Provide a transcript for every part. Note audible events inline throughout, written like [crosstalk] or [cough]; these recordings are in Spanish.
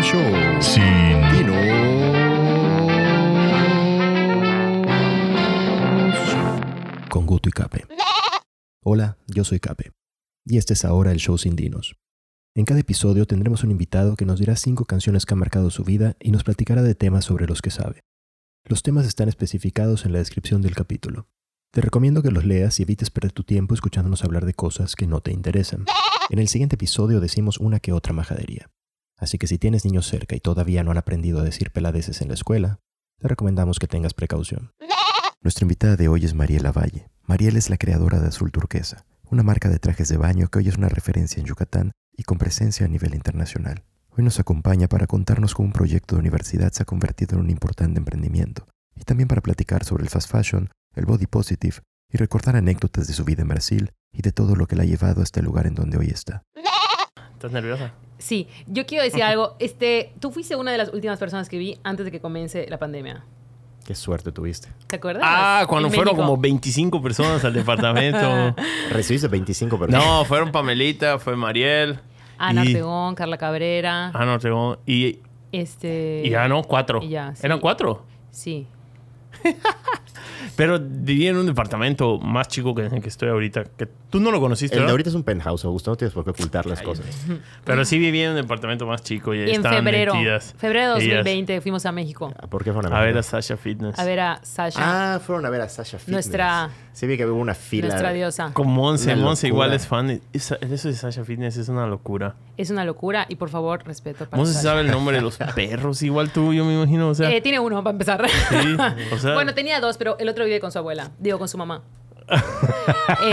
el show. Sin Dinos. Con Guto y Cape. Hola, yo soy Cape. Y este es ahora el show Sin Dinos. En cada episodio tendremos un invitado que nos dirá cinco canciones que han marcado su vida y nos platicará de temas sobre los que sabe. Los temas están especificados en la descripción del capítulo. Te recomiendo que los leas y evites perder tu tiempo escuchándonos hablar de cosas que no te interesan. En el siguiente episodio decimos una que otra majadería. Así que si tienes niños cerca y todavía no han aprendido a decir peladeces en la escuela, te recomendamos que tengas precaución. [laughs] Nuestra invitada de hoy es Mariela Valle. Mariela es la creadora de Azul Turquesa, una marca de trajes de baño que hoy es una referencia en Yucatán y con presencia a nivel internacional. Hoy nos acompaña para contarnos cómo un proyecto de universidad se ha convertido en un importante emprendimiento y también para platicar sobre el fast fashion, el body positive y recordar anécdotas de su vida en Brasil y de todo lo que la ha llevado a este lugar en donde hoy está. ¿Estás nerviosa? Sí, yo quiero decir algo. Este, tú fuiste una de las últimas personas que vi antes de que comience la pandemia. Qué suerte tuviste. ¿Te acuerdas? Ah, cuando En fueron México. como 25 personas al departamento. [laughs] Recibiste 25 personas. no, fueron Pamelita, fue Mariel. Ana y- Ortegón, Carla Cabrera. No, Ortegón. Y, Este. y ya no, cuatro. y ya, sí. ¿Eran cuatro? Sí. [laughs] Pero vivía en un departamento más chico que en el que estoy ahorita. Que tú no lo conociste, El de ahorita es un penthouse, Augusto. No tienes por qué ocultar las cosas. Pero sí vivía en un departamento más chico y ahí Y en febrero. metidas. Febrero de ellas 2020 fuimos a México. ¿Por qué fueron A ver a verla? Sasha Fitness. A ver a Sasha, Ah, fueron a ver a Sasha Fitness. Nuestra- Sí, vi que hubo una fila. nuestra diosa. Con Monse. Monse igual es fan. Eso de Sasha Fitness es una locura. Es una locura y por favor, respeto para Monse sabe el nombre de los [laughs] perros. Igual tú, yo me imagino. O sea, Eh, tiene uno para empezar. sí. O [laughs] sea, Bueno, tenía dos, pero el otro vive con su abuela. Digo, con su mamá. [laughs]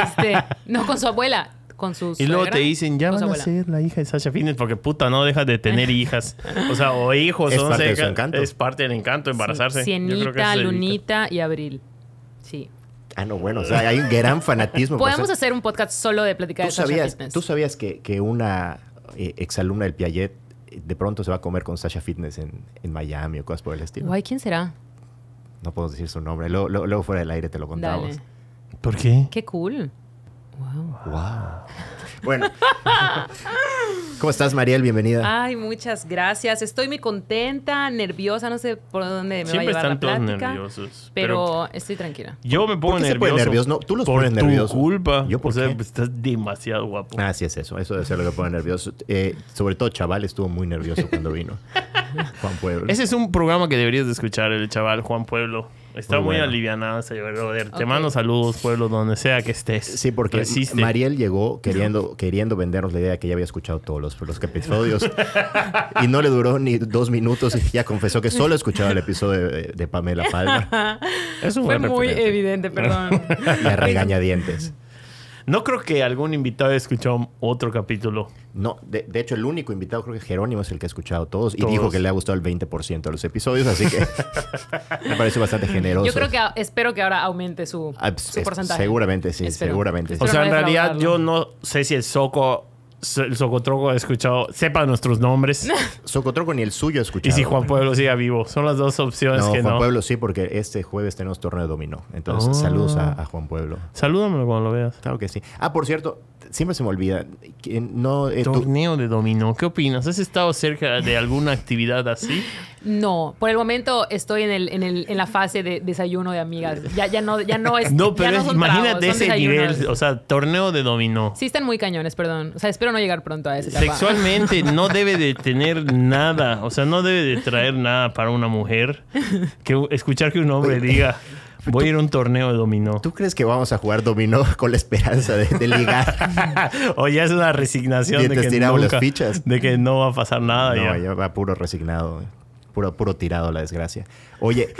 este, no con su abuela, con su Y luego suegra, te dicen, ya van a ser la hija de Sasha Fitness porque puta, no deja de tener hijas. O sea, o hijos. Es o no parte sé, de su encanto. Es parte del encanto, embarazarse. Cienita. Lunita y Abril. Sí. Ah, no, bueno. O sea, hay un gran fanatismo. Podemos hacer un podcast solo de platicar ¿Tú de Sasha sabías, Fitness. ¿Tú sabías que, que una eh, exalumna del Piaget eh, de pronto se va a comer con Sasha Fitness en, en Miami o cosas por el estilo? Guay, ¿quién será? No puedo decir su nombre. Luego, luego- luego fuera del aire te lo contamos. Dale. ¿Por qué? Qué cool. Wow. Wow. Bueno. ¿Cómo estás, Mariel? Bienvenida. Ay, muchas gracias. Estoy muy contenta, nerviosa, no sé por dónde me Siempre va a llevar están la todos plática. nerviosos. Pero, estoy tranquila. yo me pongo ¿Por qué se nervioso. pone nervioso? No, tú los por pones tu nervioso. culpa. ¿Yo por o sea, qué? pues, estás demasiado guapo. Ah, sí es eso. Eso debe ser lo que pone nervioso. Eh, sobre todo Chaval estuvo muy nervioso cuando vino. [laughs] Juan Pueblo. Ese es un programa que deberías de escuchar, el chaval Juan Pueblo. Está Muy muy, bueno. alivianado ese brother. Te mando saludos, Pueblo, donde sea que estés. Sí, porque Resiste. Mariel llegó queriendo, [laughs] queriendo vendernos la idea de que ya había escuchado todos los, los episodios y no le duró ni dos minutos y ya confesó que solo escuchaba el episodio de, de Pamela Palma [laughs] Es un Fue buen muy evidente, perdón. [laughs] y a regañadientes. No creo que algún invitado haya escuchado otro capítulo. No, de, de hecho el único invitado creo que Jerónimo es el que ha escuchado todos y dijo que le ha gustado el 20% de los episodios, así que [laughs] me parece bastante generoso. Yo creo que espero que ahora aumente su, Ah, su es- porcentaje. Seguramente sí, Espero. seguramente sí. O sea, en realidad yo no sé si el Soco, el Socotroco ha escuchado, sepa nuestros nombres. [laughs] Socotroco ni el suyo ha y escuchado. si Juan Pueblo siga vivo. Son las dos opciones No, que Juan no. Pueblo sí, porque este jueves tenemos torneo de dominó. Entonces, Oh. saludos a, a Juan Pueblo. Salúdamelo cuando lo veas. Claro que sí. Ah, por cierto, siempre se me olvida. que no, eh, tú- Torneo de dominó. ¿Qué opinas? ¿Has estado cerca de alguna actividad así? No, por el momento estoy en, el, en, el, en la fase de desayuno de amigas. Ya, ya, no, ya no es. No, ya pero no imagínate tragos, son ese desayunos. nivel. O sea, torneo de dominó. Sí, están muy cañones, perdón. O sea, espero no llegar pronto a esa etapa. Sexualmente [laughs] no debe de tener nada, o sea, no debe de traer nada para una mujer. Que escuchar que un hombre diga, voy a ir a un torneo de dominó. ¿Tú crees que vamos a jugar dominó [laughs] con la esperanza de, de ligar? [laughs] o ya es una resignación de que, tiramos las nunca- fichas. de que no va a pasar nada. no, ya. ya va puro resignado. Puro, puro tirado la desgracia. Oye,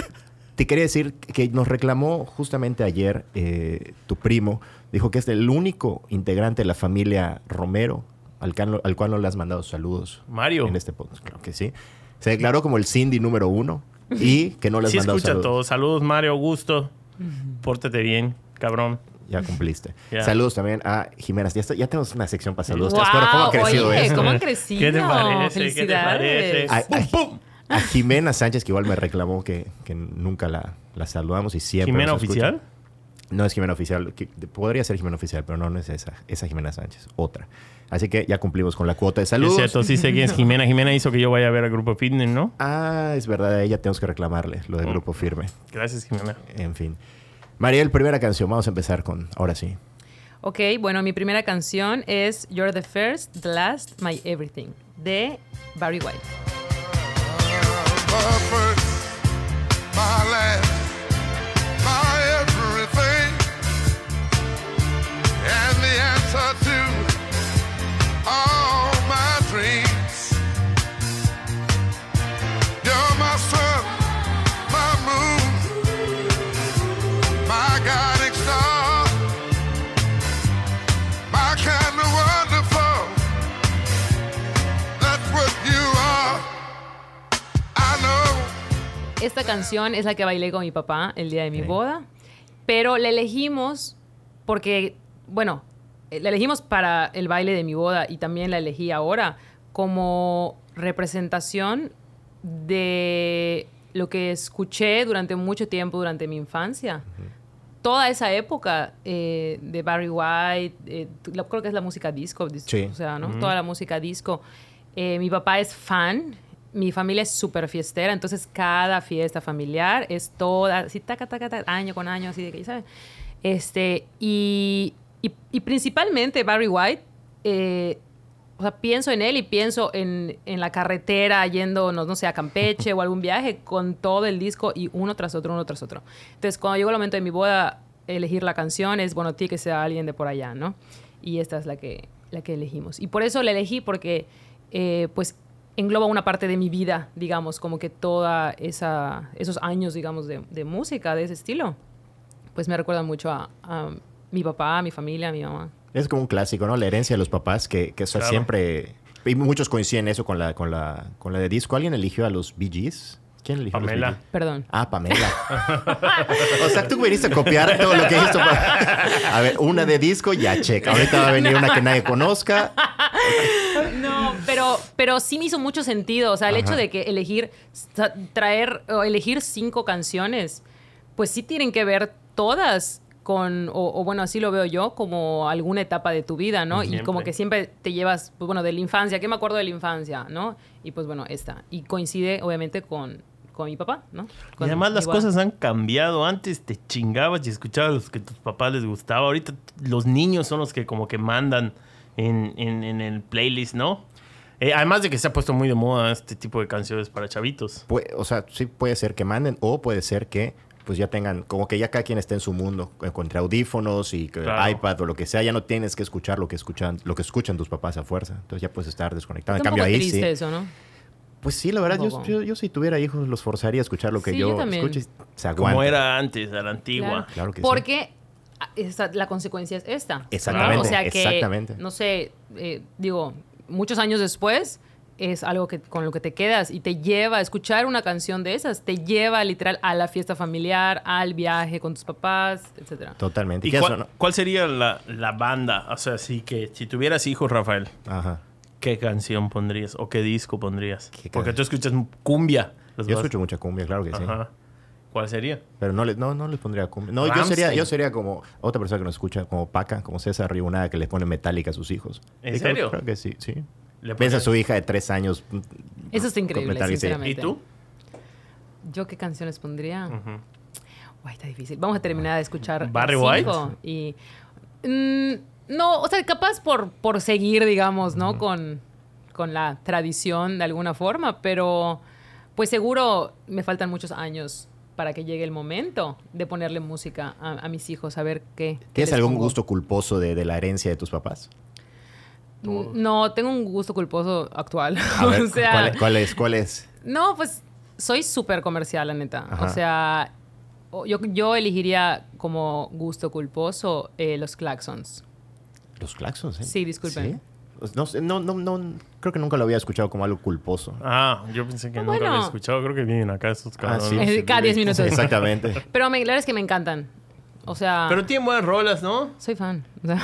te quería decir que nos reclamó justamente ayer eh, tu primo. Dijo que es el único integrante de la familia Romero al, cual- al cual no le has mandado saludos. Mario. En este podcast, claro que sí. Se declaró como el Cindy número uno y que no le has Sí mandado escucha saludos. todo. Saludos, Mario, Augusto. Pórtate bien, cabrón. Ya cumpliste. Saludos también a Jimena. Ya, ya tenemos una sección para saludos. Pero ¿Cómo ha crecido oye, esto? ¿Cómo han crecido? ¿Qué te parece? ¿Qué te Felicidades. parece? A, a- a Jimena Sánchez, que igual me reclamó que, que nunca la, la saludamos y siempre. ¿Jimena nos escucha. No es Jimena Oficial. que- Podría ser Jimena Oficial, pero no, no es esa. Esa Jimena Sánchez. Otra. Así que ya cumplimos con la cuota de Es saludos. cierto, sí sé quién es Jimena. Jimena hizo que yo vaya a ver al grupo fitness, ¿no? Ah, es verdad. A ella tenemos que reclamarle lo del Oh. grupo firme. Gracias, Jimena. En fin. Mariel, primera canción. Vamos a empezar con... Ahora sí. Ok, bueno, mi primera canción es You're the First, the Last, My Everything, de Barry White. Esta canción es la que bailé con mi papá el día de mi boda, pero la elegimos porque, bueno, eh, la elegimos para el baile de mi boda y también la elegí ahora como representación de lo que escuché durante mucho tiempo durante mi infancia. Toda esa época eh, de Barry White, eh, la- creo que es la música disco, dis- Sí. o sea, ¿no? Toda la música disco. Eh, mi papá es fan, mi familia es súper fiestera, entonces cada fiesta familiar es toda, así, taca, taca, taca, año con año, así de que, ¿sabes? Este, y, y, y principalmente Barry White, eh, o sea, pienso en él y pienso en, en la carretera yendo, no, no sé, a Campeche o algún viaje con todo el disco y uno tras otro, uno tras otro. Entonces, cuando llegó el momento de mi boda, elegir la canción es, bueno, tiene que ser alguien de por allá, ¿no? Y esta es la que, la que elegimos. Y por eso la elegí porque, eh, pues, engloba una parte de mi vida, digamos, como que toda esa, esos años, digamos, de, de música de ese estilo, pues me recuerdan mucho a, a mi papá, a mi familia, a mi mamá. Es como un clásico, ¿no? La herencia de los papás, que, que Claro. siempre... Y muchos coinciden eso con la, con, la, con la de disco. ¿Alguien eligió a los Bee Gees? ¿Quién eligió a los Pamela. Bee Gees? Perdón. Ah, Pamela. [laughs] o sea, tú viniste a copiar todo lo que hizo. A ver, una de disco, ya checa. Ahorita va a venir una que nadie conozca. [laughs] Pero, pero sí me hizo mucho sentido. O sea, el Ajá. hecho de que elegir, traer o elegir cinco canciones, pues sí tienen que ver todas con, o, o bueno, así lo veo yo, como alguna etapa de tu vida, ¿no? Y como que siempre te llevas, pues bueno, de la infancia. ¿Qué me acuerdo de la infancia, no? Y pues bueno, esta. Y coincide, obviamente, con, con mi papá, ¿no? Y además las cosas han cambiado. Antes te chingabas y escuchabas los que a tus papás les gustaba. Ahorita los niños son los que como que mandan en, en- en el playlist, ¿no? Eh, además de que se ha puesto muy de moda este tipo de canciones para chavitos. O sea, sí puede ser que manden o puede ser que pues ya tengan, como que ya cada quien esté en su mundo, eh, entre audífonos y Claro. iPad o lo que sea, ya no tienes que escuchar lo que escuchan, lo que escuchan tus papás a fuerza. Entonces ya puedes estar desconectado. En cambio ahí sí. eso, ¿no? Pues sí, la verdad, yo, poco. yo, yo si tuviera hijos los forzaría a escuchar lo que Sí, yo, yo y se aguanta. Como era antes, a la antigua. Claro. Claro que sí. Porque ah, esta- la consecuencia es esta. ¿no? Exactamente, O sea que, exactamente. no sé, eh, digo, muchos años después es algo que con lo que te quedas y te lleva a escuchar una canción de esas, te lleva literal a la fiesta familiar, al viaje con tus papás, etcétera. Totalmente. ¿Y ¿Qué es cuál, cuál sería la, la banda? O sea, sí que si tuvieras hijos, Rafael, Ajá. ¿qué canción pondrías o qué disco pondrías? ¿Qué Porque tú escuchas cumbia. Yo vas- escucho mucha cumbia, claro que sí. ¿Cuál sería? Pero no, les, no, no les pondría cumbia. No, yo sería, yo sería como otra persona que nos escucha, como Paca, como César Ribonada, que les pone metálica a sus hijos. ¿En serio? Creo que sí, sí. Le Ves a su hija de tres años. mm, Eso está increíble, sinceramente. ¿Y tú? ¿Yo qué canciones pondría? Uy, está difícil. Vamos a terminar de escuchar ¿Barry cinco Y, mm, no, o sea, capaz por, por seguir, digamos, ¿no? Con, con la tradición de alguna forma, pero pues seguro me faltan muchos años para que llegue el momento de ponerle música a, a mis hijos, a ver qué. qué ¿Tienes algún pongo. gusto culposo de, de la herencia de tus papás? No, tengo un gusto culposo actual. [laughs] A ver, o sea, ¿cuál, cuál es? ¿Cuál es? No, pues soy súper comercial, la neta. Ajá. O sea, yo, yo elegiría como gusto culposo eh, los claxons. Los claxons, ¿eh? Sí, disculpen. ¿Sí? Pues No, sé, no, no, no, creo que nunca lo había escuchado como algo culposo. Ah, yo pensé que Ah, nunca bueno. había escuchado. Creo que vienen acá estos Ah, cabrones. sí. Eh, cada 10 minutos. Exactamente. [laughs] Pero me, la verdad es que me encantan. O sea, Pero tienen buenas rolas, ¿no? soy fan. O sea,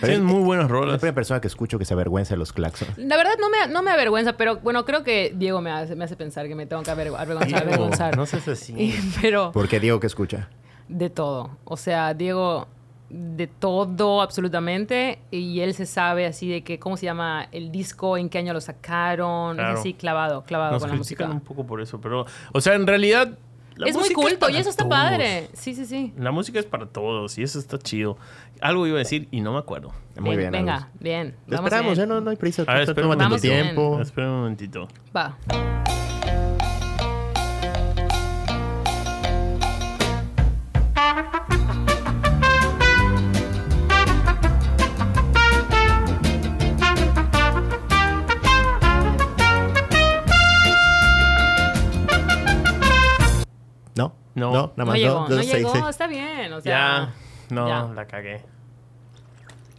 Tienen muy buenas Es la rolas. primera persona que escucho que se avergüenza de los claxons. la verdad no me, no me avergüenza, pero bueno, creo que Diego me hace, me hace pensar que me tengo que avergonzar. avergonzar. No así. Y- [laughs] pero ¿Por qué digo que escucha? de todo. O sea, Diego, de todo absolutamente. Y él se sabe así de que, ¿cómo se llama el disco? ¿En qué año lo sacaron? Claro. Es así, clavado, clavado Nos con la música. un poco por eso, pero, o sea, en realidad. la Es muy culto y eso está todos. padre. Sí, sí, sí. La música es para todos y eso está chido. Algo iba a decir y no me acuerdo. Muy Ven- bien. Venga, Agus. bien. Te esperamos, bien. ya no, no hay prisa. A ver, espera un bien. tiempo. Espera un momentito. Va. No, No. no, nada No más llegó, dos, no dos, seis, llegó, seis. está bien. O sea, Ya. No, ya. la cagué.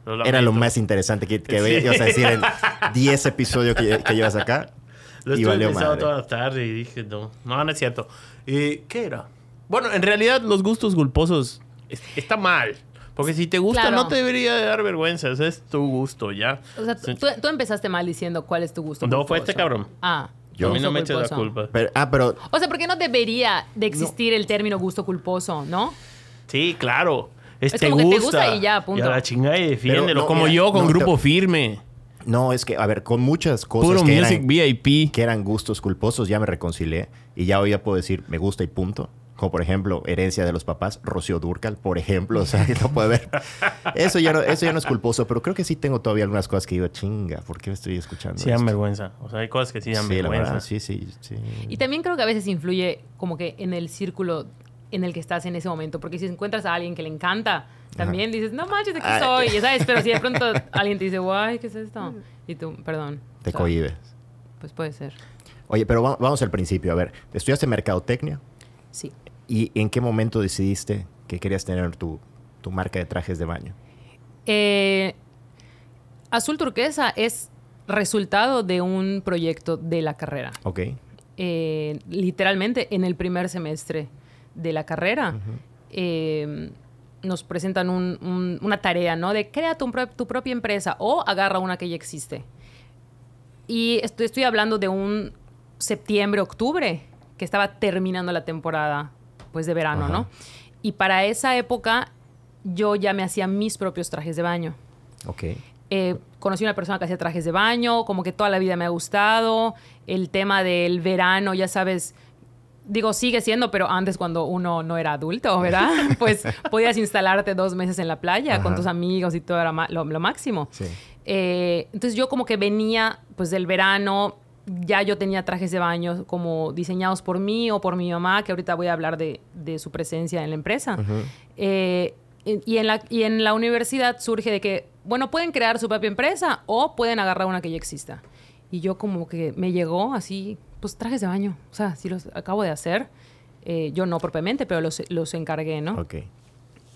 Lo Era lo más interesante que, que Sí. ibas a decir en 10 episodios que, que llevas acá. [laughs] Lo y estuve valió pensando madre. toda la tarde y dije, no, no, no es cierto. Eh, ¿Qué era? Bueno, en realidad los gustos culposos es- está mal. Porque si te gusta, Claro. no te debería de dar vergüenza. Ese es tu gusto, ¿ya? O sea, tú, tú empezaste mal diciendo cuál es tu gusto. No, culposo. fue este cabrón. Ah. Yo- a mí no me eches la culpa. Pero, ah, pero O sea, porque no debería de existir el término gusto culposo, ¿no? Sí, claro. Es, Es te, como que te gusta. gusta y ya, punto. Y a la chingada y defiéndelo. Pero no, como mira, yo con no, te- Grupo Firme. no, es que, a ver, con muchas cosas Puro que, Music eran, VIP. que eran gustos culposos, ya me reconcilié. Y ya hoy ya puedo decir, me gusta y punto. Como por ejemplo, herencia de los papás, Rocío Durcal, por ejemplo. O sea, [laughs] que no puede ver. Eso ya no, eso ya no es culposo, pero creo que sí tengo todavía algunas cosas que digo, chinga, ¿por qué estoy escuchando? Sí dan esto?" vergüenza. O sea, hay cosas que sí dan Sí, la vergüenza. verdad, sí, sí, sí. Y también creo que a veces influye como que en el círculo en el que estás en ese momento. Porque si encuentras a alguien que le encanta, también dices, no manches, aquí Ah, soy. Ya sabes, pero si de pronto [laughs] alguien te dice, guay, ¿qué es esto? Y tú, perdón. Te O sea, cohibes. Pues puede ser. Oye, pero va- vamos al principio. A ver, estudiaste mercadotecnia Sí. Y ¿en qué momento decidiste que querías tener tu, tu marca de trajes de baño? Eh, Azul Turquesa es resultado de un proyecto de la carrera. Ok. eh, literalmente en el primer semestre de la carrera, eh, nos presentan un- un- una tarea, ¿no? De crea tu, tu propia empresa o agarra una que ya existe. Y estoy, estoy hablando de un septiembre, octubre, que estaba terminando la temporada, pues, de verano, Ajá. ¿no? Y para esa época yo ya me hacía mis propios trajes de baño. Ok. Eh, conocí una persona que hacía trajes de baño, como que toda la vida me ha gustado. El tema del verano, ya sabes, digo, sigue siendo, pero antes cuando uno no era adulto, ¿verdad? [laughs] Pues podías instalarte dos meses en la playa con tus amigos y todo era lo máximo. Sí. Eh, entonces yo como que venía pues del verano, ya yo tenía trajes de baño como diseñados por mí o por mi mamá, que ahorita voy a hablar de, de su presencia en la empresa. Eh, y, en la, y en la universidad surge de que, bueno, pueden crear su propia empresa o pueden agarrar una que ya exista. Y yo como que me llegó así, pues trajes de baño. O sea, si los acabo de hacer. Eh, yo no propiamente, pero los, los encargué, ¿no? Ok.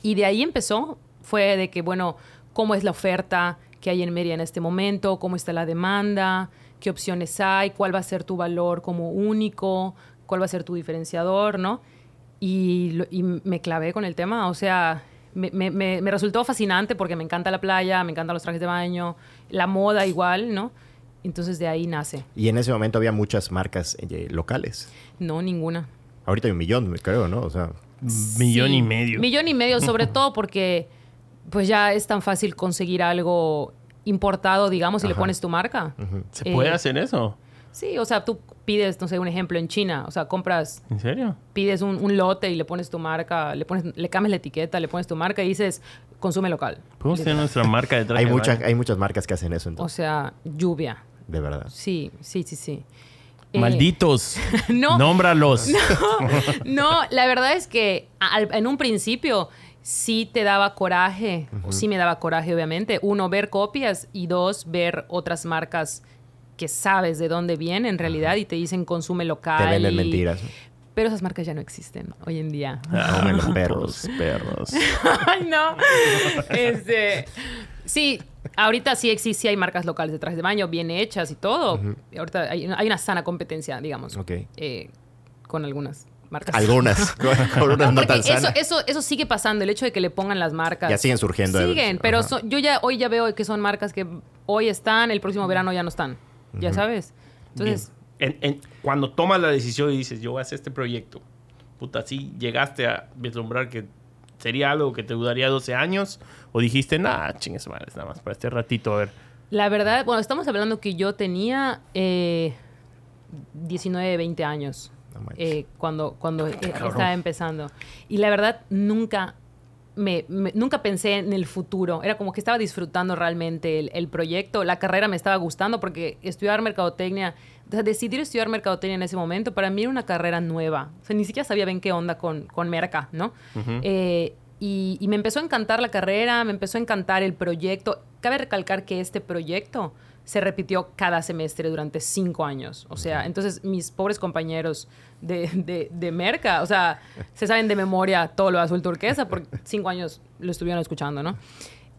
Y de ahí empezó, fue de que, bueno, cómo es la oferta que hay en Mérida en este momento, cómo está la demanda, qué opciones hay, cuál va a ser tu valor como único, cuál va a ser tu diferenciador, ¿no? Y, y me clavé con el tema, o sea, me, me- me- resultó fascinante porque me encanta la playa, me encantan los trajes de baño, la moda igual, ¿no? Entonces de ahí nace. Y en ese momento había muchas marcas eh, locales. No, ninguna. Ahorita hay un millón, creo, ¿no? O sea, Millón Sí, y medio. Millón y medio, sobre [laughs] todo porque pues ya es tan fácil conseguir algo importado, digamos, y le pones tu marca. ¿Se Eh, puede hacer eso? Sí, o sea, tú pides, no sé, un ejemplo en China, o sea, compras, ¿En serio? pides un, un lote y le pones tu marca, le pones, le cambias la etiqueta, le pones tu marca y dices, consume local. Podemos tener nuestra marca de traje hay, de mucha- baño. hay muchas marcas que hacen eso, O entonces. sea, lluvia. de verdad. Sí, sí, sí, sí. Eh, Malditos. [laughs] no. Nómbralos. [laughs] No, la verdad es que al- en un principio sí te daba coraje, o sí me daba coraje obviamente, uno, ver copias y dos, ver otras marcas que sabes de dónde vienen en realidad y te dicen consume local. Te venden y- mentiras. Pero esas marcas ya no existen hoy en día. Comen los perros. Perros. [laughs] Ay, no. Este, sí, ahorita sí existe, sí hay marcas locales de trajes de baño bien hechas y todo. Ahorita hay, una- hay una sana competencia, digamos, Ok. eh, con algunas marcas. Algunas, [laughs] con, con unas no tan eso, sanas. eso, eso sigue pasando, el hecho de que le pongan las marcas. Ya siguen surgiendo. Siguen, pero son- yo ya hoy ya veo que son marcas que hoy están, el próximo verano ya no están. Ya sabes. Entonces, En- en- cuando tomas la decisión y dices, yo voy a hacer este proyecto, puta, sí llegaste a vislumbrar que ¿Sería algo que te duraría 12 años? ¿O dijiste, nah, chingues madres, nada más para este ratito, a ver? La verdad, bueno, estamos hablando que yo tenía eh, 19, 20 años No eh, cuando, cuando eh, cabrón. estaba empezando. Y la verdad, nunca, me, me- nunca pensé en el futuro. Era como que estaba disfrutando realmente el, el proyecto. La carrera me estaba gustando porque estudiar mercadotecnia, o sea, decidir estudiar mercadotecnia en ese momento, para mí era una carrera nueva. O sea, ni siquiera sabía bien qué onda con, con merca, ¿no? Eh, y, y me empezó a encantar la carrera, me empezó a encantar el proyecto. Cabe recalcar que este proyecto se repitió cada semestre durante cinco años. O sea, entonces mis pobres compañeros de, de, de Merca, o sea, se saben de memoria todo lo azul turquesa porque [laughs] cinco años lo estuvieron escuchando, ¿no?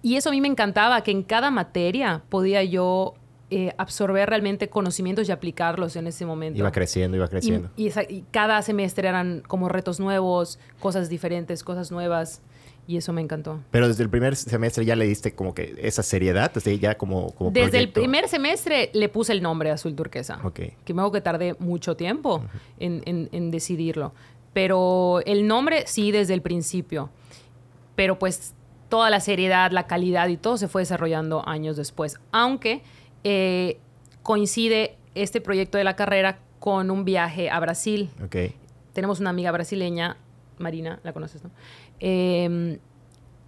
Y eso a mí me encantaba, que en cada materia podía yo eh, absorber realmente conocimientos y aplicarlos en ese momento. Iba creciendo, iba creciendo. Y, y esa- y cada semestre eran como retos nuevos, cosas diferentes, cosas nuevas. Y eso me encantó. Pero desde el primer semestre ya le diste como que esa seriedad, desde ya como, como Desde el proyecto. primer semestre le puse el nombre Azul Turquesa. Ok. Que me hago que tardé mucho tiempo en, en- en decidirlo. Pero el nombre sí desde el principio. Pero pues toda la seriedad, la calidad y todo se fue desarrollando años después. Aunque eh, coincide este proyecto de la carrera con un viaje a Brasil. Ok. tenemos una amiga brasileña, Marina, la conoces, ¿no? Eh,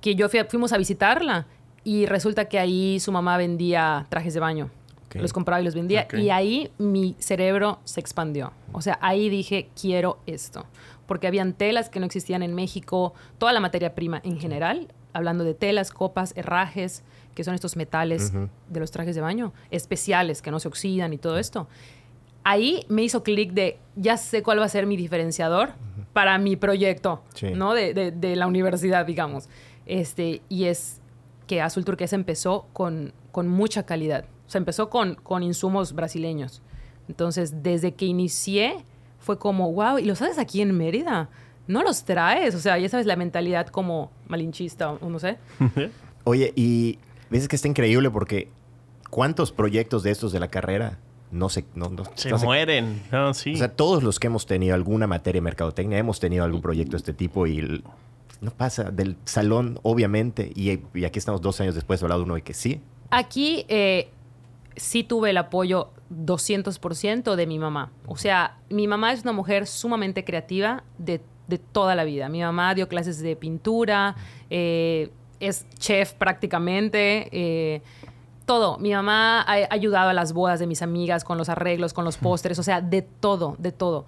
que yo fui fuimos a visitarla y resulta que ahí su mamá vendía trajes de baño. Ok. Los compraba y los vendía. Y ahí mi cerebro se expandió. O sea, ahí dije, quiero esto. Porque habían telas que no existían en México, toda la materia prima en general, hablando de telas, copas, herrajes, que son estos metales de los trajes de baño, especiales que no se oxidan y todo esto ahí me hizo clic de ya sé cuál va a ser mi diferenciador para mi proyecto, Sí. ¿no? De, de- de la universidad, digamos. Este, y es que Azul Turquesa empezó con, con mucha calidad. O sea, empezó con, con insumos brasileños. Entonces, desde que inicié, fue como, wow, ¿y los haces aquí en Mérida? No los traes. O sea, ya sabes la mentalidad como malinchista o no sé. [laughs] Oye, y dices que está increíble porque ¿cuántos proyectos de estos de la carrera no se... No, no- Se no se- mueren. No, sí. O sea, todos los que hemos tenido alguna materia de mercadotecnia, hemos tenido algún proyecto de este tipo y el- no pasa del salón, obviamente, y, y aquí estamos dos años después hablando uno de que sí. Aquí eh, sí tuve el apoyo 200% de mi mamá. O sea, mi mamá es una mujer sumamente creativa de, de toda la vida. Mi mamá dio clases de pintura, eh, es chef prácticamente. eh, todo. Mi mamá ha ayudado a las bodas de mis amigas con los arreglos, con los pósteres, o sea, de todo, de todo.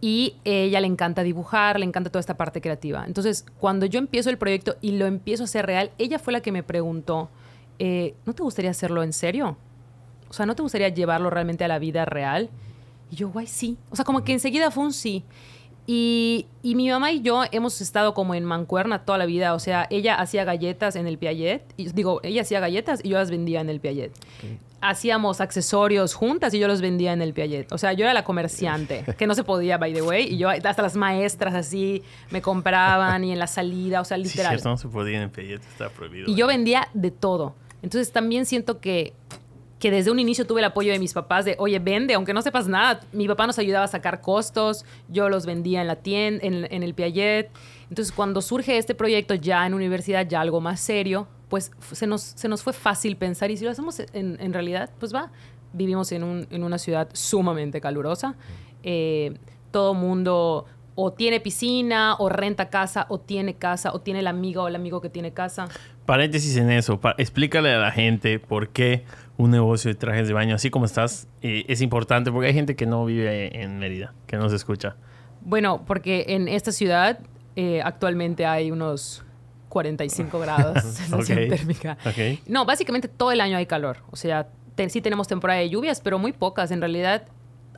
Y ella le encanta dibujar, le encanta toda esta parte creativa. Entonces, cuando yo empiezo el proyecto y lo empiezo a hacer real, ella fue la que me preguntó, eh, ¿no te gustaría hacerlo en serio? O sea, ¿no te gustaría llevarlo realmente a la vida real? Y yo, guay, sí. O sea, como que enseguida fue un sí. Y, y mi mamá y yo hemos estado como en mancuerna toda la vida. O sea, ella hacía galletas en el Piaget. Y, digo, ella hacía galletas y yo las vendía en el Piaget. Hacíamos accesorios juntas y yo los vendía en el Piaget. O sea, yo era la comerciante, que no se podía, by the way. Y yo, hasta las maestras así, me compraban y en la salida, o sea, Sí, literal. cierto, no se podía en Payet, está prohibido. Y yo vendía de todo. Entonces también siento que, que desde un inicio tuve el apoyo de mis papás de, oye, vende, aunque no sepas nada. Mi papá nos ayudaba a sacar costos, yo los vendía en la tienda, en, el Piaget. Entonces cuando surge este proyecto ya en universidad, ya algo más serio, pues se nos, se nos fue fácil pensar y si lo hacemos en, realidad, pues va. Vivimos en, un- en una ciudad sumamente calurosa. Eh, todo mundo o tiene piscina, o renta casa, o tiene casa, o tiene la amiga o el amigo que tiene casa. Paréntesis en eso. explícale a la gente por qué un negocio de trajes de baño, así como estás, eh, es importante porque hay gente que no vive en Mérida, que no se escucha. Bueno, porque en esta ciudad eh, actualmente hay unos 45 grados [laughs] de sensación térmica. No, básicamente todo el año hay calor. O sea, te- sí tenemos temporada de lluvias, pero muy pocas. En realidad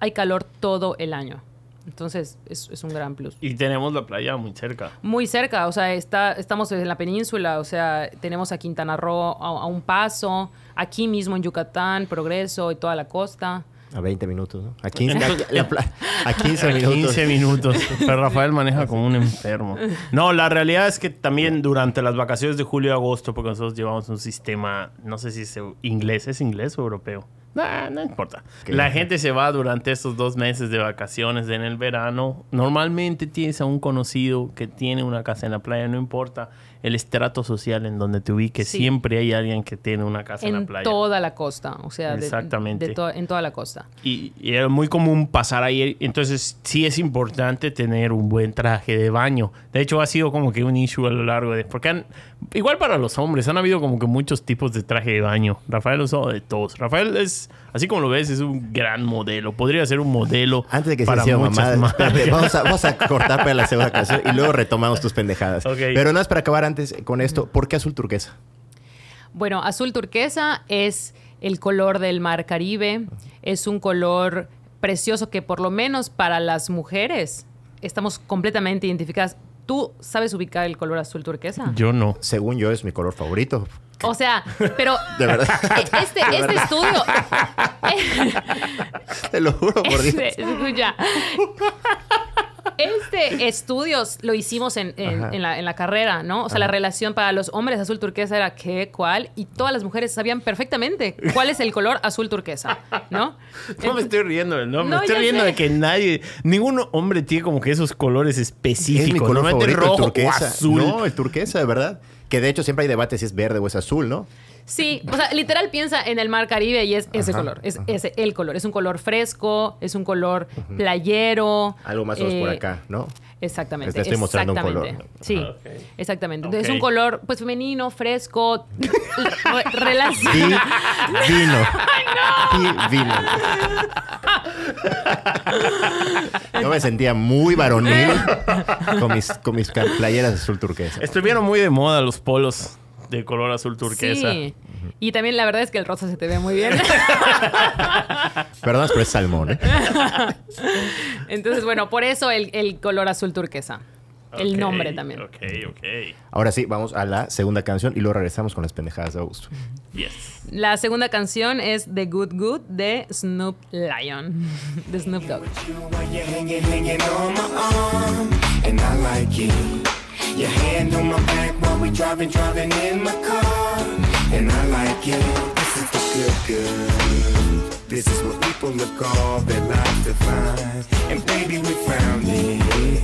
hay calor todo el año. Entonces es, es un gran plus. Y tenemos la playa muy cerca. Muy cerca, o sea, está, estamos en la península, o sea, tenemos a Quintana Roo a, a un paso, aquí mismo en Yucatán, Progreso y toda la costa. A 20 minutos, ¿no? A 15, [laughs] a, a 15 A minutos. 15 [laughs] minutos. Pero Rafael maneja como un enfermo. No, la realidad es que también durante las vacaciones de julio y agosto, porque nosotros llevamos un sistema, no sé si es inglés, ¿es inglés o europeo? Nah, no importa. ¿Qué? La gente se va durante estos dos meses de vacaciones en el verano. Normalmente tienes a un conocido que tiene una casa en la playa, no importa el estrato social en donde te ubiques, Sí. siempre hay alguien que tiene una casa en, En la playa. toda la costa, o sea, de- Exactamente. de to- en toda la costa. Y, y era muy común pasar ahí. Entonces, sí es importante tener un buen traje de baño. De hecho, ha sido como que un issue a lo largo de. Porque han- igual para los hombres, han habido como que muchos tipos de traje de baño. Rafael ha usado de todos. Rafael es, así como lo ves, es un gran modelo. Podría ser un modelo Antes de que se para siga muchas más. espérate, [laughs] vamos, a, vamos a cortar para la segunda canción y luego retomamos tus pendejadas. Pero nada más para acabar antes con esto, ¿por qué azul turquesa? Bueno, azul turquesa es el color del mar Caribe. Es un color precioso que por lo menos para las mujeres estamos completamente identificadas. ¿Tú sabes ubicar el color azul turquesa? Yo no. Según yo es mi color favorito. O sea, pero [laughs] De verdad. este, este estudio, [laughs] Te lo juro por [laughs] Dios. este, escucha, este estudio lo hicimos en, en- la, en la carrera, ¿no? O sea, la relación para los hombres azul turquesa era qué, cuál, y todas las mujeres sabían perfectamente cuál es el color azul turquesa, ¿no? No me estoy riendo, no, me No, estoy ya riendo sé. de que nadie, ningún hombre tiene como que esos colores específicos. Es mi color Normalmente favorito, el rojo o turquesa. azul. No, el turquesa, de verdad. Que de hecho siempre hay debate si es verde o es azul, ¿no? Sí, o sea, literal piensa en el mar Caribe y es ese Ajá, color, es ese el color. Es un color fresco, es un color playero. Algo más o menos por eh, acá, ¿no? Exactamente. Te estoy mostrando un exactamente. color. Sí, Ah, exactamente. Entonces es un color pues femenino, fresco, re- relación. Di- vino. Di- vino. Yo me sentía muy varonil con mis, con mis playeras azul turquesa. Estuvieron muy de moda los polos de color azul turquesa. Sí. Y también la verdad es que el rosa se te ve muy bien. [laughs] Perdón, pero es salmón, ¿eh? [laughs] Entonces, bueno, por eso el, el color azul turquesa. El nombre también. Ok, ok. Ahora sí, vamos a la segunda canción y luego regresamos con las pendejadas de Augusto. Yes. La segunda canción es The Good Good de Snoop Lion. [laughs] De Snoop Dogg. Your hand on my back while we driving, driving in my car, and I like it. This is the good, good. This is what people look all their life to find, and baby we found it.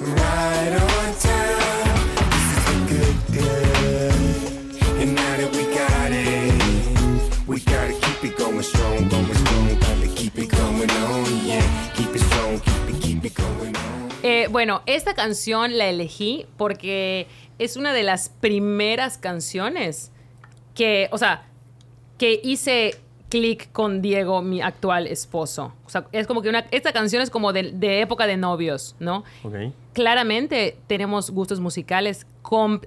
Right on time. This is the good, good. And now that we got it, we gotta keep it going strong, going strong. Gotta keep it going on, yeah. Keep it strong, keep it, keep it going. Eh, bueno, esta canción la elegí porque es una de las primeras canciones que, o sea, que hice clic con Diego, mi actual esposo. O sea, es como que una, esta canción es como de, de época de novios, ¿no? Claramente tenemos gustos musicales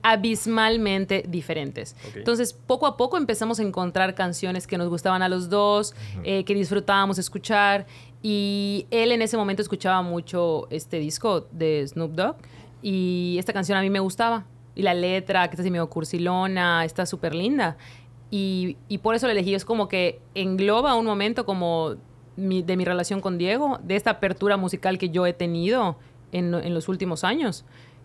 abismalmente diferentes. Entonces, poco a poco empezamos a encontrar canciones que nos gustaban a los dos, eh, que disfrutábamos escuchar. Y él en ese momento escuchaba mucho este disco de Snoop Dogg. Y esta canción a mí me gustaba. Y la letra, que está así medio cursilona, está súper linda. Y, y por eso la elegí. Es como que engloba un momento como de mi relación con Diego, de esta apertura musical que yo he tenido en, en los últimos años.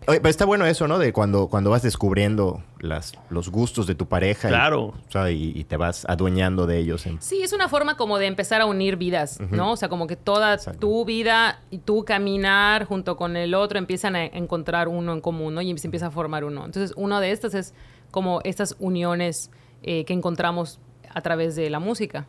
Oye, pero está bueno eso, ¿no? De cuando, cuando vas descubriendo las, los gustos de tu pareja. y- Claro. o sea, y, y te vas adueñando de ellos. en- Sí, es una forma como de empezar a unir vidas, ¿no? O sea, como que toda Exacto. tu vida y tu caminar junto con el otro empiezan a encontrar uno en común, ¿no? Y se empieza a formar uno. Entonces, una de estas es como estas uniones eh, que encontramos a través de la música.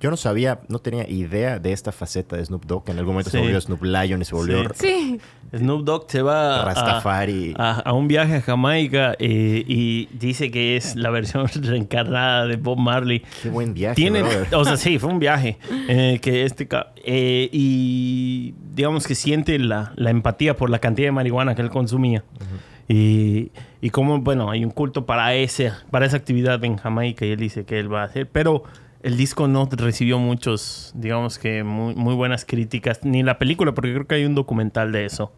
Yo no sabía, no tenía idea de esta faceta de Snoop Dogg. En algún momento se volvió Snoop Lion y se volvió Sí. Sí. Snoop Dogg se va a- Rastafari. A, a un viaje a Jamaica eh, y dice que es la versión [laughs] reencarnada de Bob Marley. Qué buen viaje, Tiene, o sea, sí, fue un viaje eh, que este eh, y digamos que siente la, la empatía por la cantidad de marihuana que él consumía. Y, y como, bueno, hay un culto para, ese, para esa actividad en Jamaica y él dice que él va a hacer, pero el disco no recibió muchos, digamos que muy, muy buenas críticas, ni la película, porque creo que hay un documental de eso.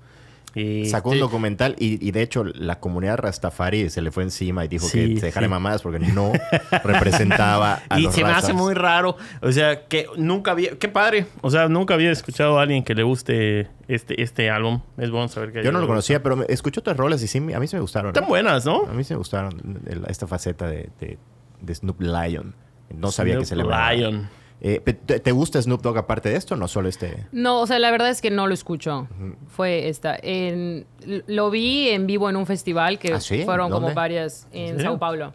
Y Sacó un sí, documental y, y de hecho la comunidad Rastafari se le fue encima y dijo Sí, que se dejara sí. mamadas porque no [laughs] representaba a y los se me hace muy raro. O sea, que nunca había. Qué padre. O sea, nunca había escuchado a alguien que le guste este, este álbum. Es bueno saber que. Yo no lo conocía, pero me- escuché otras rolas y sí, a mí sí me gustaron. gusta. Están buenas, ¿no? A mí sí me gustaron el- esta faceta de, de- de Snoop Lion. No sabía que Snoop celebraba. Lion. Eh, ¿te, te gusta Snoop Dogg aparte de esto? No solo este. No, o sea, la verdad es que no lo escucho. Fue esta. En- lo vi en vivo en un festival que ¿Ah, sí? fueron como varias en? Sao Paulo.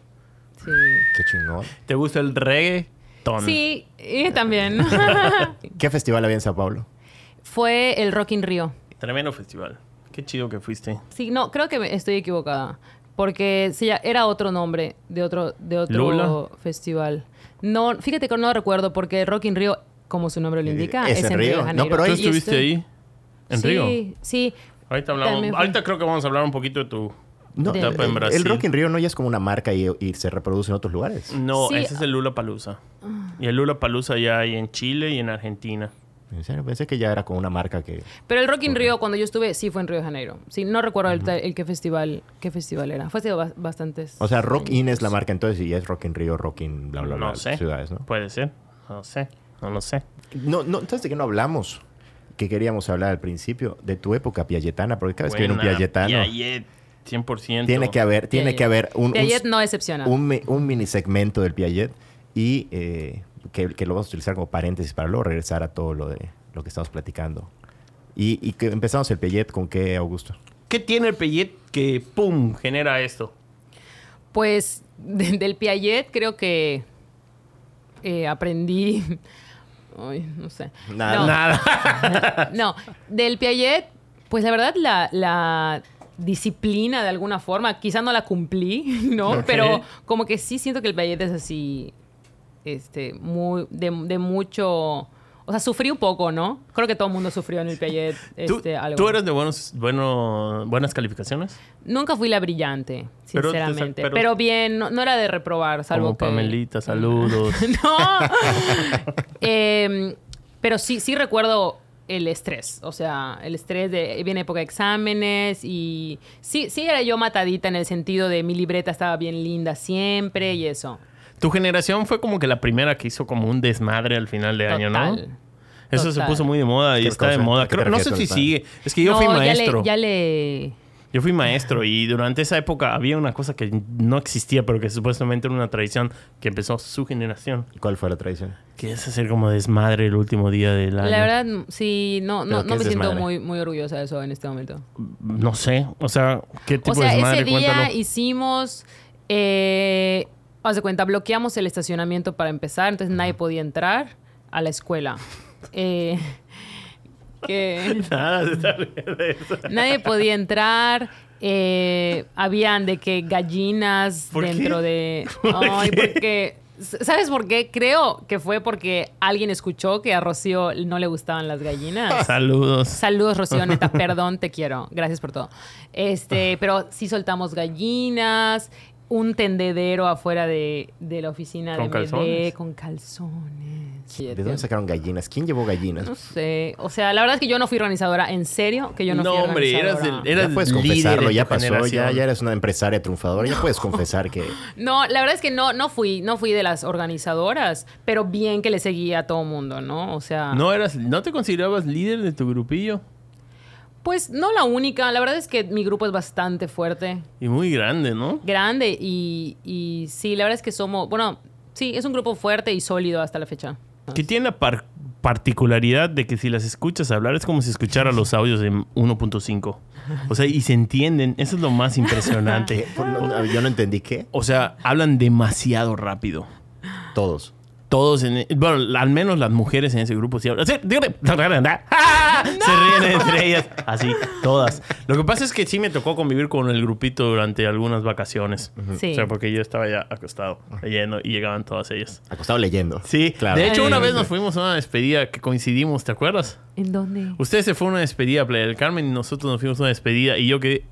Sí. Qué chingón. ¿Te gusta el reggae? Sí, y también. [laughs] ¿Qué festival había en Sao Paulo? Fue el Rock in Rio. Tremendo festival. Qué chido que fuiste. Sí, no, creo que me- estoy equivocada. Porque sí, ya- era otro nombre de otro, de otro ¿Lula? festival. No, fíjate que no recuerdo porque Rock in Rio, como su nombre lo indica, ¿Es es, en Río Río? de No, pero ¿Tú ahí- estuviste estoy- ahí? ¿En sí, Río? Sí, Ahorita hablamos. También fue. Ahorita creo que vamos a hablar un poquito de tu No, De- etapa en el, Brasil. el Rock in Rio no ya es como una marca y, y se reproduce en otros lugares. No, Sí. ese es el Lula Palusa. Y el Lula Palusa ya hay en Chile y en Argentina. En serio, pensé que ya era como una marca que. Pero el Rock in Rio, cuando yo estuve, sí fue en Río de Janeiro. Sí, no recuerdo el, el qué festival, qué festival era. Fue ba- bastantes. O sea, Rock años. In es la marca entonces y es Rock in Rio, Rock in bla bla bla no sé. ciudades, ¿no? Puede ser. No sé. No lo sé. No, no, entonces de qué no hablamos, que queríamos hablar al principio de tu época piagetana, porque cada vez que viene un piagetano Piaget, 100%. tiene que haber, tiene Piaget. que haber un, un- Piaget no decepciona. un, un mini segmento del Piaget y eh, que, que lo vamos a utilizar como paréntesis para luego regresar a todo lo de lo que estamos platicando. Y, y que empezamos el Piaget con qué, Augusto. ¿Qué tiene el Piaget que, pum, genera esto? Pues [laughs] de- del Piaget creo que eh, aprendí. [laughs] Ay, no sé. Nada. No, Nada. [laughs] no, del Piaget, pues la verdad la, la disciplina de alguna forma, quizá no la cumplí, ¿no? Pero como que sí siento que el Piaget es así, este, muy, de, de mucho... O sea, sufrí un poco, ¿no? Creo que todo el mundo sufrió en el Piaget ¿Tú, este, algo. tú eras de buenos, bueno, buenas calificaciones? Nunca fui la brillante, sinceramente. pero- Pero, bien, no, no era de reprobar, salvo Como que... Pamelita, saludos. [laughs] no. [laughs] Em, pero sí, sí recuerdo el estrés. O sea, el estrés de viene época de exámenes y sí, sí era yo matadita en el sentido de mi libreta estaba bien linda siempre y eso. Tu generación fue como que la primera que hizo como un desmadre al final de año, ¿no? Total. Eso se puso muy de moda y ¿Qué está de moda. ¿A qué te Creo- no sé si sigue. Es que yo No, fui ya maestro. le- Ya le, Yo fui maestro y durante esa época había una cosa que no existía, pero que supuestamente era una tradición que empezó su generación, ¿Y ¿Cuál fue la tradición? que es hacer como desmadre el último día del año. La verdad, sí, no, ¿Pero no, no me siento desmadre? muy, muy orgullosa de eso en este momento. No sé, o sea, ¿qué tipo O sea, de desmadre? ese día Cuéntalo. hicimos, eh, haz de cuenta, bloqueamos el estacionamiento para empezar, entonces nadie podía entrar a la escuela. [laughs] Eh, que Nada, se está riendo de eso. nadie podía entrar. eh, habían de que gallinas ¿Por dentro qué? de. [laughs] ¿Por Ay, qué? porque. ¿Sabes por qué? Creo que fue porque alguien escuchó que a Rocío no le gustaban las gallinas. [laughs] Saludos. Saludos, Rocío, neta, perdón, te quiero. Gracias por todo. Este, pero sí soltamos gallinas, un tendedero afuera de, de la oficina ¿Con de BD calzones? con calzones. Sí, ¿De dónde sacaron gallinas? ¿Quién llevó gallinas? No sé. O sea, la verdad es que yo no fui organizadora. ¿En serio? Que yo no, No, fui hombre, eras, organizadora. del, eras ya puedes líder confesarlo, de ya pasó, ya, ya eres una empresaria triunfadora, ya puedes confesar que... [laughs] No, la verdad es que no, no fui, no fui de las organizadoras, pero bien que le seguía a todo mundo, ¿no? O sea, ¿No, eras, ¿No te considerabas líder de tu grupillo? Pues no la única. La verdad es que mi grupo es bastante fuerte. Y muy grande, ¿no? grande y, y sí, la verdad es que somos, bueno, sí, es un grupo fuerte y sólido hasta la fecha. Que tiene la par- particularidad de que si las escuchas hablar es como si escuchara los audios en 1.5. O sea, y se entienden. Eso es lo más impresionante. [laughs] Yo no entendí qué. O sea, hablan demasiado rápido. Todos. Todos en... Bueno, al menos las mujeres en ese grupo sí hablan. Sí, dígame. [laughs] ¡Ah! Se ríen entre ellas. Así, todas. Lo que pasa es que sí me tocó convivir con el grupito durante algunas vacaciones. Sí. O sea, porque yo estaba ya acostado leyendo y llegaban todas ellas. Acostado leyendo. Sí, claro. De hecho, una vez nos fuimos a una despedida que coincidimos, ¿te acuerdas? ¿En dónde? Ustedes se fue a una despedida, Playa del Carmen, y nosotros nos fuimos a una despedida y yo quedé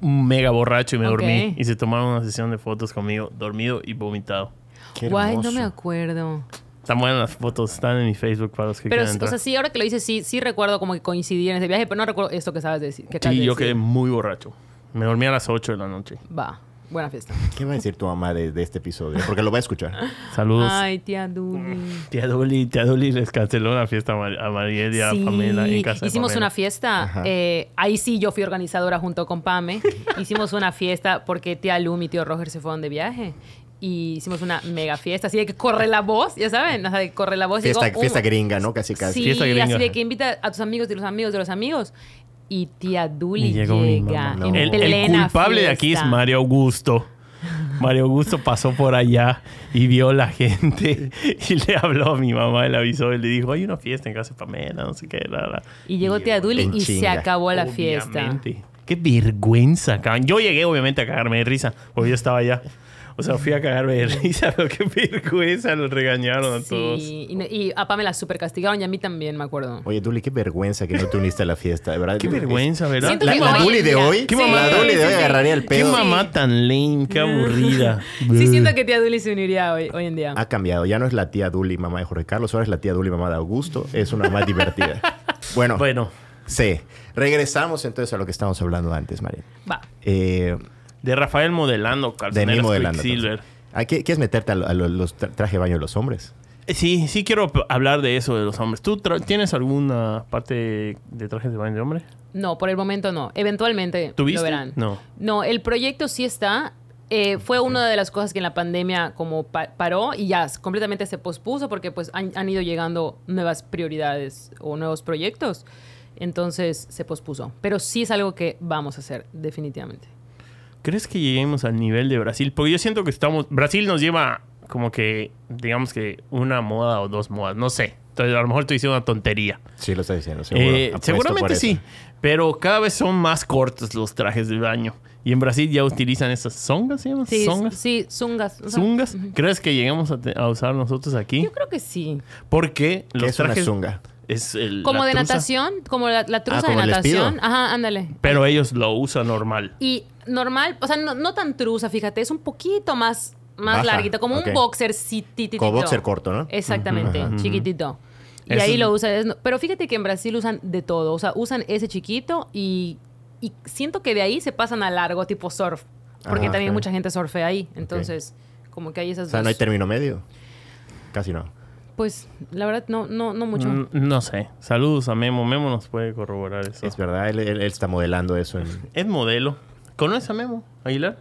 mega borracho y me dormí. Y se tomaron una sesión de fotos conmigo, dormido y vomitado. Qué Guay, no me acuerdo. Están buenas las fotos, están en mi Facebook para los que Pero, quieran o entrar. sea, sí, ahora que lo dices, sí, sí recuerdo como que coincidí en ese viaje, pero no recuerdo esto que sabes decir. Que sí, de yo decir. quedé muy borracho. Me dormí a las 8 de la noche. Va, buena fiesta. ¿Qué va a decir tu mamá de, de este episodio? Porque lo va a escuchar. [laughs] Saludos. Ay, tía Duli. Tía Duli, tía Duli les canceló una fiesta a Mar- a Mariel y a Sí, Pamela en casa de hicimos Pamela. una fiesta. Eh, ahí sí yo fui organizadora junto con Pame. [laughs] hicimos una fiesta porque tía Lu y tío Roger se fueron de viaje. Y hicimos una mega fiesta, así de que corre la voz, ya saben, o sea, de que corre la voz. Fiesta, un- fiesta gringa, ¿no? Casi, casi. Sí, Fiesta gringa. así de que invita a tus amigos de los amigos de los amigos. Y tía Duli mi llega mamá. en El, el plena culpable de aquí es fiesta. Mario Augusto. Mario Augusto pasó por allá y vio la gente y le habló a mi mamá, le avisó y le dijo, hay una fiesta en casa de Pamela, no sé qué, nada. Y llegó tía Duli y se chinga. acabó la fiesta. Obviamente. Qué vergüenza, cabrón. Yo llegué obviamente a cagarme de risa, porque yo estaba allá. O sea, fui a cagarme de risa, pero qué vergüenza, los regañaron a todos. Sí, y, y a Pamela super castigaron y a mí también, me acuerdo. Oye, Duli, qué vergüenza que no te uniste a la fiesta, de verdad. Qué vergüenza, ¿verdad? La, la Duli de hoy, ¿Qué la mamá? Duli de hoy agarraría el Qué pedo. mamá tan lame, qué aburrida. Sí, siento que tía Duli se uniría hoy, hoy en día. Ha cambiado, ya no es la tía Duli, mamá de Jorge Carlos, ahora es la tía Duli, mamá de Augusto. Es una más divertida. [laughs] Bueno, Bueno, sí. Regresamos entonces a lo que estábamos hablando antes, María. Va. Eh, de Rafael modelando, de mí calzoneras modelando. Quicksilver. Ah, ¿qué- ¿Quieres meterte a, lo- a lo- los tra- traje de baño de los hombres? Eh, Sí, sí quiero hablar de eso de los hombres. ¿Tú tienes alguna parte de trajes de baño de hombre? No, por el momento no. Eventualmente ¿Tuviste? lo verán. No. No, el proyecto sí está. Eh, fue una de las cosas que en la pandemia como pa- paró y ya completamente se pospuso porque pues han, han ido llegando nuevas prioridades o nuevos proyectos. Entonces se pospuso. Pero sí es algo que vamos a hacer, definitivamente. ¿Crees que lleguemos al nivel de Brasil? Porque yo siento que estamos... Brasil nos lleva como que, digamos que una moda o dos modas. No sé. Entonces, a lo mejor estoy diciendo una tontería. Sí, lo estás diciendo, seguro. Eh, seguramente sí. Pero cada vez son más cortos los trajes de baño. Y en Brasil ya utilizan esas zongas, ¿se llaman? Sí, ¿Zongas? sí, zungas. O sea, ¿Zungas? ¿Crees que lleguemos a, usar nosotros aquí? Yo creo que sí. Porque ¿Qué los es una trajes... zunga? Es el, Como la de truza, natación, como la, la truza Ah, como de natación. Ajá, ándale. Pero ellos lo usan normal. Y normal, o sea, no, no tan truza, fíjate, es un poquito más, más Baja, larguito, como un boxer cititito. Como boxer corto, ¿no? Exactamente, chiquitito. Y Eso ahí lo usan. es- Pero fíjate que en Brasil usan de todo. O sea, usan ese chiquito y, y siento que de ahí se pasan a largo, tipo surf. Porque Ah, también mucha gente surfea ahí. Entonces, como que hay esas O sea, dos. no hay término medio. Casi no. Pues, la verdad, no, no, no mucho. Mm, No sé. Saludos a Memo. Memo nos puede corroborar eso. Es verdad, él, él- él está modelando eso en... Es modelo. ¿Conoces a Memo Aguilar?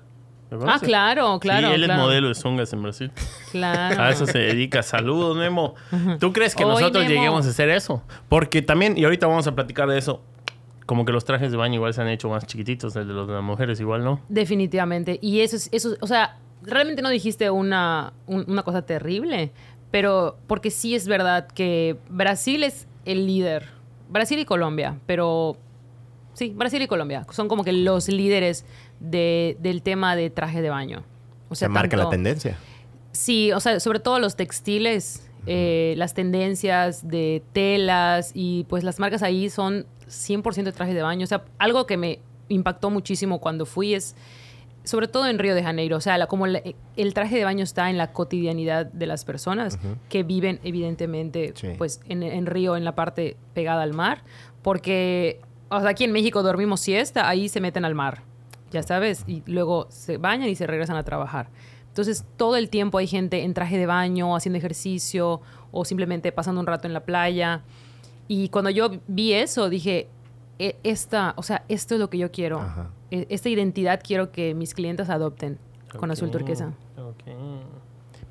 ¿Lo Ah, claro, claro. Sí, él claro, es modelo de zungas en Brasil. Claro. A eso se dedica. Saludos, Memo. ¿Tú crees que nosotros Memo. lleguemos a hacer eso? Porque también, y ahorita vamos a platicar de eso, como que los trajes de baño igual se han hecho más chiquititos, el de los de las mujeres igual, ¿no? Definitivamente. Y eso es, eso, es- o sea, realmente no dijiste una, un- una cosa terrible, pero porque sí es verdad que Brasil es el líder. Brasil y Colombia, pero sí, Brasil y Colombia son como que los líderes de- del tema de traje de baño. O Se sea, marca la tendencia. Sí, o sea, sobre todo los textiles, eh, las tendencias de telas y pues las marcas ahí son 100% de traje de baño. O sea, algo que me impactó muchísimo cuando fui es, sobre todo en Río de Janeiro, o sea, la- como la- el traje de baño está en la cotidianidad de las personas que viven evidentemente Sí. pues en, en Río, en la parte pegada al mar, porque o sea, aquí en México dormimos siesta, ahí se meten al mar, ya sabes, y luego se bañan y se regresan a trabajar. Entonces, todo el tiempo hay gente en traje de baño, haciendo ejercicio o simplemente pasando un rato en la playa. Y cuando yo vi eso, dije, "E- esta, o sea, esto es lo que yo quiero. Ajá. E- Esta identidad quiero que mis clientes adopten con azul turquesa. ok.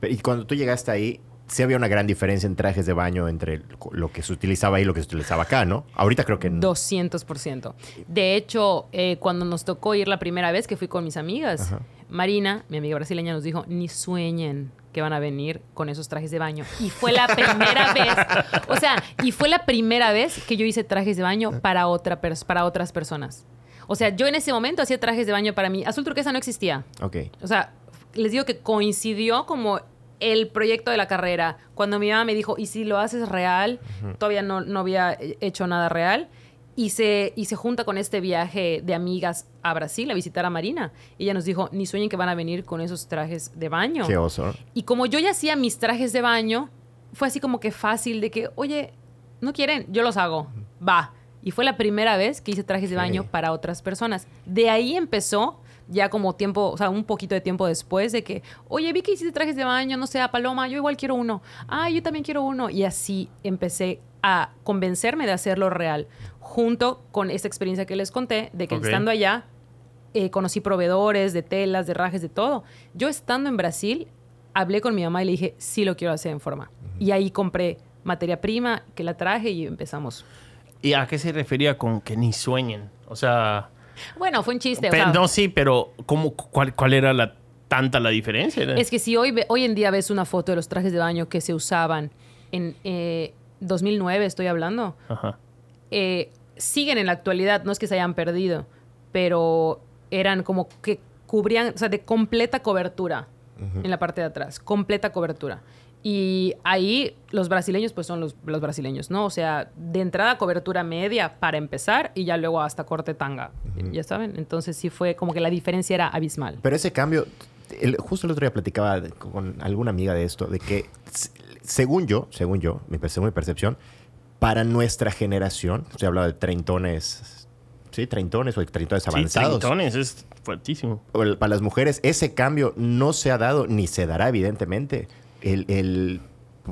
Pero- Y cuando tú llegaste ahí, sí había una gran diferencia en trajes de baño entre lo que se utilizaba ahí y lo que se utilizaba acá, ¿no? Ahorita creo que... no. 200%. De hecho, eh, cuando nos tocó ir la primera vez que fui con mis amigas, Ajá. Marina, mi amiga brasileña, nos dijo, ni sueñen que van a venir con esos trajes de baño. Y fue la primera [laughs] vez, o sea, y fue la primera vez que yo hice trajes de baño para, otra pers- para otras personas. O sea, yo en ese momento hacía trajes de baño para mí. Azul turquesa no existía. Ok. O sea, les digo que coincidió como el proyecto de la carrera. Cuando mi mamá me dijo, ¿y si lo haces real? Todavía no, no había hecho nada real. Y se, y se junta con este viaje de amigas a Brasil a visitar a Marina. Ella nos dijo, ni sueñen que van a venir con esos trajes de baño. Qué oso. Y como yo ya hacía mis trajes de baño, fue así como que fácil de que, oye, ¿no quieren? Yo los hago. Va. Y fue la primera vez que hice trajes de baño para otras personas. De ahí empezó, ya como tiempo, o sea, un poquito de tiempo después, de que, oye, vi que hiciste trajes de baño, no sé, a Paloma, yo igual quiero uno. Ah, yo también quiero uno. Y así empecé a convencerme de hacerlo real, junto con esta experiencia que les conté, de que estando allá, eh, conocí proveedores de telas, de rajes, de todo. Yo estando en Brasil, hablé con mi mamá y le dije, sí lo quiero hacer en forma. Y ahí compré materia prima, que la traje y empezamos. ¿Y a qué se refería con que ni sueñen? O sea... Bueno, fue un chiste. o pe- sea, no, sí, pero ¿cómo, cuál, ¿cuál era la tanta la diferencia? Es que si hoy, ve- hoy en día ves una foto de los trajes de baño que se usaban en eh, 2009, estoy hablando, Ajá. eh, siguen en la actualidad, no es que se hayan perdido, pero eran como que cubrían, o sea, de completa cobertura en la parte de atrás, completa cobertura. Y ahí los brasileños, pues son los, los brasileños, ¿no? O sea, de entrada cobertura media para empezar y ya luego hasta corte tanga, ya saben. Entonces sí fue como que la diferencia era abismal. Pero ese cambio, el- justo el otro día platicaba con alguna amiga de esto, de que según yo, según yo, mi, según mi percepción, para nuestra generación, se hablaba de treintones, sí, treintones o de treintones Sí, avanzados. treintones, es fuertísimo. para las mujeres, ese cambio no se ha dado ni se dará, evidentemente. El, el-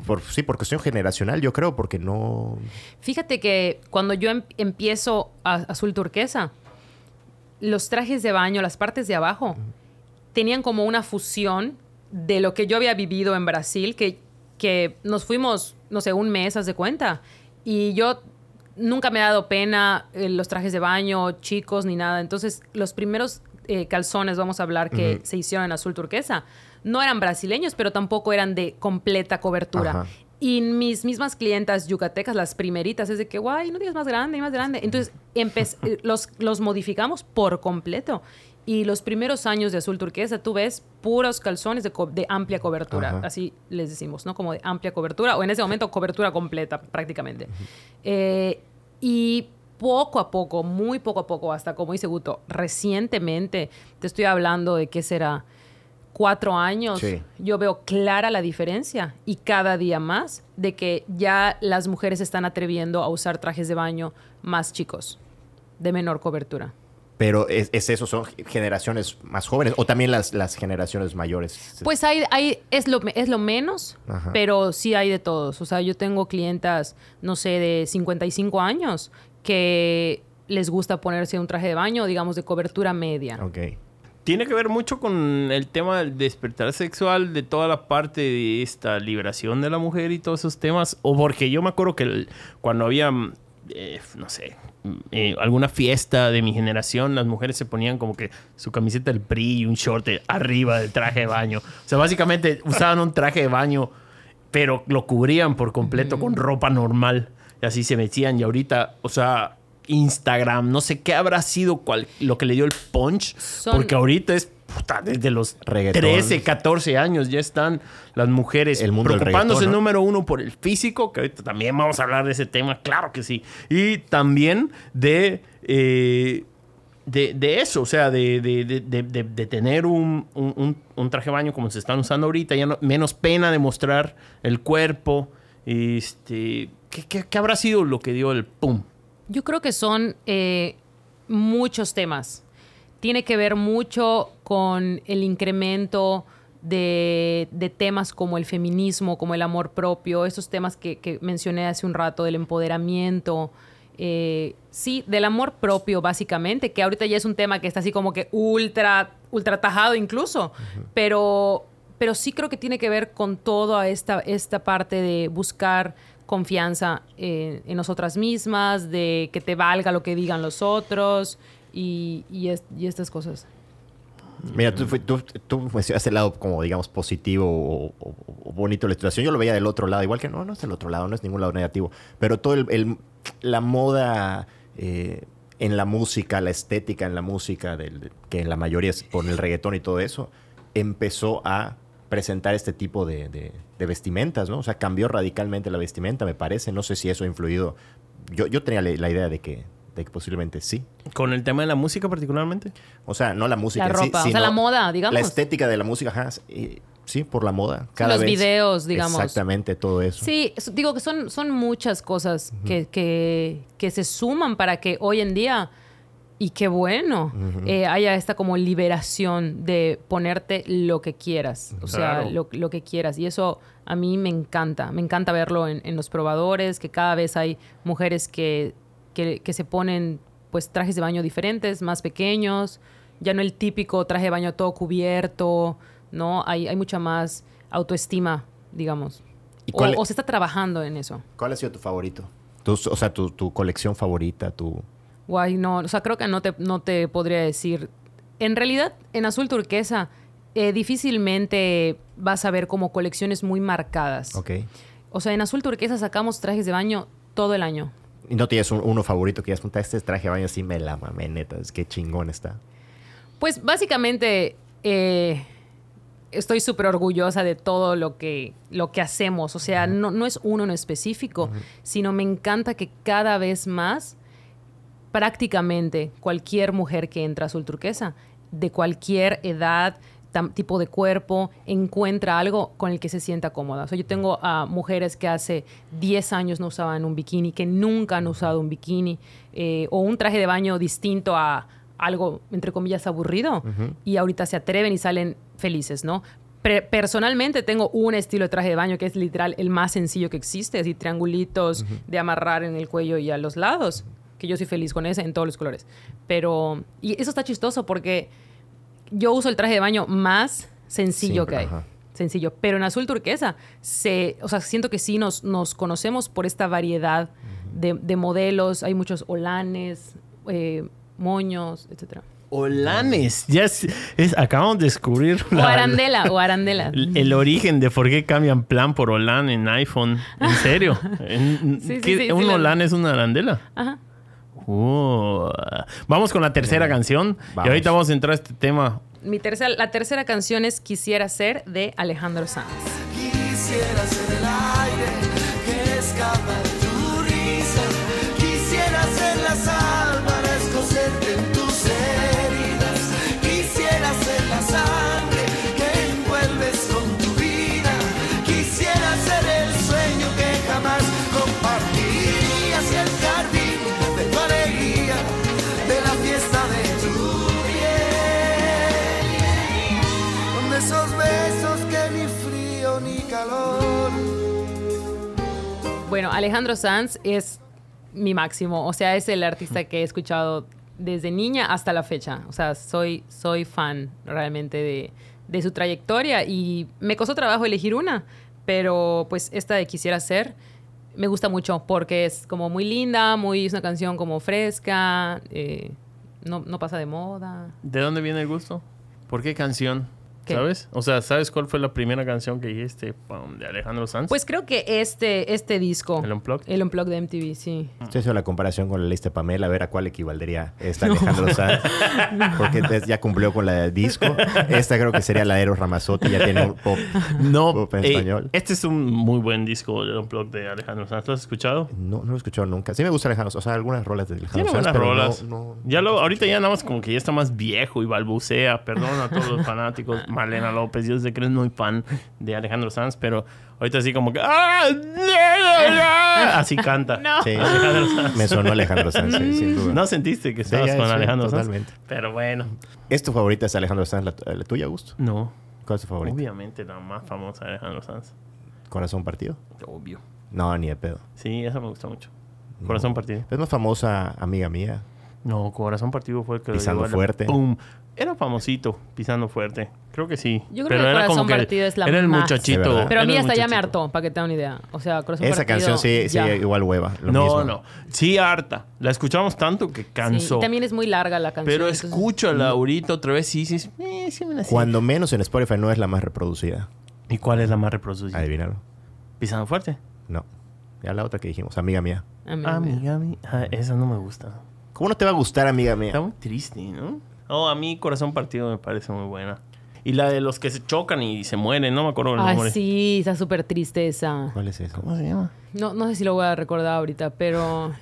por, sí, por cuestión generacional, yo creo, porque no. Fíjate que cuando yo em- empiezo a azul turquesa, los trajes de baño, las partes de abajo, tenían como una fusión de lo que yo había vivido en Brasil, que, que nos fuimos, no sé, un mes, haz de cuenta. Y yo nunca me ha dado pena eh, los trajes de baño, chicos, ni nada. Entonces, los primeros eh, calzones, vamos a hablar, que se hicieron en azul turquesa, no eran brasileños, pero tampoco eran de completa cobertura. Ajá. Y mis mismas clientas yucatecas, las primeritas, es de que, guay, no digas más grande más grande. Entonces, [laughs] eh, los, los modificamos por completo. Y los primeros años de azul turquesa, tú ves puros calzones de, co- de amplia cobertura. Ajá. Así les decimos, ¿no? Como de amplia cobertura, o en ese momento cobertura completa, prácticamente. Eh, y poco a poco, muy poco a poco, hasta como dice Guto, recientemente, te estoy hablando de qué será, cuatro años, Sí. yo veo clara la diferencia y cada día más de que ya las mujeres se están atreviendo a usar trajes de baño más chicos, de menor cobertura. Pero es, es eso, son generaciones más jóvenes o también las, las generaciones mayores. Pues hay, hay es, lo, es lo menos, Ajá. pero sí hay de todos. O sea, yo tengo clientas, no sé, de 55 años que les gusta ponerse un traje de baño, digamos, de cobertura media. Ok. Tiene que ver mucho con el tema del despertar sexual, de toda la parte de esta liberación de la mujer y todos esos temas. O porque yo me acuerdo que el- cuando había, mm, eh, no sé, mm, eh, alguna fiesta de mi generación, las mujeres se ponían como que su camiseta del PRI y un short de- arriba del traje de baño. O sea, básicamente usaban un traje de baño, pero lo cubrían por completo con ropa normal. Y así se metían. Y ahorita, o sea, Instagram, no sé qué habrá sido cual- lo que le dio el punch. Son- Porque ahorita es puta, desde los Reggaetón. 13, 14 años ya están las mujeres El mundo preocupándose número uno por el físico, que ahorita también vamos a hablar de ese tema, claro que sí. Y también de, eh, de, de eso, o sea, de, de- de- de- de- de tener un, un- un- un traje de baño como se están usando ahorita, ya no- menos pena de mostrar el cuerpo. Este, ¿qué, qué- qué habrá sido lo que dio el pum? Yo creo que son eh, muchos temas. Tiene que ver mucho con el incremento de, de temas como el feminismo, como el amor propio, esos temas que, que mencioné hace un rato, del empoderamiento. eh, sí, del amor propio, básicamente, que ahorita ya es un tema que está así como que ultra, ultra tajado incluso, pero, pero sí creo que tiene que ver con toda esta, esta parte de buscar confianza eh, en nosotras mismas, de que te valga lo que digan los otros y, y, es- y estas cosas. Mira, tú, tú, tú mencionaste el lado como, digamos, positivo o, o- o bonito de la situación. Yo lo veía del otro lado, igual que no, no es del otro lado, no es ningún lado negativo. Pero todo el, el- la moda eh, en la música, la estética en la música, del, que en la mayoría es por el reggaetón y todo eso, empezó a presentar este tipo de, de- de vestimentas, ¿no? O sea, cambió radicalmente la vestimenta, me parece. No sé si eso ha influido. Yo, yo tenía la, idea de que, de que posiblemente sí. ¿Con el tema de la música particularmente? O sea, no la música La en sí, ropa, o sea, la moda, digamos. La estética de la música, ajá, sí, sí, por la moda. Cada los vez- videos, digamos. Exactamente, todo eso. Sí, digo que son, son muchas cosas que, que, que se suman para que hoy en día, y qué bueno, eh, haya esta como liberación de ponerte lo que quieras, o sea, lo, lo que quieras. Y eso a mí me encanta, me encanta verlo en, en los probadores, que cada vez hay mujeres que, que, que se ponen pues trajes de baño diferentes, más pequeños. Ya no el típico traje de baño todo cubierto, ¿no? Hay, hay mucha más autoestima, digamos. ¿Y O, cuál- o se está trabajando en eso. ¿Cuál ha sido tu favorito? Tu- o sea, tu, tu colección favorita, tu... Guay, no, o sea, creo que no te, no te podría decir. En realidad, en azul turquesa, eh, difícilmente vas a ver como colecciones muy marcadas. Ok. O sea, en azul turquesa sacamos trajes de baño todo el año. ¿Y no tienes un- uno favorito que ya punta este traje de baño sí me la mamé, neta? Es que chingón está. Pues básicamente eh, estoy súper orgullosa de todo lo que, lo que hacemos. O sea, no, no es uno en específico, sino me encanta que cada vez más, prácticamente cualquier mujer que entra a azul turquesa, de cualquier edad, tipo de cuerpo, encuentra algo con el que se sienta cómoda. O sea, yo tengo a mujeres que hace 10 años no usaban un bikini, que nunca han usado un bikini, eh, o un traje de baño distinto a algo, entre comillas, aburrido, y ahorita se atreven y salen felices, ¿no? Pre- personalmente tengo un estilo de traje de baño que es literal el más sencillo que existe, así triangulitos de amarrar en el cuello y a los lados, que yo soy feliz con ese en todos los colores. Pero, y eso está chistoso porque yo uso el traje de baño más sencillo Simple, que hay. ajá. Sencillo. Pero en azul turquesa, se, o sea, siento que sí nos, nos conocemos por esta variedad de, de modelos. Hay muchos olanes, eh, moños, etcétera. Olanes. Ya es, es- acabamos de descubrir O la- arandela, o arandela. [laughs] el, el origen de por qué cambian plan por Olan en iPhone. ¿En serio? [laughs] En- Sí, sí, ¿qué- sí, sí, ¿Un la- Olan es una arandela? Ajá. Uh, vamos con la tercera canción. Vamos. Y ahorita vamos a entrar a este tema. Mi tercera, la tercera canción es Quisiera ser de Alejandro Sanz. Quisiera ser el frío ni calor. Bueno, Alejandro Sanz es mi máximo. O sea, es el artista que he escuchado desde niña hasta la fecha. O sea, soy, soy fan realmente de, de su trayectoria y me costó trabajo elegir una, pero pues esta de Quisiera Ser me gusta mucho porque es como muy linda, muy, es una canción como fresca, eh, no, no pasa de moda. ¿De dónde viene el gusto? ¿Por qué canción? ¿Qué? ¿Sabes? O sea, ¿sabes cuál fue la primera canción que dijiste pum, de Alejandro Sanz? Pues creo que este, este disco, ¿El Unplugged? el Unplugged de MTV, sí. Estoy haciendo la comparación con la lista de Pamela, a ver a cuál equivaldría esta Alejandro [laughs] Sanz. Porque ya cumplió con la del disco. Esta creo que sería la de Eros Ramazzotti, ya tiene un pop. no, pop en eh, español. este es un muy buen disco del Unplugged de Alejandro Sanz. ¿Lo has escuchado? No, no lo he escuchado nunca. Sí me gusta Alejandro, o sea, algunas rolas de Alejandro Tiene Sanz, pero rolas. no- no- ya lo, ahorita ya nada más como que ya está más viejo y balbucea. Perdón a todos los [laughs] fanáticos. Malena López, yo sé que eres muy fan de Alejandro Sanz, pero ahorita así como que... ¡Ah! [laughs] Así canta. No. Sí, Alejandro Sanz. me sonó Alejandro Sanz, sí, sin duda. ¿No sentiste que estabas con sí, Alejandro totalmente. Sanz? Pero bueno. ¿Es tu favorita es Alejandro Sanz, la, la tuya, Gusto? No. ¿Cuál es tu favorita? Obviamente la más famosa de Alejandro Sanz. ¿Corazón partido? Obvio. No, ni de pedo. Sí, esa me gusta mucho. Corazón partido. Es más famosa amiga mía. No, Corazón partido fue el que lo Pisando llevó a la- fuerte. ¡Pum! Era famosito, pisando fuerte. Creo que sí. Yo creo Pero que era Corazón como que Partido es la Era el más. muchachito. Pero a mí hasta ya me hartó, para que te una idea. O sea, Corazón Esa Partido, canción sí, igual hueva. Lo no, mismo. no. Sí, harta. La escuchamos tanto que Sí, cansó. y también es muy larga la canción. Pero entonces- escúchala ahorita otra vez y dices, eh, sí me la sé. Cuando menos en Spotify no es la más reproducida. ¿Y cuál es la más reproducida? Adivínalo. Pisando fuerte. No. Ya la otra que dijimos, amiga mía. A mí- Amiga, mi- ah, esa no me gusta. ¿Cómo no te va a gustar, amiga mía? Está muy triste, ¿no? Oh, a mí Corazón Partido me parece muy buena. Y la de los que se chocan y se mueren, no me acuerdo el nombre. sí, está súper triste esa. ¿Cuál es eso? ¿Cómo se llama? No, no sé si lo voy a recordar ahorita, pero...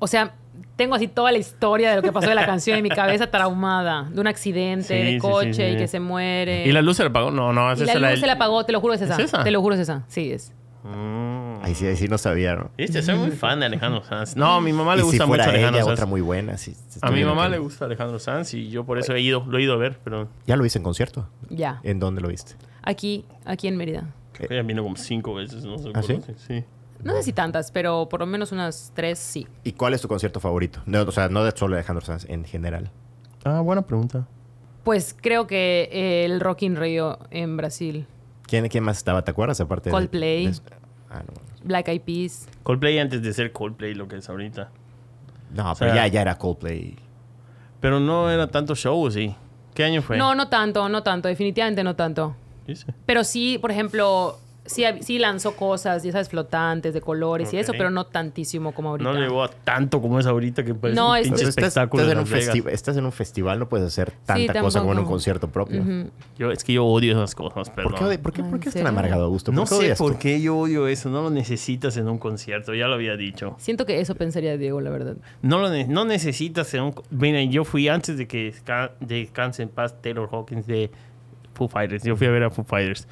O sea, tengo así toda la historia de lo que pasó de la canción en mi cabeza traumada. De un accidente, Sí, de sí, coche sí, y sí. que se muere. ¿Y la luz se la apagó? No, no, esa Y la es luz la del- se la apagó, te lo juro es esa. ¿Es esa? Te lo juro es esa. Sí, es. Mm. Ahí sí, ahí sí no sabía, ¿no? Viste, soy muy fan de Alejandro Sanz. No, a mi mamá le si gusta fuera mucho Alejandro ella, Sanz. otra muy buena. sí, A mi mamá le gusta. Alejandro Sanz y yo por eso he ido, lo he ido a ver, pero ¿Ya lo viste en concierto? Ya. ¿En dónde lo viste? Aquí, aquí en Mérida. creo que ella vino como cinco veces, no sé. ¿Ah, sí? No sé si tantas, pero por lo menos unas tres sí. ¿Y cuál es tu concierto favorito? No, o sea, no de solo Alejandro Sanz, en general. Ah, buena pregunta. Pues creo que eh, el Rock in Rio en Brasil. ¿Quién, quién más estaba? ¿Te acuerdas? Aparte de- Coldplay. de- ah, no. Black Eyed Peas. Coldplay antes de ser Coldplay, lo que es ahorita. No, sea- pero ya, ya era Coldplay. Pero no era tanto show, ¿sí? ¿Qué año fue? No, no tanto, no tanto, definitivamente no tanto. Pero sí, por ejemplo, sí, sí lanzó cosas, ya sabes, flotantes, de colores y eso, pero no tantísimo como ahorita. No llegó a tanto como es ahorita, que parece No, un es- pinche Entonces, estás, espectáculo estás de en un festi- estás en un festival, no puedes hacer tanta cosa como en un concierto propio. Yo, es que yo odio esas cosas, perdón. ¿Por qué, por qué, por qué ¿en es tan amargado, Augusto? No ¿Por qué sé por qué yo odio eso. No lo necesitas en un concierto. Ya lo había dicho. Siento que eso pensaría Diego, la verdad. No lo ne- no necesitas en un... Miren, yo fui antes de que desca- descanse en paz Taylor Hawkins de Foo Fighters. Yo fui a ver a Foo Fighters.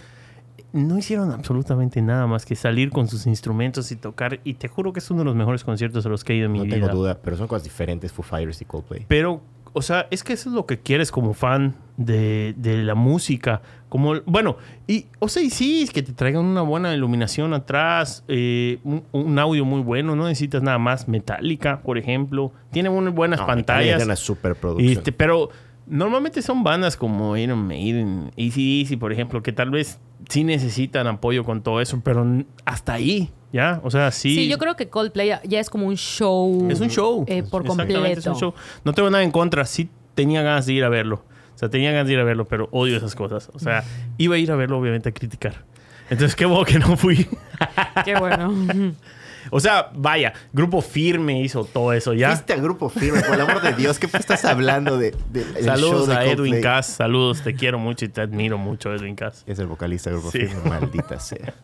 No hicieron absolutamente nada más que salir con sus instrumentos y tocar. Y te juro que es uno de los mejores conciertos a los que he ido en mi No vida. tengo duda, pero son cosas diferentes Foo Fighters y Coldplay. Pero, o sea, es que eso es lo que quieres como fan de, de la música. Como, bueno, y, o sea, y sí, es que te traigan una buena iluminación atrás, eh, un, un audio muy bueno, no necesitas nada más. Metallica, por ejemplo, tiene muy buenas No, pantallas. tiene una superproducción. Este, pero normalmente son bandas como Iron Maiden, Easy por ejemplo, que tal vez sí necesitan apoyo con todo eso, pero hasta ahí, ¿ya? O sea, sí. Sí, yo creo que Coldplay ya- es como un show. Es un show. eh, por completo. es un show. No tengo nada en contra. Sí tenía ganas de ir a verlo. O sea, tenía ganas de ir a verlo, pero odio esas cosas. O sea, iba a ir a verlo, obviamente, a criticar. Entonces, qué bueno que no fui. [laughs] Qué bueno. [laughs] o sea, vaya, Grupo Firme hizo todo eso, ¿ya? Fuiste a Grupo Firme, por el amor de Dios, ¿qué estás hablando de, de- show Saludos de a Edwin? Cass. Saludos, te quiero mucho y te admiro mucho, Edwin Cass. Es el vocalista de Grupo Sí. Firme, maldita [laughs] sea.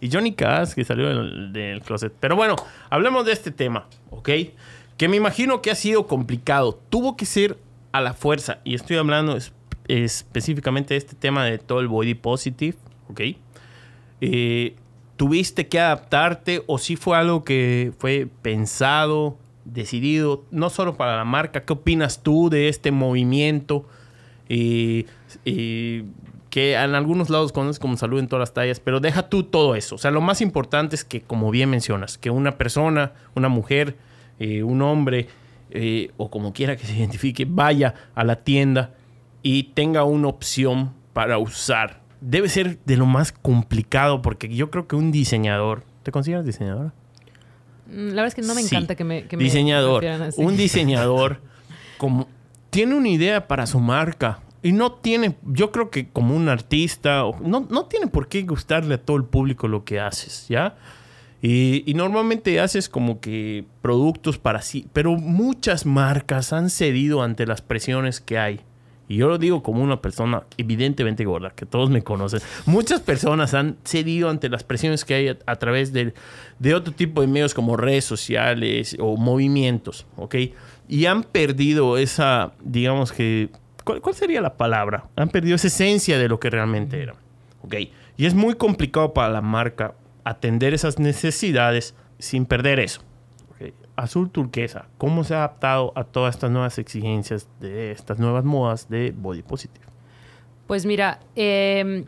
Y Johnny Cass, que salió del, del closet. Pero bueno, hablemos de este tema, ¿ok? Que me imagino que ha sido complicado. Tuvo que ser a la fuerza. Y estoy hablando es- específicamente de este tema de todo el body positive, ¿ok? Eh, ¿Tuviste que adaptarte o sí fue algo que fue pensado, decidido, no solo para la marca? ¿Qué opinas tú de este movimiento? Y, y que en algunos lados conoces como salud en todas las tallas, pero deja tú todo eso. O sea, lo más importante es que, como bien mencionas, que una persona, una mujer, eh, un hombre, eh, o como quiera que se identifique, vaya a la tienda y tenga una opción para usar. Debe ser de lo más complicado porque yo creo que un diseñador... ¿Te consideras diseñadora? Mm, La verdad es que no me Sí. encanta que me, que diseñador. así. Un diseñador como tiene una idea para su marca y no tiene, yo creo que como un artista, no, no tiene por qué gustarle a todo el público lo que haces, ¿ya? Y, y normalmente haces como que productos para sí, pero muchas marcas han cedido ante las presiones que hay. Y yo lo digo como una persona evidentemente gorda, que todos me conocen. Muchas personas han cedido ante las presiones que hay a, través de, de otro tipo de medios como redes sociales o movimientos, ¿ok? Y han perdido esa, digamos que, ¿cuál, cuál sería la palabra? Han perdido esa esencia de lo que realmente era, ¿ok? Y es muy complicado para la marca atender esas necesidades sin perder eso. Azul turquesa, ¿cómo se ha adaptado a todas estas nuevas exigencias de estas nuevas modas de body positive? Pues mira, eh,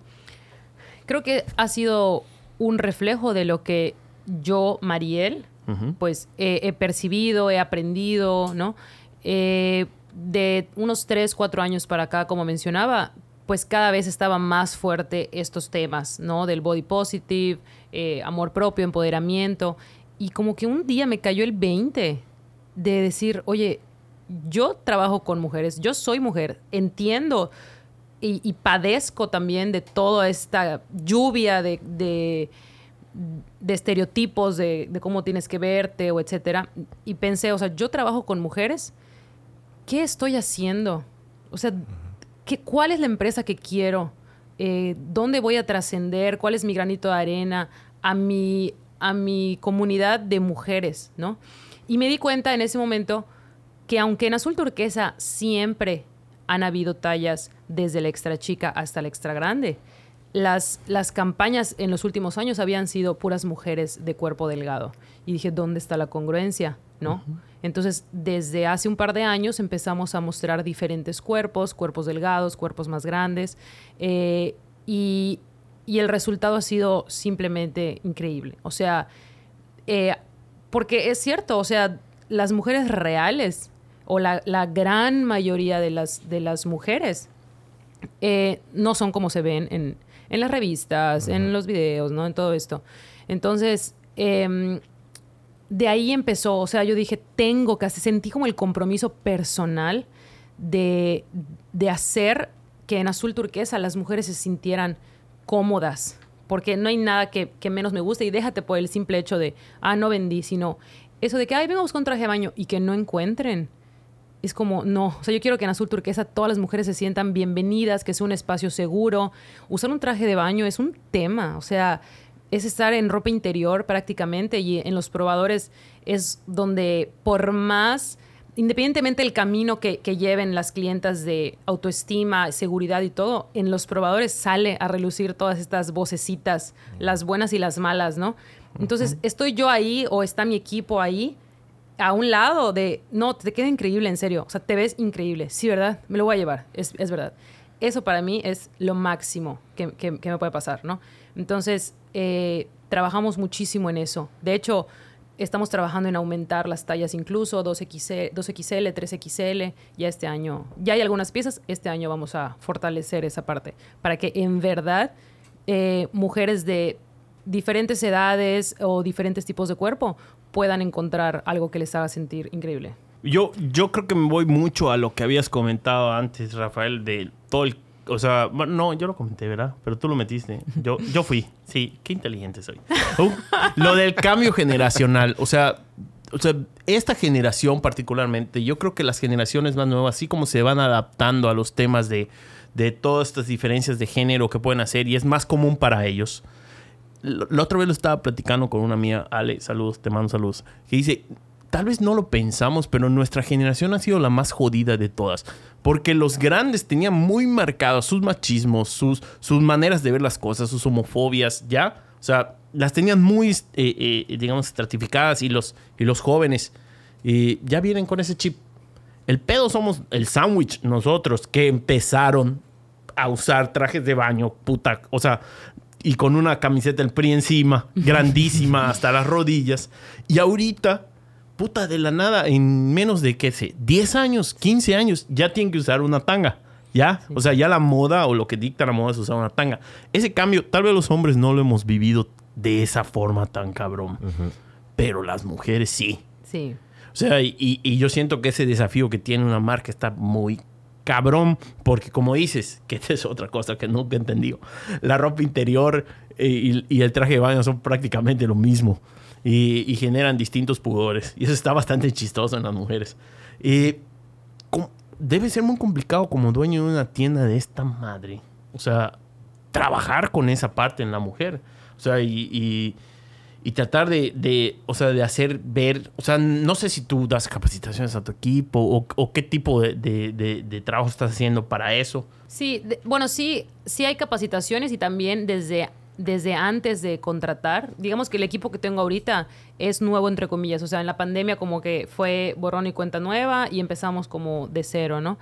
creo que ha sido un reflejo de lo que yo, Mariel, pues eh, he percibido, he aprendido, ¿no? Eh, de unos 3, 4 años para acá, como mencionaba, pues cada vez estaba más fuerte estos temas, ¿no? Del body positive, eh, amor propio, empoderamiento. Y como que un día me cayó el 20 de decir, oye, yo trabajo con mujeres, yo soy mujer, entiendo y, y padezco también de toda esta lluvia de, de, de estereotipos de, de cómo tienes que verte o etcétera. Y pensé, o sea, yo trabajo con mujeres, ¿qué estoy haciendo? O sea, ¿qué, ¿cuál es la empresa que quiero? Eh, ¿Dónde voy a trascender? ¿Cuál es mi granito de arena a mi, a mi comunidad de mujeres? ¿no? Y me di cuenta en ese momento que aunque en azul turquesa siempre han habido tallas desde la extra chica hasta la extra grande, las, las campañas en los últimos años habían sido puras mujeres de cuerpo delgado. Y dije, ¿dónde está la congruencia? ¿No? Entonces, desde hace un par de años empezamos a mostrar diferentes cuerpos, cuerpos delgados, cuerpos más grandes, eh, y, y el resultado ha sido simplemente increíble. O sea, eh, porque es cierto, o sea, las mujeres reales o la, la gran mayoría de las, de las mujeres eh, no son como se ven en, en las revistas, en los videos, ¿no? En todo esto. Entonces, em, de ahí empezó, o sea, yo dije, tengo que hacer, sentí como el compromiso personal de, de hacer que en azul turquesa las mujeres se sintieran cómodas, porque no hay nada que, que menos me guste y déjate por el simple hecho de, ah, no vendí, sino eso de que, ay, venga a buscar un traje de baño y que no encuentren. Es como, no, o sea, yo quiero que en azul turquesa todas las mujeres se sientan bienvenidas, que es un espacio seguro. Usar un traje de baño es un tema, o sea, es estar en ropa interior prácticamente y en los probadores es donde por más, independientemente del camino que, que lleven las clientas de autoestima, seguridad y todo, en los probadores sale a relucir todas estas vocecitas, las buenas y las malas, ¿no? Entonces, estoy yo ahí o está mi equipo ahí a un lado de, no, te queda increíble, en serio, o sea, te ves increíble, sí, ¿verdad? Me lo voy a llevar, es, es verdad. Eso para mí es lo máximo que, que- que me puede pasar, ¿no? Entonces, eh, trabajamos muchísimo en eso. De hecho, estamos trabajando en aumentar las tallas incluso, 2XL, 2XL 3XL, ya este año, ya hay algunas piezas, este año vamos a fortalecer esa parte, para que en verdad eh, mujeres de diferentes edades o diferentes tipos de cuerpo puedan encontrar algo que les haga sentir increíble. Yo, yo creo que me voy mucho a lo que habías comentado antes, Rafael, de todo el... O sea, no, yo lo comenté, ¿verdad? Pero tú lo metiste. Yo, yo fui. Sí, qué inteligente soy. Uh, lo del cambio generacional. O sea, o sea, esta generación particularmente, yo creo que las generaciones más nuevas, así como se van adaptando a los temas de, de todas estas diferencias de género que pueden hacer y es más común para ellos. Lo- La otra vez lo estaba platicando con una mía, Ale, saludos, te mando saludos, que dice, tal vez no lo pensamos, pero nuestra generación ha sido la más jodida de todas. Porque los grandes tenían muy marcados sus machismos, sus, sus maneras de ver las cosas, sus homofobias, ¿ya? O sea, las tenían muy, eh, eh, digamos, estratificadas y los, y los jóvenes eh, ya vienen con ese chip. El pedo somos el sándwich, nosotros, que empezaron a usar trajes de baño, puta, o sea, y con una camiseta del PRI encima, grandísima hasta las rodillas. Y ahorita, puta, de la nada, en menos de, qué sé, 10 años, 15 años, ya tienen que usar una tanga. ¿Ya? O sea, ya la moda o lo que dicta la moda es usar una tanga. Ese cambio, tal vez los hombres no lo hemos vivido de esa forma tan cabrón. Pero las mujeres sí. Sí. O sea, y, y- yo siento que ese desafío que tiene una marca está muy cabrón, porque como dices, que [laughs] esta es otra cosa que nunca he entendido, la ropa interior eh, y, y el traje de baño son prácticamente lo mismo y, generan distintos pudores. Y eso está bastante chistoso en las mujeres. ¿cómo- debe ser muy complicado como dueño de una tienda de esta madre. O sea, trabajar con esa parte en la mujer. O sea, y, tratar de, de, o sea, de hacer ver, o sea, no sé si tú das capacitaciones a tu equipo o, qué tipo de, de- trabajo estás haciendo para eso. Sí, bueno, sí, sí hay capacitaciones y también desde, desde antes de contratar. Digamos que el equipo que tengo ahorita es nuevo, entre comillas. O sea, en la pandemia como que fue borrón y cuenta nueva y empezamos como de cero, ¿no?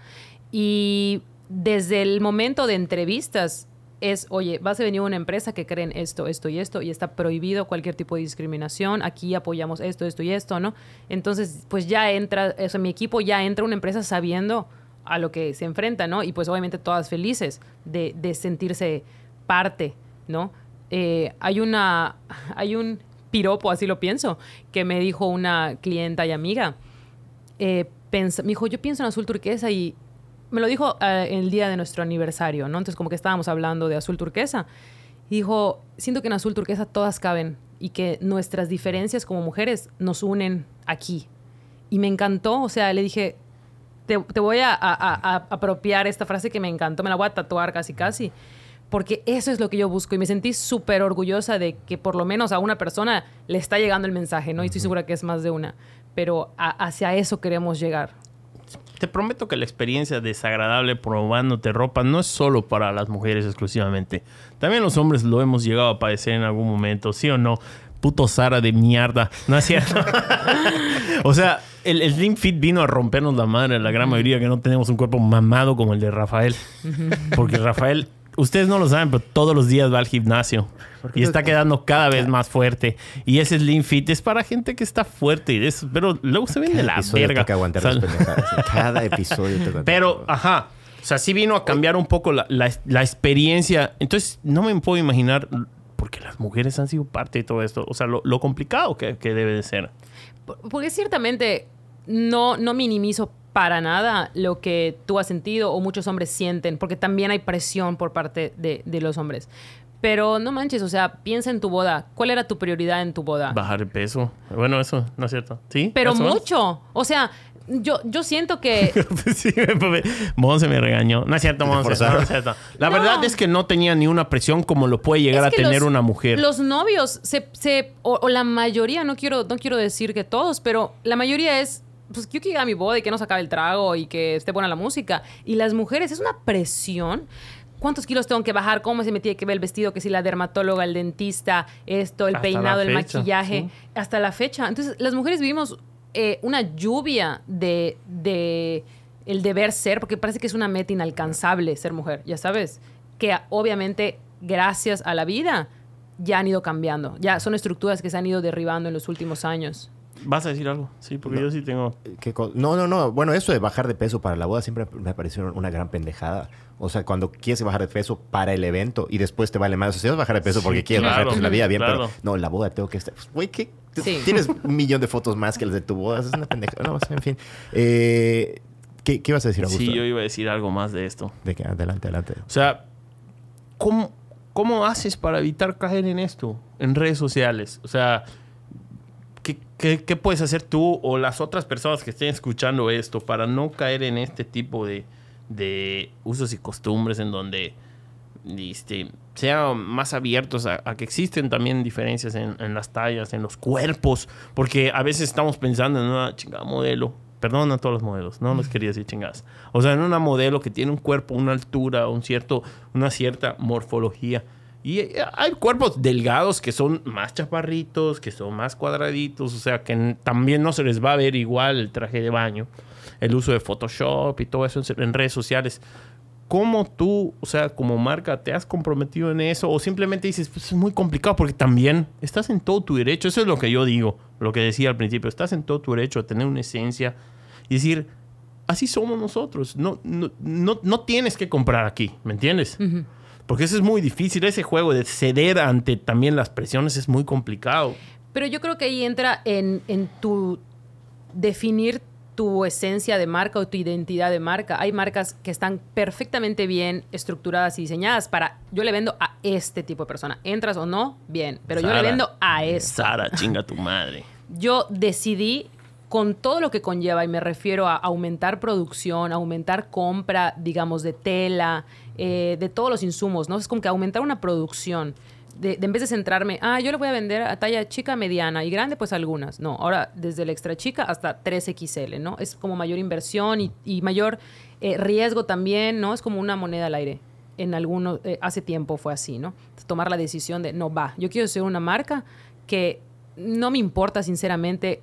Y desde el momento de entrevistas es, oye, vas a venir una empresa que creen esto, esto y esto, y está prohibido cualquier tipo de discriminación, aquí apoyamos esto, esto y esto, ¿no? Entonces, pues ya entra, o sea, mi equipo ya entra una empresa sabiendo a lo que se enfrenta, ¿no? Y pues obviamente todas felices de, de sentirse parte, ¿no? Eh, hay una, [laughs] hay un piropo, así lo pienso, que me dijo una clienta y amiga, eh, me dijo, yo pienso en azul turquesa y me lo dijo eh, el día de nuestro aniversario, ¿no? Entonces como que estábamos hablando de azul turquesa. Y dijo, siento que en azul turquesa todas caben y que nuestras diferencias como mujeres nos unen aquí. Y me encantó, o sea, le dije, te, voy a apropiar esta frase que me encantó, me la voy a tatuar casi casi, porque eso es lo que yo busco y me sentí súper orgullosa de que por lo menos a una persona le está llegando el mensaje, ¿no? Y estoy segura que es más de una, pero hacia eso queremos llegar. Te prometo que la experiencia desagradable probándote ropa no es solo para las mujeres exclusivamente. También los hombres lo hemos llegado a padecer en algún momento, ¿sí o no? Puto Sara de mierda. ¿No es cierto? [laughs] o sea, el, el Slim Fit vino a rompernos la madre, la gran mayoría que no tenemos un cuerpo mamado como el de Rafael. Porque Rafael, ustedes no lo saben, pero todos los días va al gimnasio. Y está quedando cada vez más fuerte. Y ese Slim Fit es para gente que está fuerte. y eso- pero luego se ven de la verga. toca aguantar O sea. Cada episodio toca pero, ajá. O sea, sí vino a cambiar un poco la, la- la experiencia. Entonces, no me puedo imaginar, porque las mujeres han sido parte de todo esto. O sea, lo, lo complicado que, que debe de ser. Por- Porque ciertamente no, no minimizo para nada lo que tú has sentido o muchos hombres sienten, porque también hay presión por parte de, de los hombres. Pero no manches, o sea, piensa en tu boda. ¿Cuál era tu prioridad en tu boda? Bajar el peso. Bueno, eso, ¿no es cierto? ¿Sí? Pero mucho. O sea, yo, yo siento que [laughs] sí, Monse me regañó. No es cierto, Monse. No, es cierto. La No. verdad es que no tenía ni una presión como lo puede llegar Es a tener los- una mujer. Los novios, se, se- o, o la mayoría, no quiero, no quiero decir que todos, pero la mayoría es, pues a mi boda y que no se acabe el trago y que esté buena la música. Y las mujeres, es una presión. ¿Cuántos kilos tengo que bajar? ¿Cómo se me tiene que ver el vestido? Que si la dermatóloga, el dentista, esto, el Hasta peinado, el maquillaje, sí. hasta la fecha. Entonces, las mujeres vivimos eh, una lluvia de, de el deber ser, porque parece que es una meta inalcanzable ser mujer, ya sabes. Que obviamente, gracias a la vida, ya han ido cambiando. Ya son estructuras que se han ido derribando en los últimos años. ¿Vas a decir algo? Sí, porque yo sí tengo... ¿Qué co- no, no, no. Bueno, eso de bajar de peso para la boda siempre me pareció una gran pendejada. O sea, cuando quieres bajar de peso para el evento y después te vale más. O sea, si vas a bajar de peso Sí, porque quieres claro, bajar de peso en la vida, bien, claro. pero no, la boda tengo que estar. pues, Güey, ¿qué? Sí. Tienes un millón de fotos más que las de tu boda. Es una pendejada. No, o sea, en fin. Eh, ¿qué, ¿Qué ibas a decir, Augusto? Sí, yo iba a decir algo más de esto. De que, adelante, adelante. O sea, ¿cómo, ¿cómo haces para evitar caer en esto? En redes sociales. O sea, ¿qué, puedes hacer tú o las otras personas que estén escuchando esto para no caer en este tipo de, de usos y costumbres en donde este, sean más abiertos a, a que existen también diferencias en, en las tallas, en los cuerpos? Porque a veces estamos pensando en una chingada modelo. Perdón a todos los modelos, no les quería decir chingadas. O sea, en una modelo que tiene un cuerpo, una altura, un cierto, una cierta morfología. Y eh, hay cuerpos delgados que son más chaparritos, que son más cuadraditos, o sea, que también no se les va a ver igual el traje de baño, el uso de Photoshop y todo eso en, redes sociales. ¿Cómo tú, o sea, como marca, te has comprometido en eso? O simplemente dices, pues es muy complicado porque también estás en todo tu derecho. Eso es lo que yo digo, lo que decía al principio. Estás en todo tu derecho a tener una esencia y decir, así somos nosotros. No, no, no, no tienes que comprar aquí, ¿me entiendes? Porque eso es muy difícil. Ese juego de ceder ante también las presiones es muy complicado. Pero yo creo que ahí entra en, en tu definir tu esencia de marca o tu identidad de marca. Hay marcas que están perfectamente bien estructuradas y diseñadas para yo le vendo a este tipo de persona. Entras o no, bien, pero yo le vendo a esta. Sara, chinga tu madre. Yo decidí con todo lo que conlleva, y me refiero a aumentar producción, aumentar compra, digamos, de tela, eh, de todos los insumos, ¿no? Es como que aumentar una producción. De, en vez de centrarme, ah, yo le voy a vender a talla chica, mediana y grande, pues algunas. No, ahora desde la extra chica hasta 3XL, ¿no? Es como mayor inversión y, mayor eh, riesgo también, ¿no? Es como una moneda al aire. En algunos, eh, hace tiempo fue así, ¿no? Tomar la decisión de, no, va, yo quiero ser una marca que no me importa sinceramente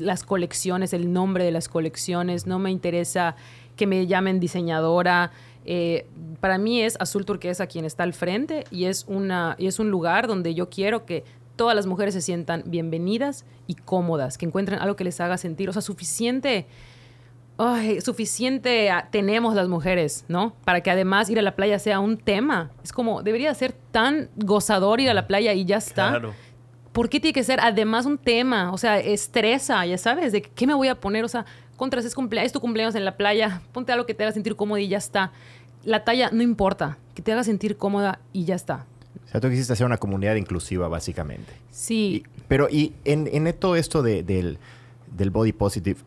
las colecciones, el nombre de las colecciones, no me interesa que me llamen diseñadora. Eh, para mí es azul turquesa quien está al frente y es, una, y es un lugar donde yo quiero que todas las mujeres se sientan bienvenidas y cómodas, que encuentren algo que les haga sentir, o sea, suficiente, ay, suficiente ah, tenemos las mujeres, ¿no? Para que además ir a la playa sea un tema. Es como, debería ser tan gozador ir a la playa y ya está. Claro. ¿Por qué tiene que ser además un tema? O sea, estresa, ya sabes, de qué me voy a poner. O sea, contras es, cumplea- es tu cumpleaños en la playa, [laughs] ponte algo que te haga sentir cómodo y ya está. La talla no importa, que te haga sentir cómoda y ya está. O sea, tú quisiste hacer una comunidad inclusiva, básicamente. Sí, Y- pero, y en, en todo esto de- del, del body positive,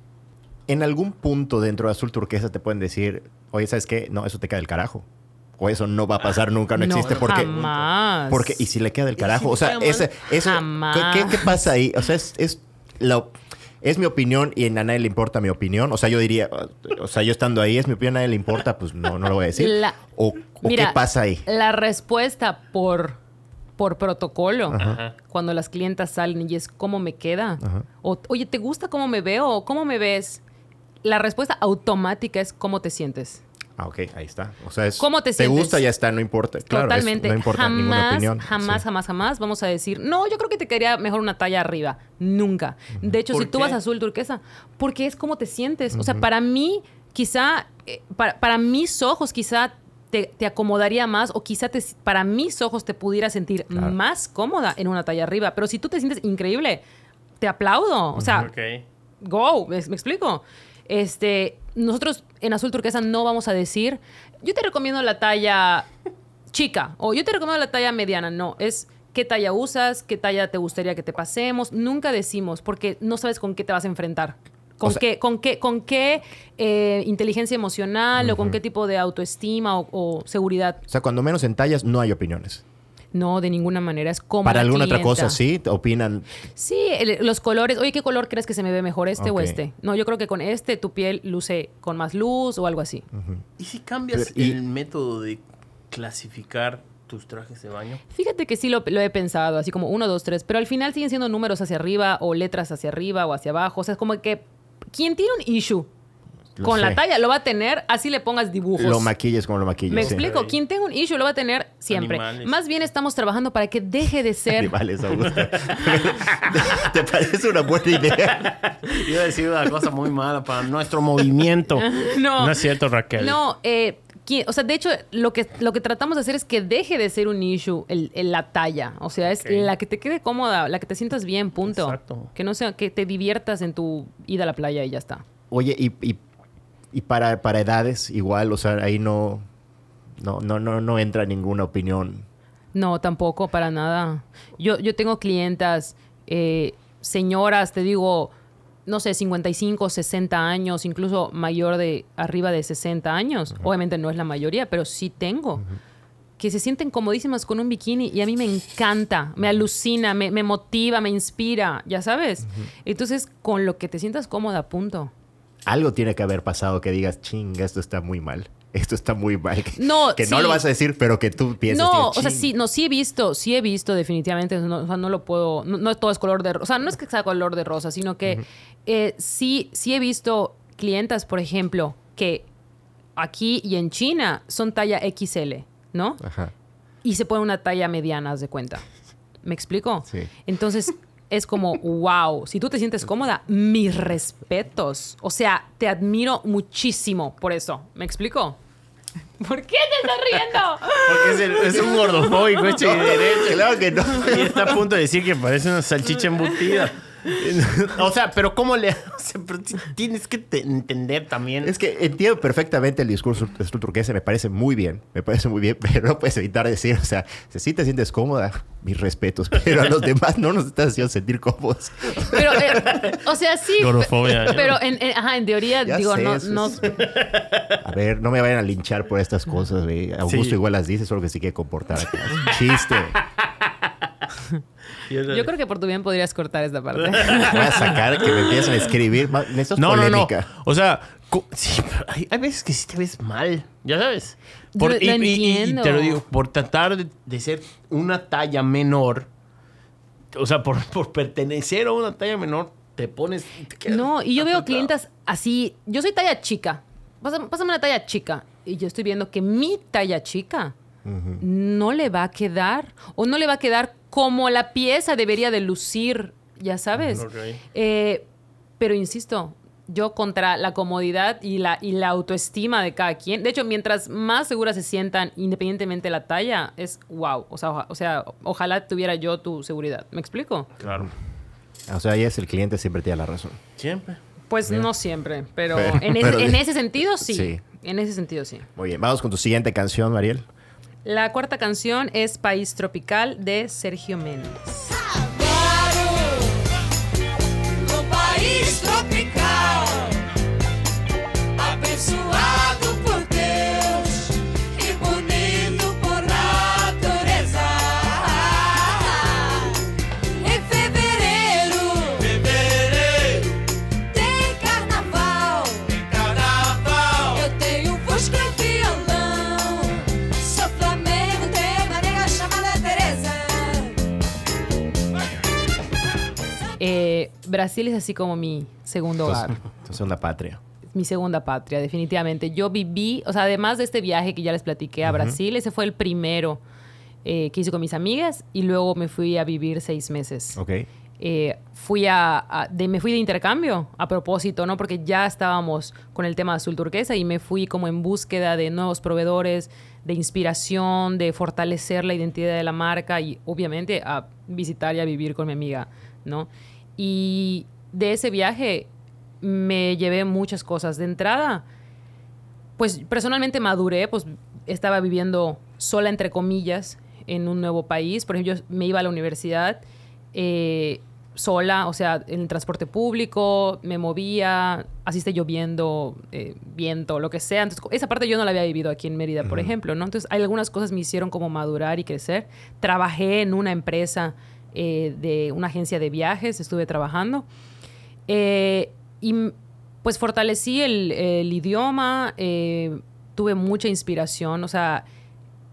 en algún punto dentro de Azul Turquesa te pueden decir, oye, ¿sabes qué? No, eso te cae del carajo. O eso no va a pasar nunca, no, existe. porque jamás. Porque, y si le queda del carajo, o sea, ese, eso, Jamás. ¿qué, qué, qué pasa ahí? O sea, es, es, la- es mi opinión y a nadie le importa mi opinión. O sea, yo diría, o sea, yo estando ahí, es mi opinión, a nadie le importa, pues no, no lo voy a decir. La- o, o Mira, qué pasa ahí. La respuesta por, por protocolo, Ajá. cuando las clientas salen y es cómo me queda. Ajá. O, oye, ¿te gusta cómo me veo? ¿Cómo me ves? La respuesta automática es cómo te sientes. Ah, ok, ahí está. O sea, es, ¿Cómo te sientes? gusta, ya está, no importa. Claro, es- Totalmente. no importa ninguna jamás, opinión. jamás, Sí. jamás, jamás vamos a decir, no, yo creo que te quedaría mejor una talla arriba. Nunca. De hecho, ¿Por si tú vas a azul turquesa, porque es como te sientes. O sea, para mí, quizá, eh, para, para mis ojos, quizá te, te acomodaría más o quizá te, para mis ojos te pudiera sentir Claro. más cómoda en una talla arriba. Pero si tú te sientes increíble, te aplaudo. O sea, Ok. go, ¿me, me explico? Este, nosotros en azul turquesa no vamos a decir, yo te recomiendo la talla chica o yo te recomiendo la talla mediana, no, es qué talla usas, qué talla te gustaría que te pasemos, nunca decimos porque no sabes con qué te vas a enfrentar. ¿Con O sea- qué, con qué, con qué eh, inteligencia emocional o con qué tipo de autoestima o, o seguridad? O sea, cuando menos en tallas no hay opiniones. No, de ninguna manera. Es como. Para alguna otra cosa sí, te opinan. Sí, el- los colores. Oye, ¿qué color crees que se me ve mejor, este o este? No, yo creo que con este tu piel luce con más luz o algo así. ¿Y si cambias Pero, y- el método de clasificar tus trajes de baño? Fíjate que sí lo, lo he pensado, así como uno, dos, tres, pero al final siguen siendo números hacia arriba o letras hacia arriba o hacia abajo. O sea, es como que quien tiene un issue Lo con sé. la talla lo va a tener, así le pongas dibujos. Lo maquilles como lo maquilles. Me sí. explico, quien tenga un issue lo va a tener siempre. Animales. Más bien estamos trabajando para que deje de ser. Animales. [laughs] ¿Te parece una buena idea? [laughs] Iba a decir una cosa muy mala para nuestro movimiento. [laughs] No. No es cierto, Raquel. No, eh, o sea, de hecho, lo que, lo que tratamos de hacer es que deje de ser un issue el, el- la talla. O sea, es la que te quede cómoda, la que te sientas bien, punto. Exacto. Que no sea, que te diviertas en tu ida a la playa y ya está. Oye, y, y, y para, para edades igual, o sea, ahí no, no, no, no, no entra ninguna opinión. No, tampoco, para nada. Yo, yo tengo clientas, eh, señoras, te digo, no sé, 55, 60 años, incluso mayor de arriba de 60 años. Obviamente no es la mayoría, pero sí tengo. Que se sienten comodísimas con un bikini y a mí me encanta, me alucina, me, me motiva, me inspira, ya sabes. Entonces, con lo que te sientas cómoda, punto. Algo tiene que haber pasado que digas, chinga, esto está muy mal. Esto está muy mal. Que No, que no lo vas a decir, pero que tú piensas. No, o sea, sí, no, sí he visto, sí he visto definitivamente, no, o sea, no lo puedo, no, no todo es color de rosa, o sea, no es que sea color de rosa, sino que eh, sí, sí he visto clientas, por ejemplo, que aquí y en China son talla XL, ¿no? Ajá. Y se ponen una talla mediana, haz de cuenta. ¿Me explico? Sí. Entonces, es como, wow, si tú te sientes cómoda, mis respetos. O sea, te admiro muchísimo por eso. ¿Me explico? ¿Por qué te estás riendo? Porque es, el- es un gordofóbico hecho y derecho. Claro que no. Y está a punto de decir que parece una salchicha embutida. O sea, pero ¿cómo le...? [laughs] O sea, pero tienes que te- entender también... Es que entiendo perfectamente el discurso de turquesa, me parece muy bien, me parece muy bien, [laughs] pero no puedes evitar decir, o sea, si sí te sientes cómoda, mis respetos, pero a los [laughs] demás no nos estás haciendo sentir cómodos. Pero, eh, o sea, sí. Gordofobia. pe- Pero, en, en- ajá, en teoría, Ya digo, sé, no, no. es- A ver, no me vayan a linchar por estas cosas, güey. Augusto Sí. igual las dice, solo que sí quiere comportar chiste. [laughs] Yo creo que por tu bien podrías cortar esta parte. Voy a sacar que me empiecen a escribir. ma- Esto es No, no, no. polémica. O sea, sí, hay, hay veces que sí te ves mal, ya sabes. Lo y, y- y- y entiendo. te lo digo, por tratar de, de ser una talla menor, o sea, por, por pertenecer a una talla menor, te pones... te No, y yo veo clientas así. Yo soy talla chica. Pásame, pásame una talla chica. Y yo estoy viendo que mi talla chica no le va a quedar. O no le va a quedar como la pieza debería de lucir. Ya sabes. Eh, pero insisto, yo contra la comodidad y la, y la autoestima de cada quien. De hecho, mientras más seguras se sientan, independientemente de la talla, es wow. O sea, oja- o sea, ojalá tuviera yo tu seguridad. ¿Me explico? Claro. O sea, ahí es el cliente siempre tiene la razón. Siempre. Pues no siempre, pero, Pero- en, ese, [laughs] pero- en ese sentido sí. Sí. En ese sentido sí. Muy bien, vamos con tu siguiente canción, Mariel. La cuarta canción es País Tropical de Sergio Méndez. Brasil es así como mi segundo hogar. [laughs] Entonces, una patria. mi segunda patria, definitivamente. Yo viví, o sea, además de este viaje que ya les platiqué a Brasil, ese fue el primero eh, que hice con mis amigas y luego me fui a vivir seis meses. Ok. Eh, fui a, a- de, me fui de intercambio a propósito, ¿no? Porque ya estábamos con el tema azul turquesa y me fui como en búsqueda de nuevos proveedores, de inspiración, de fortalecer la identidad de la marca y obviamente a visitar y a vivir con mi amiga, ¿no? Y de ese viaje me llevé muchas cosas. De entrada, pues personalmente maduré, pues estaba viviendo sola, entre comillas, en un nuevo país. Por ejemplo, yo me iba a la universidad eh, sola, o sea, en el transporte público, me movía, así esté lloviendo, eh, viento, lo que sea. Entonces, esa parte yo no la había vivido aquí en Mérida, por ejemplo, ¿no? Entonces, hay algunas cosas me hicieron como madurar y crecer. Trabajé en una empresa eh, de una agencia de viajes, estuve trabajando. Eh, y pues fortalecí el, el idioma, eh, tuve mucha inspiración, o sea,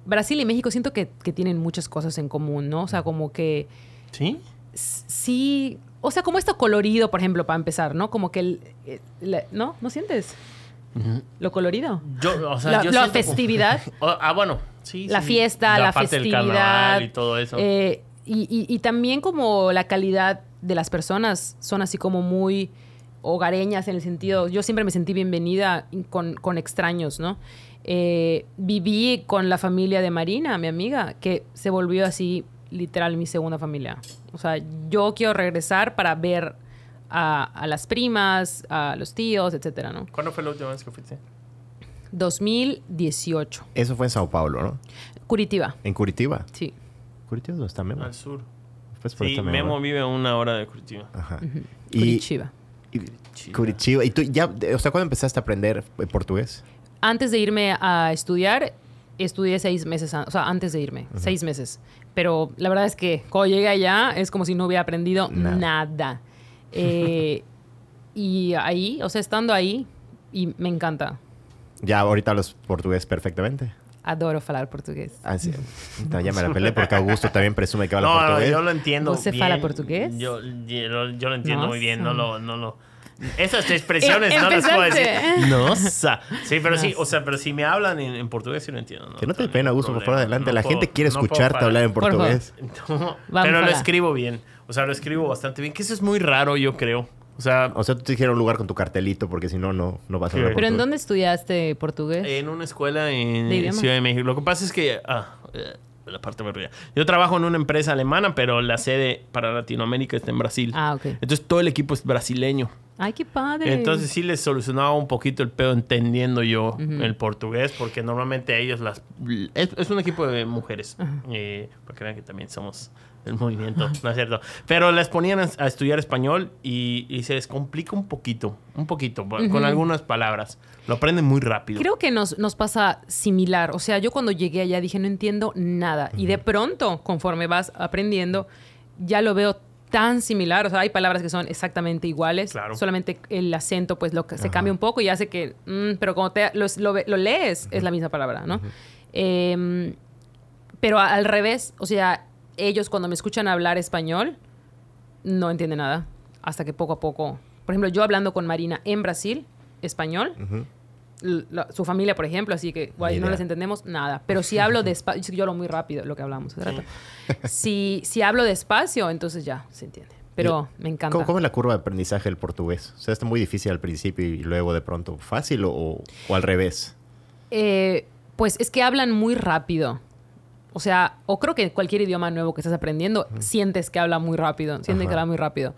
Brasil y México siento que, que tienen muchas cosas en común, ¿no? O sea, como que ¿Sí? sí, o sea, como esto colorido, por ejemplo, para empezar, ¿no? Como que el, la- ¿no? ¿No sientes? Lo colorido. Yo, o sea, La- yo la como- festividad. [laughs] Ah, bueno, sí. la sí. fiesta, la, parte del festividad. carnaval y todo eso. eh, y, y- y también como la calidad de las personas son así como muy hogareñas en el sentido, yo siempre me sentí bienvenida con, con extraños, ¿no? Eh, viví con la familia de Marina, mi amiga, que se volvió así literal mi segunda familia. O sea, yo quiero regresar para ver a, a las primas, a los tíos, etcétera, ¿no? ¿Cuándo fue la última vez que fuiste? 2018. Eso fue en Sao Paulo, ¿no? Curitiba, En Curitiba. sí. Curitiba no está Memo. Al sur. Pues por Sí, esta Memo vive a una hora de Curitiba. Ajá. Y, Curitiba. y- Curitiba. ¿Y tú ya, o sea, cuándo empezaste a aprender eh, portugués? Antes de irme a estudiar, estudié seis meses, o sea, antes de irme, seis meses. Pero la verdad es que cuando llegué allá es como si no hubiera aprendido Nada. nada. [laughs] Eh, y ahí, o sea, estando ahí, y me encanta. Ya ahorita hablas portugués perfectamente. Adoro hablar portugués. Ah, sí. [laughs] Entonces, ya me la peleé porque Augusto también presume que habla No, no, portugués. yo lo entiendo. ¿Você bien. fala portugués? Yo, yo, lo- yo lo entiendo muy bien. No lo, no lo. Esas expresiones [laughs] no las puedo decir. Nossa. [laughs] Sí, pero sí, o sea, pero si me hablan en, en portugués sí lo entiendo. que no te pena, Augusto, por favor, adelante. No la puedo- gente quiere no escucharte hablar en Por portugués. No, Vamos pero lo escribo bien. O sea, lo escribo bastante bien. Que eso es muy raro, yo creo. O sea, O sea, tú te dijeron un lugar con tu cartelito porque si no, no, no vas a hablar. ¿Pero en dónde estudiaste portugués? en una escuela en ¿De? Ciudad de México. Lo que pasa es que. Ah, eh, la parte me ría. Yo trabajo en una empresa alemana, pero la sede para Latinoamérica está en Brasil. Ah, ok. Entonces todo el equipo es brasileño. Ay, qué padre. Entonces sí les solucionaba un poquito el pedo entendiendo yo el portugués, porque normalmente ellos las... Es, es un equipo de mujeres, eh, para que vean que también somos el movimiento, ¿no es cierto? Pero les ponían a, estudiar español y, y se les complica un poquito, un poquito, con algunas palabras. Lo aprenden muy rápido. Creo que nos, nos pasa similar. O sea, yo cuando llegué allá dije, no entiendo nada. Y de pronto, conforme vas aprendiendo, ya lo veo tan similar. O sea, hay palabras que son exactamente iguales. Claro. Solamente el acento, pues, lo que se cambia un poco y hace que... mm, pero como te, lo, lo lees, es la misma palabra, ¿no? Em, pero al revés, o sea, ellos cuando me escuchan hablar español, no entienden nada. Hasta que poco a poco... Por ejemplo, yo hablando con Marina en Brasil, español, la- su familia, por ejemplo, así que guay, no les entendemos nada. Pero si hablo despacio, yo hablo muy rápido, lo que hablamos hace rato. Si, si hablo despacio, entonces ya se entiende. Pero me encanta. ¿Cómo, cómo es la curva de aprendizaje del portugués? O sea, ¿está muy difícil al principio y luego de pronto fácil o, o al revés? Eh, pues es que hablan muy rápido. O sea, o creo que cualquier idioma nuevo que estás aprendiendo, sientes que habla muy rápido, sientes que habla muy rápido.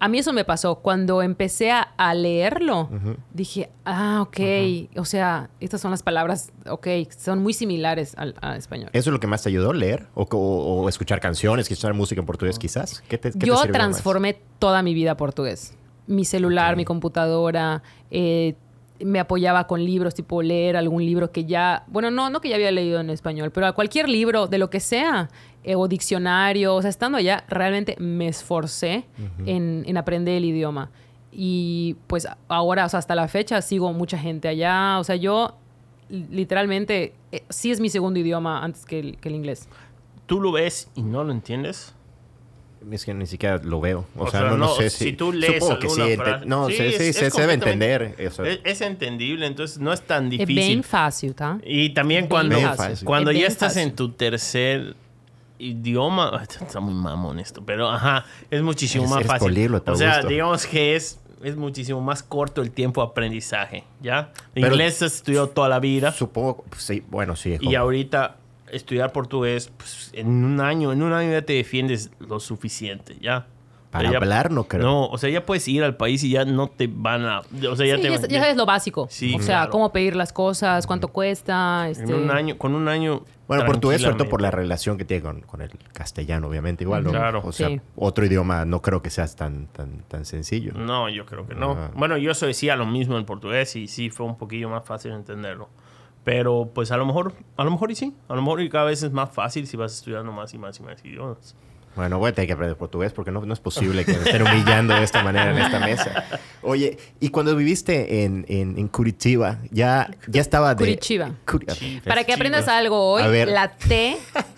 A mí eso me pasó. Cuando empecé a, a leerlo, dije, ah, ok, o sea, estas son las palabras, ok, son muy similares al, al español. ¿Eso es lo que más te ayudó, leer? ¿O, o- o escuchar canciones, escuchar música en portugués quizás? ¿Qué te, qué te Yo más? transformé toda mi vida a portugués. Mi celular, mi computadora, eh, me apoyaba con libros, tipo leer algún libro que ya, bueno, no, no que ya había leído en español, pero a cualquier libro, de lo que sea, eh, o diccionario, o sea, estando allá, realmente me esforcé en, en aprender el idioma. Y pues ahora, o sea, hasta la fecha, sigo mucha gente allá. O sea, yo li- literalmente, eh, sí es mi segundo idioma antes que el, que el inglés. ¿Tú lo ves y no lo entiendes? Es que ni siquiera lo veo. O, O sea, sea, no, sé si si... tú lees Supongo que sí. frase- No, Sí, es- sí, es se, se debe entender. Eso. Es, es entendible, entonces no es tan Es difícil. bien fácil, ¿tá? Y también cuando, fácil. cuando Es ya estás fácil. en tu tercer idioma, [laughs] está muy mamón esto, pero ajá, es muchísimo más fácil. políglota, o sea, digamos que es, es muchísimo más corto el tiempo de aprendizaje, ¿ya? Pero- Inglés has estudiado toda la vida Supongo... Sí, bueno, sí. y ahorita estudiar portugués, pues, en un año, en un año ya te defiendes lo suficiente, ¿ya? Para Ya- hablar no creo. No, o sea, ya puedes ir al país y ya no te van a... O sea, ya Sí, te ya, ya sabes lo básico. Sí, o sea, claro. cómo pedir las cosas, cuánto cuesta. Este... En un año, con un año... Bueno, portugués, sobre todo por la relación que tiene con, con el castellano, obviamente, igual, ¿no? Claro. O sea, Sí. otro idioma no creo que sea tan, tan, tan sencillo. No, yo creo que no. Ajá. Bueno, yo eso decía lo mismo en portugués y sí fue un poquillo más fácil entenderlo. Pero pues a lo mejor, a lo mejor y sí. A lo mejor y cada vez es más fácil si vas estudiando más y más y más idiomas. Bueno, voy a tener que aprender portugués porque no, no es posible que me estén humillando de esta manera en esta mesa. Oye, y cuando viviste en, en, en Curitiba, ya, ya estaba de... Curitiba. Curi- Para que aprendas algo hoy, A ver. la T,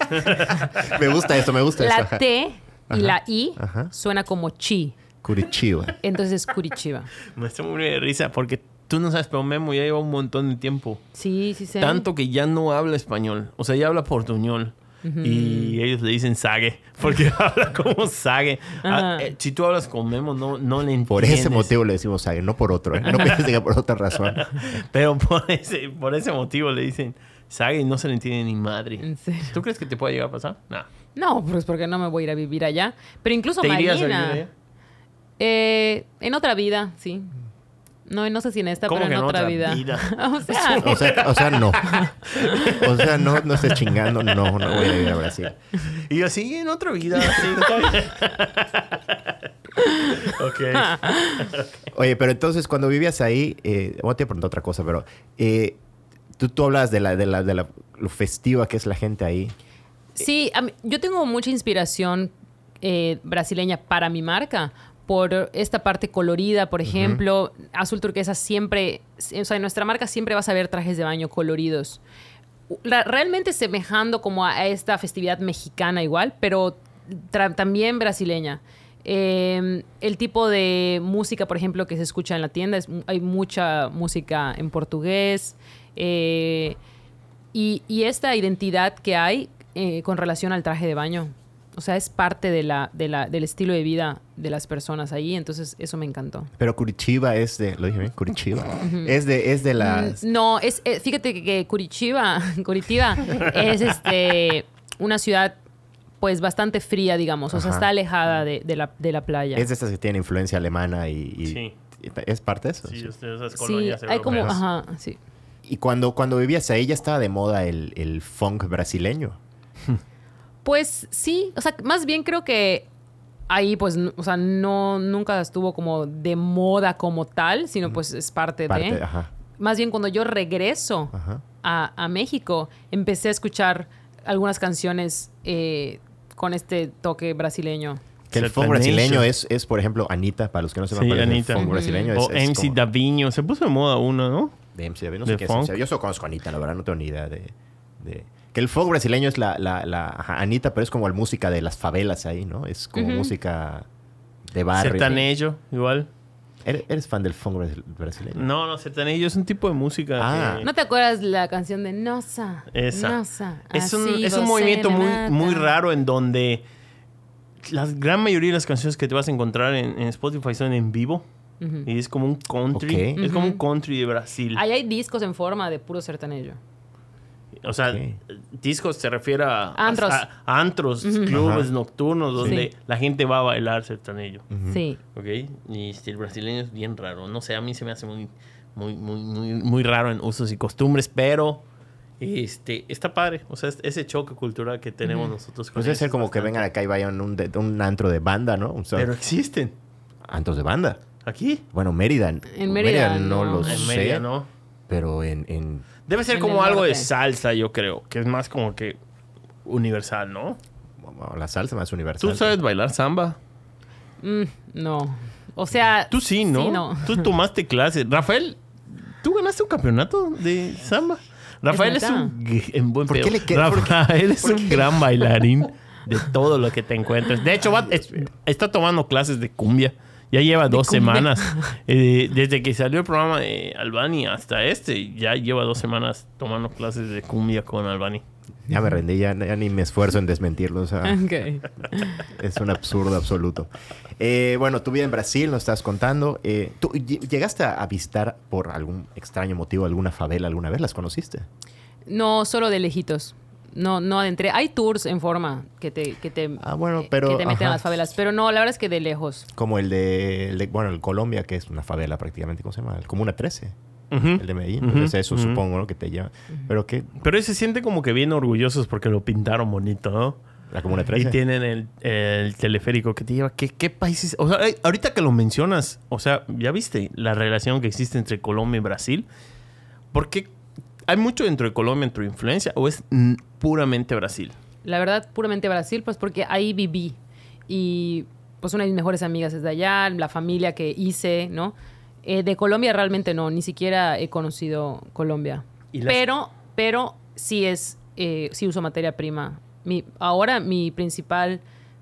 [laughs] Me gusta esto, me gusta esto. la. T y la I Ajá. suena como chi. Curitiba. Entonces es Curitiba. [laughs] Me está muy de risa porque tú no sabes, pero Memo ya lleva un montón de tiempo. Sí, sí, sí. Tanto que ya no habla español. O sea, ya habla portuñol. Y ellos le dicen sague, porque [laughs] habla como sague. Ah, eh, si tú hablas con Memo, no, no le entiendes. Por ese motivo le decimos Sague, no por otro. ¿eh? No pienses que por otra razón. [laughs] Pero por ese, por ese motivo le dicen sague y no se le entiende ni madre. ¿En serio? ¿Tú crees que te puede llegar a pasar? No. No, pues porque no me voy a ir a vivir allá. Pero incluso ¿Te irías a Marina. vivir allá? eh, en otra vida, sí. No, no sé si en esta, ¿Cómo pero en en otra, otra vida. vida? [laughs] o sea, O sea, o sea, no. [laughs] O sea, no, no estés chingando. No, no voy a ir a Brasil. Y yo, sí, en otra vida. Sí, [laughs] ok. Oye, pero entonces cuando vivías ahí, eh, bueno, te pregunto otra cosa, pero eh, tú, tú hablas de la, de la, de la lo festiva que es la gente ahí. Sí, a mí- yo tengo mucha inspiración eh, brasileña para mi marca. Por esta parte colorida, por ejemplo, azul turquesa siempre, o sea, en nuestra marca siempre vas a ver trajes de baño coloridos. Realmente semejando como a, esta festividad mexicana igual, pero también brasileña. Eh, el tipo de música, por ejemplo, que se escucha en la tienda, es, hay mucha música en portugués. eh, y, y esta identidad que hay eh, con relación al traje de baño. O sea, es parte de la, de la- del estilo de vida de las personas ahí, entonces eso me encantó. Pero Curitiba es de, lo dije bien, Curitiba. Es de, es de las... Mm, No, es, eh, fíjate que, Curitiba, [laughs] Curitiba es este, una ciudad pues bastante fría, digamos. O sea, Ajá. está alejada de, de la, de la playa. Es de estas que tienen influencia alemana y... y- Sí. ¿Es parte de eso? Sí, Sí. esas sí, colonias hay como... Ajá, sí. Y cuando, cuando vivías ahí ya estaba de moda el, el funk brasileño. Pues sí, o sea, más bien creo que ahí pues, o sea, no, nunca estuvo como de moda como tal, sino pues es parte, Parte, de... ajá, Más bien cuando yo regreso a, a México, empecé a escuchar algunas canciones eh, con este toque brasileño. Que el funk brasileño es, es, por ejemplo, Anita, para los que no sepan Sí, cuál es Anita. el funk brasileño. O es, es MC como- Daviño. Se puso de moda uno, ¿no? De MC David, no de sé qué es. Yo solo conozco a Anita, la verdad, no tengo ni idea de... de- Que el funk brasileño es la, la, la ajá, Anita, pero es como la música de las favelas ahí, ¿no? Es como música de barrio. Sertanejo, igual. ¿Eres, eres fan del funk brasi- brasileño? No, no, sertanejo es un tipo de música Ah. que- ¿No te acuerdas la canción de Nosa? Esa. Nosa. Es un, es movimiento muy, muy raro en donde la gran mayoría de las canciones que te vas a encontrar en, en Spotify son en vivo. Y es como un country. Ok. Es como un country de Brasil. Ahí hay discos en forma de puro sertanejo. O sea, Ok. discos se refiere a Antros. a- a antros, clubes nocturnos donde Sí. la gente va a bailar sertanejo. Sí. ¿Ok? Y este, el brasileño es bien raro. No sé, a mí se me hace muy, muy, muy, muy, muy raro en usos y costumbres, pero este, está padre. O sea, es- ese choque cultural que tenemos nosotros con Pues debe ellos ser como que vengan acá y vayan a un, de- un antro de banda, ¿no? O sea, Pero existen. antros de banda. ¿Aquí? Bueno, Mérida. En Mérida, no, no. lo En sé. Mérida, ¿no? Pero en, en- Debe ser En como algo de salsa, yo creo. Que es más como que universal, ¿no? bueno, la salsa más universal. ¿Tú sabes bailar samba? Mm, no. O sea. Tú sí, ¿no? Tú [laughs] tomaste clases. Rafael, ¿tú ganaste un campeonato de samba? Rafael es, un, en buen ¿Por qué le queda- Rafael es un qué? gran bailarín. [laughs] de todo lo que te encuentres. De hecho, va- es- está tomando clases de cumbia. Ya lleva dos semanas. [laughs] Eh, desde que salió el programa de Albani hasta este, ya lleva dos semanas tomando clases de cumbia con Albani. Ya me rendí, ya, ya ni me esfuerzo en desmentirlo. O sea, [laughs] es un absurdo absoluto. Eh, bueno, tu vida en Brasil, nos estás contando. Eh, ¿Tú ll- llegaste a visitar por algún extraño motivo alguna favela alguna vez? ¿Las conociste? No, solo de lejitos. No, no adentré. Hay tours en forma que te, que te, Ah, bueno, pero, que te meten ajá. a las favelas. Pero no, la verdad es que de lejos. Como el de, el de- bueno, el Colombia, que es una favela prácticamente, ¿cómo se llama? El Comuna 13, el de Medellín. Entonces eso supongo, ¿no? Que te lleva. Pero que Pero se siente como que bien orgullosos porque lo pintaron bonito, ¿no? la Comuna Y 13. tienen el, el teleférico que te lleva. ¿Qué, ¿Qué países? O sea, eh, ahorita que lo mencionas, o sea, ¿ya viste la relación que existe entre Colombia y Brasil? Porque hay mucho dentro de Colombia, entre influencia, o es puramente Brasil. La verdad, puramente Brasil, pues porque ahí viví. Y pues una de mis mejores amigas es de allá, la familia que hice, ¿no? Eh, de Colombia realmente no, ni siquiera he conocido Colombia. ¿Y las- Pero, pero sí es, eh, sí uso materia prima. Mi, ahora mi principal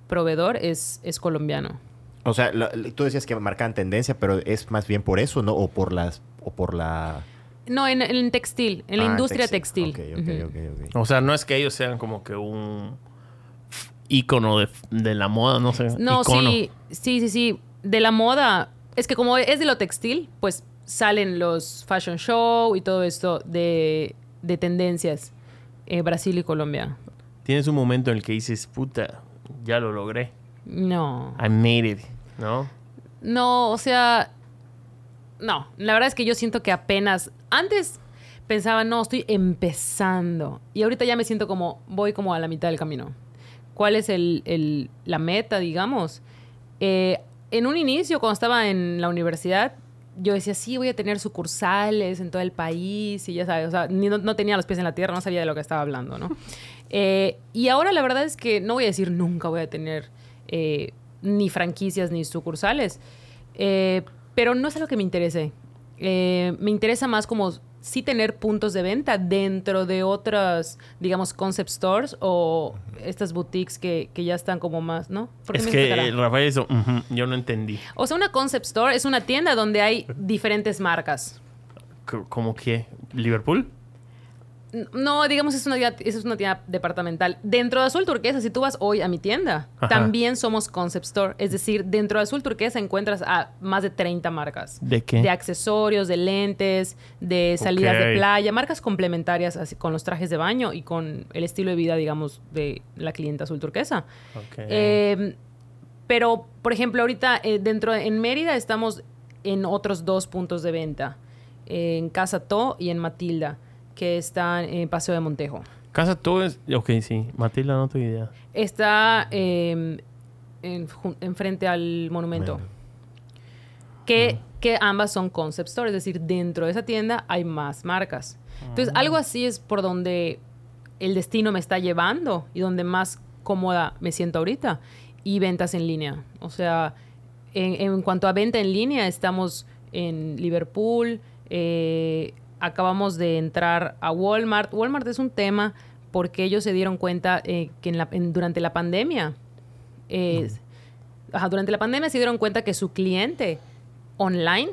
proveedor es, es colombiano. O sea, lo- tú decías que marcaban tendencia, pero es más bien por eso, ¿no? O por las, o por la... No, en, en textil, en la Ah, industria textil. Ok, ok, Ujú. ok, ok. O sea, no es que ellos sean como que un ícono de, de la moda, no sé. No, icono. sí, sí, sí, sí. De la moda, es que como es de lo textil, pues salen los fashion show y todo esto de, de tendencias. eh, Brasil y Colombia. Tienes un momento en el que dices, puta, ya lo logré. No. I made it, ¿no? No, o sea, no. La verdad es que yo siento que apenas antes pensaba, no, estoy empezando. Y ahorita ya me siento como, voy como a la mitad del camino. ¿Cuál es el, el- la meta, digamos? Eh, en un inicio, cuando estaba en la universidad, yo decía, sí, voy a tener sucursales en todo el país. Y ya sabes, o sea, ni- no, no tenía los pies en la tierra, no sabía de lo que estaba hablando, ¿no? [laughs] Eh, y ahora la verdad es que no voy a decir nunca voy a tener eh, ni franquicias ni sucursales. Eh, pero no es algo que me interese. Eh, me interesa más como sí tener puntos de venta dentro de otras, digamos, concept stores o estas boutiques que, que ya están como más, ¿no? ¿Por qué Es que Rafael, ujú, yo no entendí. O sea, una concept store es una tienda donde hay diferentes marcas. ¿Cómo que? ¿Liverpool? No, digamos, es una, tienda- es una tienda departamental. Dentro de Azul Turquesa, si tú vas hoy a mi tienda, Ajá. también somos Concept Store. Es decir, dentro de Azul Turquesa encuentras a más de 30 marcas. ¿De qué? De accesorios, de lentes, de salidas de playa, marcas complementarias así, con los trajes de baño y con el estilo de vida, digamos, de la clienta Azul Turquesa. Eh, pero, por ejemplo, ahorita eh, dentro en Mérida estamos en otros dos puntos de venta, en Casa To y en Matilda, que están en Paseo de Montejo. Casa todo es... Ok, sí. Matilda, no tengo idea. Está eh, en, enfrente al monumento. Que, que ambas son concept store, es decir, dentro de esa tienda hay más marcas. Entonces, algo así es por donde el destino me está llevando y donde más cómoda me siento ahorita. Y ventas en línea. O sea, en, en cuanto a venta en línea, estamos en Liverpool, eh, acabamos de entrar a Walmart. Walmart es un tema porque ellos se dieron cuenta eh, que en la- en- durante la pandemia, eh, ajá, durante la pandemia se dieron cuenta que su cliente online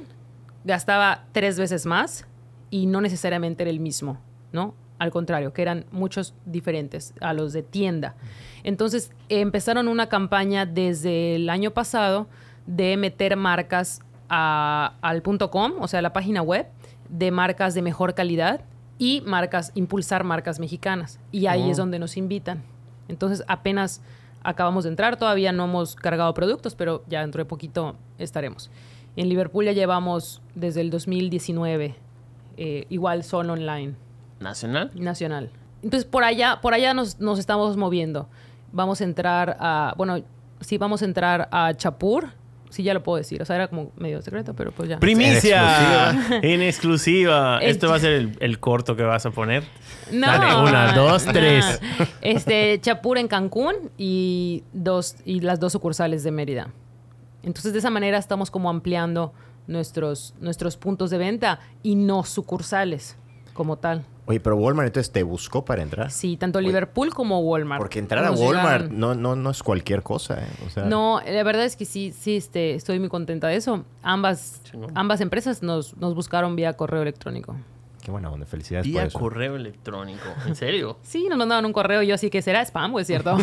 gastaba tres veces más y no necesariamente era el mismo, ¿no? Al contrario, que eran muchos diferentes a los de tienda. Entonces empezaron una campaña desde el año pasado de meter marcas a- al punto .com, o sea, la página web, de marcas de mejor calidad y marcas, impulsar marcas mexicanas. Y ahí Oh. es donde nos invitan. Entonces apenas acabamos de entrar, todavía no hemos cargado productos, pero ya dentro de poquito estaremos. En Liverpool ya llevamos desde el 2019, eh, igual solo online, ¿Nacional? nacional. Entonces por allá, por allá nos, nos estamos moviendo. Vamos a entrar a, bueno, sí vamos a entrar a Chapur, sí ya lo puedo decir, o sea, era como medio secreto, pero pues ya. ¡Primicia! En exclusiva. [laughs] Esto va a ser el, [laughs] el corto que vas a poner. No. Dale, una, dos, no. tres. [laughs] Este, Chapur en Cancún y, dos, y las dos sucursales de Mérida. Entonces, de esa manera estamos como ampliando nuestros, nuestros puntos de venta y no sucursales. como tal. Oye, pero Walmart entonces te buscó para entrar. Sí, tanto Liverpool como Walmart. Porque entrar a Walmart llegan- no, no, no es cualquier cosa. ¿eh? O sea, No, la verdad es que sí, sí, este, estoy muy contenta de eso. Ambas, ambas empresas nos, nos buscaron vía correo electrónico. Qué buena onda. Felicidades por Vía eso. correo electrónico. ¿En serio? [laughs] Sí, nos mandaban un correo, yo así que será spam, ¿o es cierto?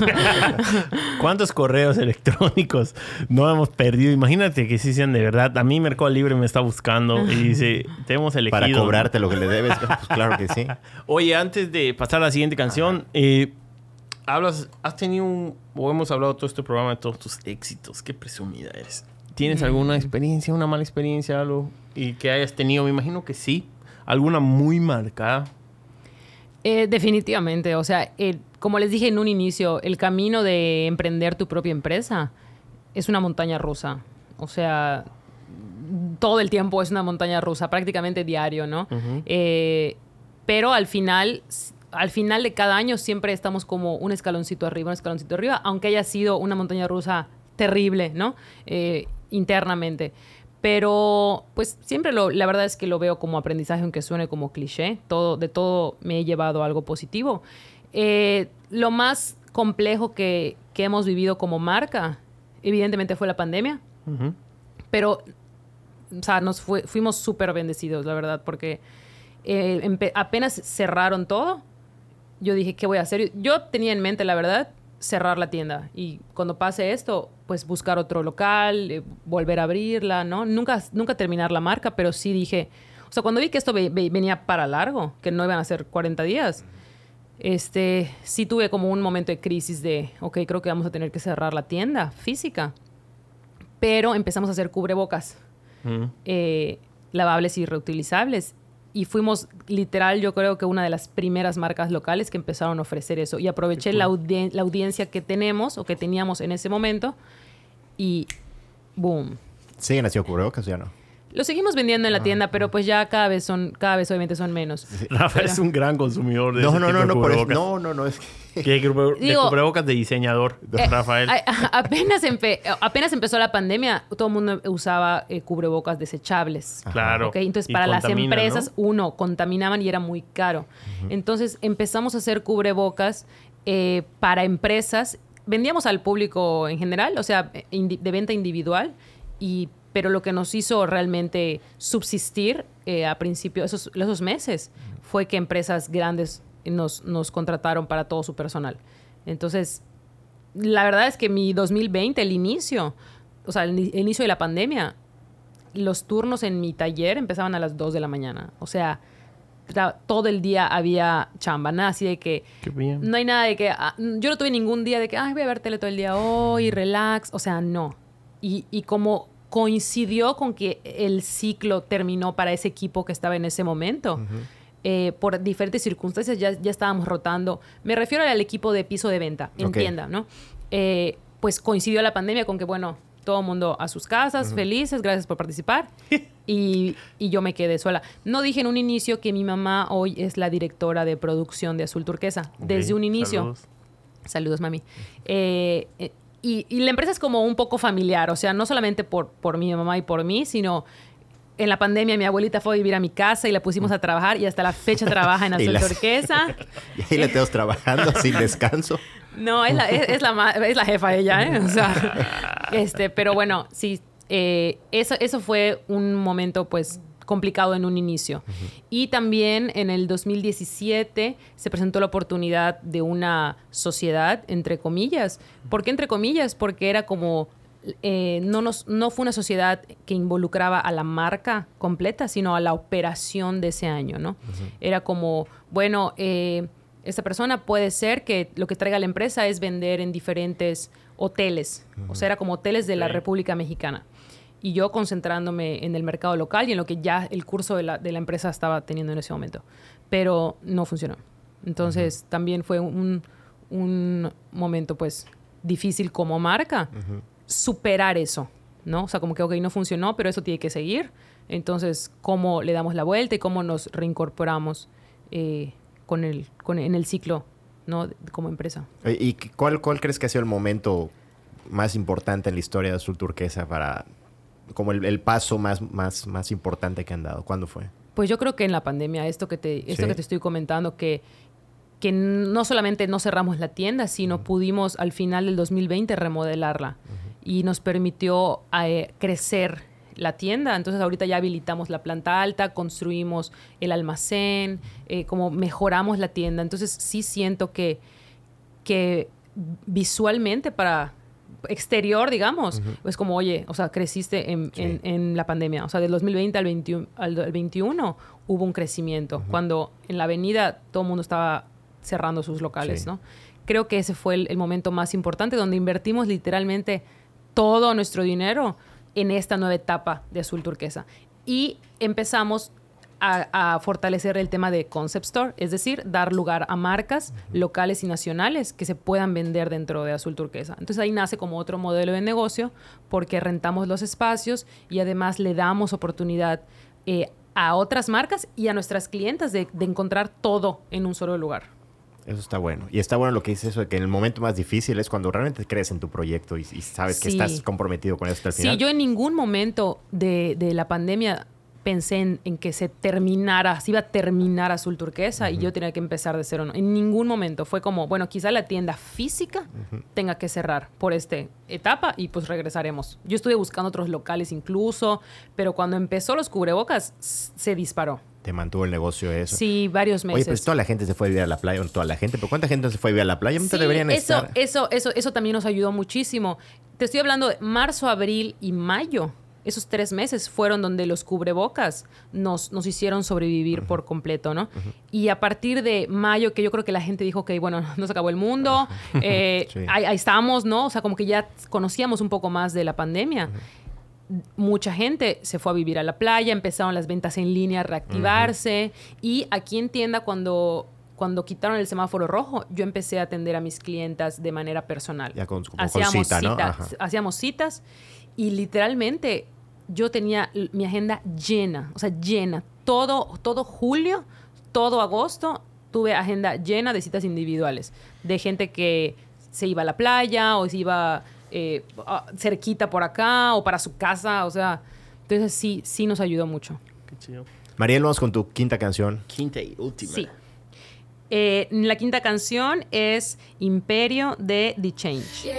[laughs] ¿Cuántos correos electrónicos no hemos perdido? Imagínate que sí sean de verdad. A mí Mercado Libre me está buscando y dice, te hemos elegido. Para cobrarte lo que le debes. [laughs] Pues claro que sí. Oye, antes de pasar a la siguiente canción, eh, hablas, has tenido un, o hemos hablado todo este programa de todos tus éxitos. Qué presumida eres. ¿Tienes alguna experiencia, una mala experiencia, algo y que hayas tenido? Me imagino que sí. Alguna muy marcada. Eh, definitivamente, o sea, el- como les dije en un inicio, el camino de emprender tu propia empresa es una montaña rusa. O sea, todo el tiempo es una montaña rusa, prácticamente diario, ¿no? Eh, pero al final, al final de cada año siempre estamos como un escaloncito arriba, un escaloncito arriba, aunque haya sido una montaña rusa terrible, ¿no? Eh, internamente. Pero, pues siempre lo, la verdad es que lo veo como aprendizaje, aunque suene como cliché. Todo, de todo me he llevado algo positivo. Eh, lo más complejo que, que hemos vivido como marca, evidentemente fue la pandemia, pero o sea, nos fue- fuimos súper bendecidos, la verdad, porque eh, apenas cerraron todo, yo dije, ¿qué voy a hacer? Yo tenía en mente, la verdad, cerrar la tienda y cuando pase esto, pues buscar otro local, eh, volver a abrirla, ¿no? Nunca, nunca terminar la marca, pero sí dije, o sea, cuando vi que esto ve- ve- venía para largo, que no iban a ser 40 días, este, sí tuve como un momento de crisis de, ok, creo que vamos a tener que cerrar la tienda física, pero empezamos a hacer cubrebocas Ujú. eh, lavables y reutilizables. Y fuimos literal, yo creo que una de las primeras marcas locales que empezaron a ofrecer eso. Y aproveché la, audien- la audiencia que tenemos o que teníamos en ese momento y boom. ¿Siguen haciendo cubrebocas o ya no? Lo seguimos vendiendo en la tienda, pero pues ya cada vez son, cada vez obviamente son menos. Rafa es un gran consumidor de No, ese no, tipo no, de no, por eso- cubrebocas. no, no, no, es que... Que de cubre- de Digo- cubrebocas de diseñador, Eh, Rafael. a- a- [laughs] apenas, empe- apenas empezó la pandemia, todo el mundo usaba eh, cubrebocas desechables. Claro. Ok, Entonces, Y para las contamina, empresas, ¿no? uno, contaminaban y era muy caro. Entonces, empezamos a hacer cubrebocas eh, para empresas. Vendíamos al público en general, o sea, indi- de venta individual, y, pero lo que nos hizo realmente subsistir eh, a principio, esos, esos meses, fue que empresas grandes nos, nos contrataron para todo su personal. Entonces, la verdad es que mi 2020, el inicio, o sea, el, ni- el inicio de la pandemia, los turnos en mi taller empezaban a las 2 de la mañana. O sea, todo el día había chamba, nada así de que... Qué bien. No hay nada de que... ah, yo no tuve ningún día de que, ay, voy a ver tele todo el día hoy, relax. O sea, no. Y, y como coincidió con que el ciclo terminó para ese equipo que estaba en ese momento, eh, por diferentes circunstancias ya, ya estábamos rotando. Me refiero al equipo de piso de venta, en Ok. tienda, ¿no? Eh, pues coincidió la pandemia con que, bueno, todo el mundo a sus casas, felices, gracias por participar. [laughs] y, y yo me quedé sola. No dije en un inicio que mi mamá hoy es la directora de producción de Azul Turquesa. Desde un inicio. saludos. Saludos, mami. Eh, eh, y, y la empresa es como un poco familiar, o sea, no solamente por, por mi mamá y por mí, sino en la pandemia mi abuelita fue a vivir a mi casa y la pusimos a trabajar y hasta la fecha trabaja en [laughs] Azul las- Turquesa. [laughs] Y ahí le tenemos trabajando sin descanso. No, es la, es, es la, es la jefa ella, ¿eh? O sea, [laughs] este, pero bueno, sí, eh, eso, eso fue un momento, pues, complicado en un inicio. Y también en el 2017 se presentó la oportunidad de una sociedad, entre comillas. ¿Por qué entre comillas? Porque era como... eh, no, nos, no fue una sociedad que involucraba a la marca completa, sino a la operación de ese año, ¿no? Era como, bueno, eh, esta persona puede ser que lo que traiga la empresa es vender en diferentes hoteles. O sea, era como hoteles de la. República Mexicana. Y yo concentrándome en el mercado local y en lo que ya el curso de la, de la empresa estaba teniendo en ese momento. Pero no funcionó. Entonces también fue un, un momento pues difícil como marca superar eso, ¿no? O sea, como que, ok, no funcionó, pero eso tiene que seguir. Entonces, ¿cómo le damos la vuelta y cómo nos reincorporamos eh, con el, con, en el ciclo, ¿no? Como empresa. ¿Y cuál, cuál crees que ha sido el momento más importante en la historia de Azul Turquesa para... como el, el paso más, más, más importante que han dado? ¿Cuándo fue? Pues yo creo que en la pandemia, esto que te, esto Sí. que te estoy comentando, que, que no solamente no cerramos la tienda, sino pudimos al final del 2020 remodelarla y nos permitió eh, crecer la tienda. Entonces ahorita ya habilitamos la planta alta, construimos el almacén, eh, como mejoramos la tienda. Entonces sí siento que, que visualmente para exterior, digamos, es como, oye, o sea, creciste en, Sí. en- en la pandemia. O sea, del 2020 al 21, al, al 21 hubo un crecimiento. Cuando en la avenida todo el mundo estaba cerrando sus locales, Sí. ¿no? Creo que ese fue el, el momento más importante donde invertimos literalmente todo nuestro dinero en esta nueva etapa de azul turquesa. Y empezamos a, a fortalecer el tema de concept store, es decir, dar lugar a marcas locales y nacionales que se puedan vender dentro de azul turquesa. Entonces ahí nace como otro modelo de negocio porque rentamos los espacios y además le damos oportunidad eh, a otras marcas y a nuestras clientas de, de encontrar todo en un solo lugar. Eso está bueno. Y está bueno lo que dices eso de que en el momento más difícil es cuando realmente crees en tu proyecto y, y sabes que estás comprometido con esto al Sí, final. yo en ningún momento de, de la pandemia pensé en, en que se terminara, se iba a terminar azul turquesa y yo tenía que empezar de cero. En ningún momento. Fue como, bueno, quizá la tienda física tenga que cerrar por esta etapa y pues regresaremos. Yo estuve buscando otros locales incluso, pero cuando empezó los cubrebocas se disparó. Te mantuvo el negocio eso. Sí, varios Oye, meses. pues toda la gente se fue a vivir a la playa, no toda la gente, pero ¿cuánta gente se fue a vivir a la playa? Sí, deberían eso, estar. eso, eso, eso también nos ayudó muchísimo. Te estoy hablando de marzo, abril y mayo. Esos tres meses fueron donde los cubrebocas nos, nos hicieron sobrevivir por completo, ¿no? Y a partir de mayo, que yo creo que la gente dijo que, bueno, [laughs] no se acabó el mundo, eh, Sí. ahí, ahí estamos, ¿no? O sea, como que ya conocíamos un poco más de la pandemia. Mucha gente se fue a vivir a la playa, empezaron las ventas en línea a reactivarse y aquí en tienda cuando, cuando quitaron el semáforo rojo, yo empecé a atender a mis clientas de manera personal. Ya con- con cita, ¿no? Ajá. hacíamos citas y literalmente yo tenía mi agenda llena, o sea, llena. Todo, todo julio, todo agosto, tuve agenda llena de citas individuales, de gente que se iba a la playa o se iba eh, cerquita por acá o para su casa, o sea, entonces sí, sí nos ayudó mucho. Qué chido. Mariel, vamos con tu quinta canción. Quinta y última. Sí. Eh, la quinta canción es Imperio de The Change.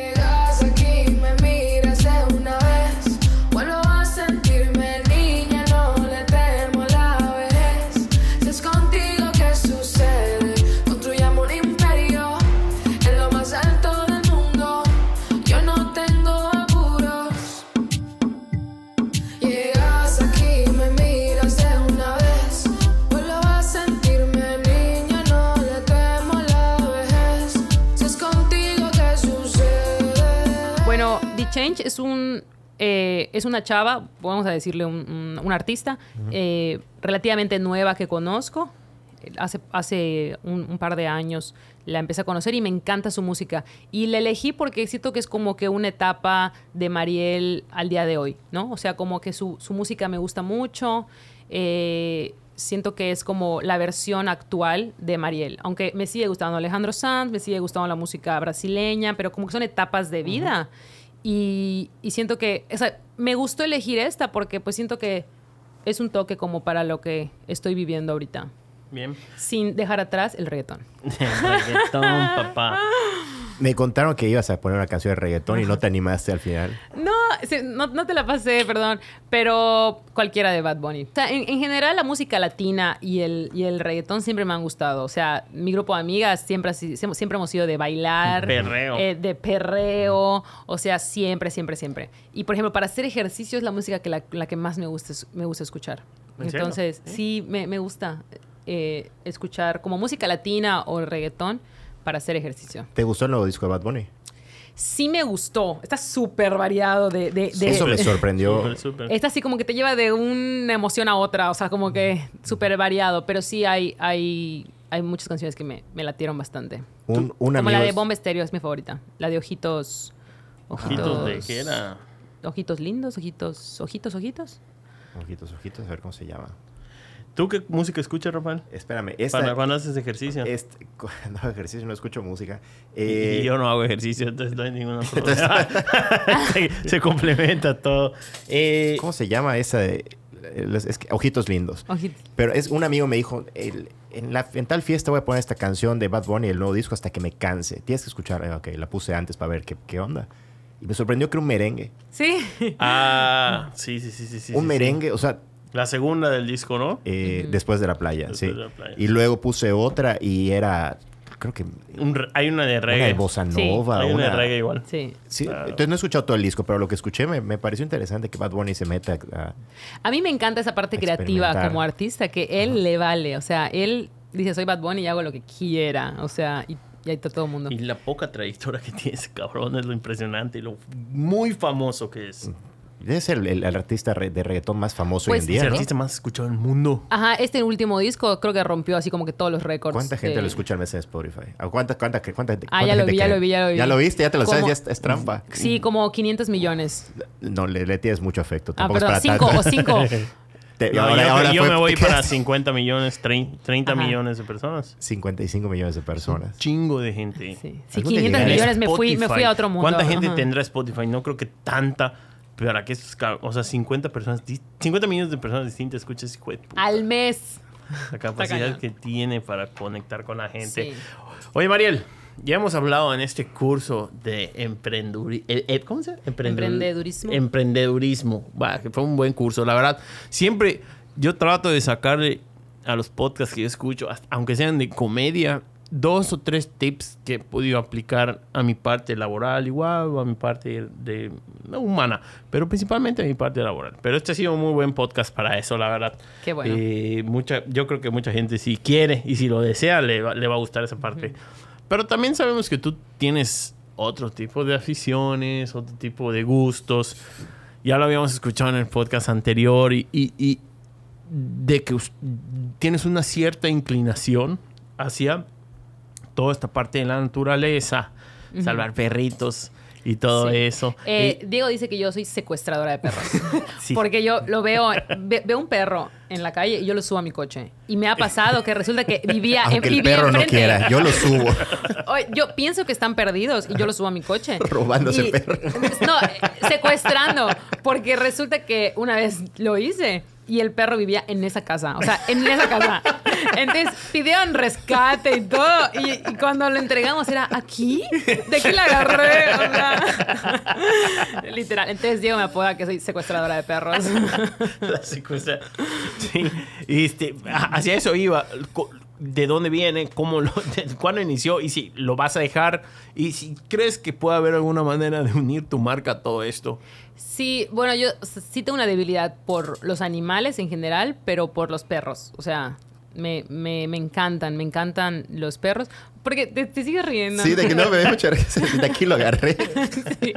Change es un eh, es una chava, vamos a decirle un, un- un artista eh, relativamente nueva que conozco. Hace, hace un, un par de años la empecé a conocer y me encanta su música. Y la elegí porque siento que es como que una etapa de Mariel al día de hoy, ¿no? O sea, como que su, su música me gusta mucho. eh, siento que es como la versión actual de Mariel. Aunque me sigue gustando Alejandro Sanz, me sigue gustando la música brasileña, pero como que son etapas de vida. Y, y siento que, o sea, me gustó elegir esta porque pues siento que es un toque como para lo que estoy viviendo ahorita. Bien. Sin dejar atrás el reggaetón. [laughs] Reggaetón, papá. Me contaron que ibas a poner una canción de reggaetón y no te animaste al final. No, no, no te la pasé, perdón, pero cualquiera de Bad Bunny. O sea, en, en general la música latina y el, y el reggaetón siempre me han gustado. O sea, mi grupo de amigas siempre, así- siempre, hemos sido de bailar. Perreo. eh, de perreo. O sea, siempre, siempre, siempre. Y por ejemplo, para hacer ejercicio es la música que la, la que más me gusta, me gusta escuchar. Entonces, sí, me, me gusta eh, escuchar como música latina o reggaetón para hacer ejercicio. ¿Te gustó el nuevo disco de Bad Bunny? Sí me gustó. Está súper variado de... de, de- Eso me sorprendió. Está así como que te lleva de una emoción a otra, o sea, como que súper variado, pero sí hay, hay, hay muchas canciones que me, me latieron bastante. Un, un como la de Bomba Estéreo es mi favorita. La de Ojitos... Ojitos de qué era. Ojitos lindos, ojitos, ojitos, ojitos. Ojitos, ojitos, a ver cómo se llama. ¿Tú qué música escuchas, Rafael? Espérame, esta, Para cuando haces ejercicio. este- [laughs] no hago ejercicio, no escucho música. Y- Eh, y yo no hago ejercicio, entonces no hay ningún problema. [laughs] [laughs] se, se complementa todo. Eh, ¿Cómo se llama esa de eh, los- es que, ojitos lindos. Ojitos. Pero es un amigo me dijo, el- en, la, en tal fiesta voy a poner esta canción de Bad Bunny, el nuevo disco, hasta que me canse. Tienes que escuchar. Eh, Ok, la puse antes para ver qué, qué onda. Y me sorprendió que era un merengue. Sí. Ah, sí, sí, sí, sí. sí, un sí, merengue, o sea, sí. La segunda del disco, ¿no? eh, después de la playa, Después sí. de la playa. Y luego puse otra y era, creo que Un hay una de una reggae. de bossa Sí, nova. hay una de reggae igual. Sí. Sí, Claro. entonces no he escuchado todo el disco, pero lo que escuché me, me pareció interesante que Bad Bunny se meta a... A mí me encanta esa parte creativa como artista, que él le vale. O sea, él dice, soy Bad Bunny y hago lo que quiera. O sea, y, y ahí está todo el mundo. Y la poca trayectoria que tiene ese cabrón es lo impresionante y lo muy famoso que es. Ser el, el- el artista de reggaetón más famoso Pues, hoy en Es día, el ¿no? artista más escuchado del mundo. Ajá, este último disco creo que rompió así como que todos los récords. ¿Cuánta gente de- lo escucha al mes en Spotify? ¿A ¿Cuánta, cuánta, cuánta, cuánta Ah, ya lo vi, ya lo vi, ya lo vi. ¿Ya lo viste? ¿Ya te lo sabes? Ya es, es trampa. Sí, como 500 millones. No, le, le tienes mucho afecto. Ah, Tampoco es perdón, para 5 tanto. o 5. [laughs] Te- No, ahora- yo ahora yo fue- me voy para quedas 50 millones, 30, 30 Ajá. millones de personas. 55 millones de personas. Chingo de gente. Sí, sí Algún día 500 llegaré. millones me fui, me fui a otro mundo. ¿Cuánta gente Ajá. tendrá Spotify? No creo que tanta. Pero para que estos cab- o sea, 50 personas, di- 50 millones de personas distintas puta, Al mes. la capacidad que tiene para conectar con la gente. Sí. Oye, Mariel, ya hemos hablado en este curso de emprendedurismo. ¿Cómo se llama? Emprendedu- Emprendedurismo. Emprendedurismo. Va, que fue un buen curso. La verdad, siempre yo trato de sacarle a los podcasts que yo escucho, aunque sean de comedia, dos o tres tips que he podido aplicar a mi parte laboral, igual, o a mi parte de, no humana, pero principalmente a mi parte laboral. Pero este ha sido un muy buen podcast para eso, la verdad. Qué bueno. Eh, mucha, yo creo que mucha gente si quiere y si lo desea le va, le va a gustar esa parte. Pero también sabemos que tú tienes otro tipo de aficiones, otro tipo de gustos. Ya lo habíamos escuchado en el podcast anterior y, y- y de que tienes una cierta inclinación hacia toda esta parte de la naturaleza, salvar perritos y todo Sí. eso. Eh, Y- Diego dice que yo soy secuestradora de perros. [laughs] Sí. Porque yo lo veo, ve- veo un perro en la calle y yo lo subo a mi coche. Y me ha pasado que resulta que vivía, en- el vivía perro no quiera, yo lo subo. [laughs] Yo pienso que están perdidos y yo los subo a mi coche. Robándose Y- perro. No, eh, secuestrando. Porque resulta que una vez lo hice y el perro vivía en esa casa. O sea, en esa casa. Entonces pidieron rescate y todo. Y, cuando lo entregamos era aquí. ¿De aquí la agarré? O [laughs] literal. Entonces Diego me apoda que soy secuestradora de perros. [laughs] la secuestra. Sí. Este, hacia eso iba. ¿De dónde viene? ¿Cómo ¿Cuándo inició? Y si lo vas a dejar. Y si crees que puede haber alguna manera de unir tu marca a todo esto. Sí, bueno, yo sí tengo una debilidad por los animales en general, pero por los perros. O sea, me, me, me encantan, me encantan los perros. Porque te, te sigues riendo. Sí, de que no me risa. De aquí lo agarré. [laughs] Sí.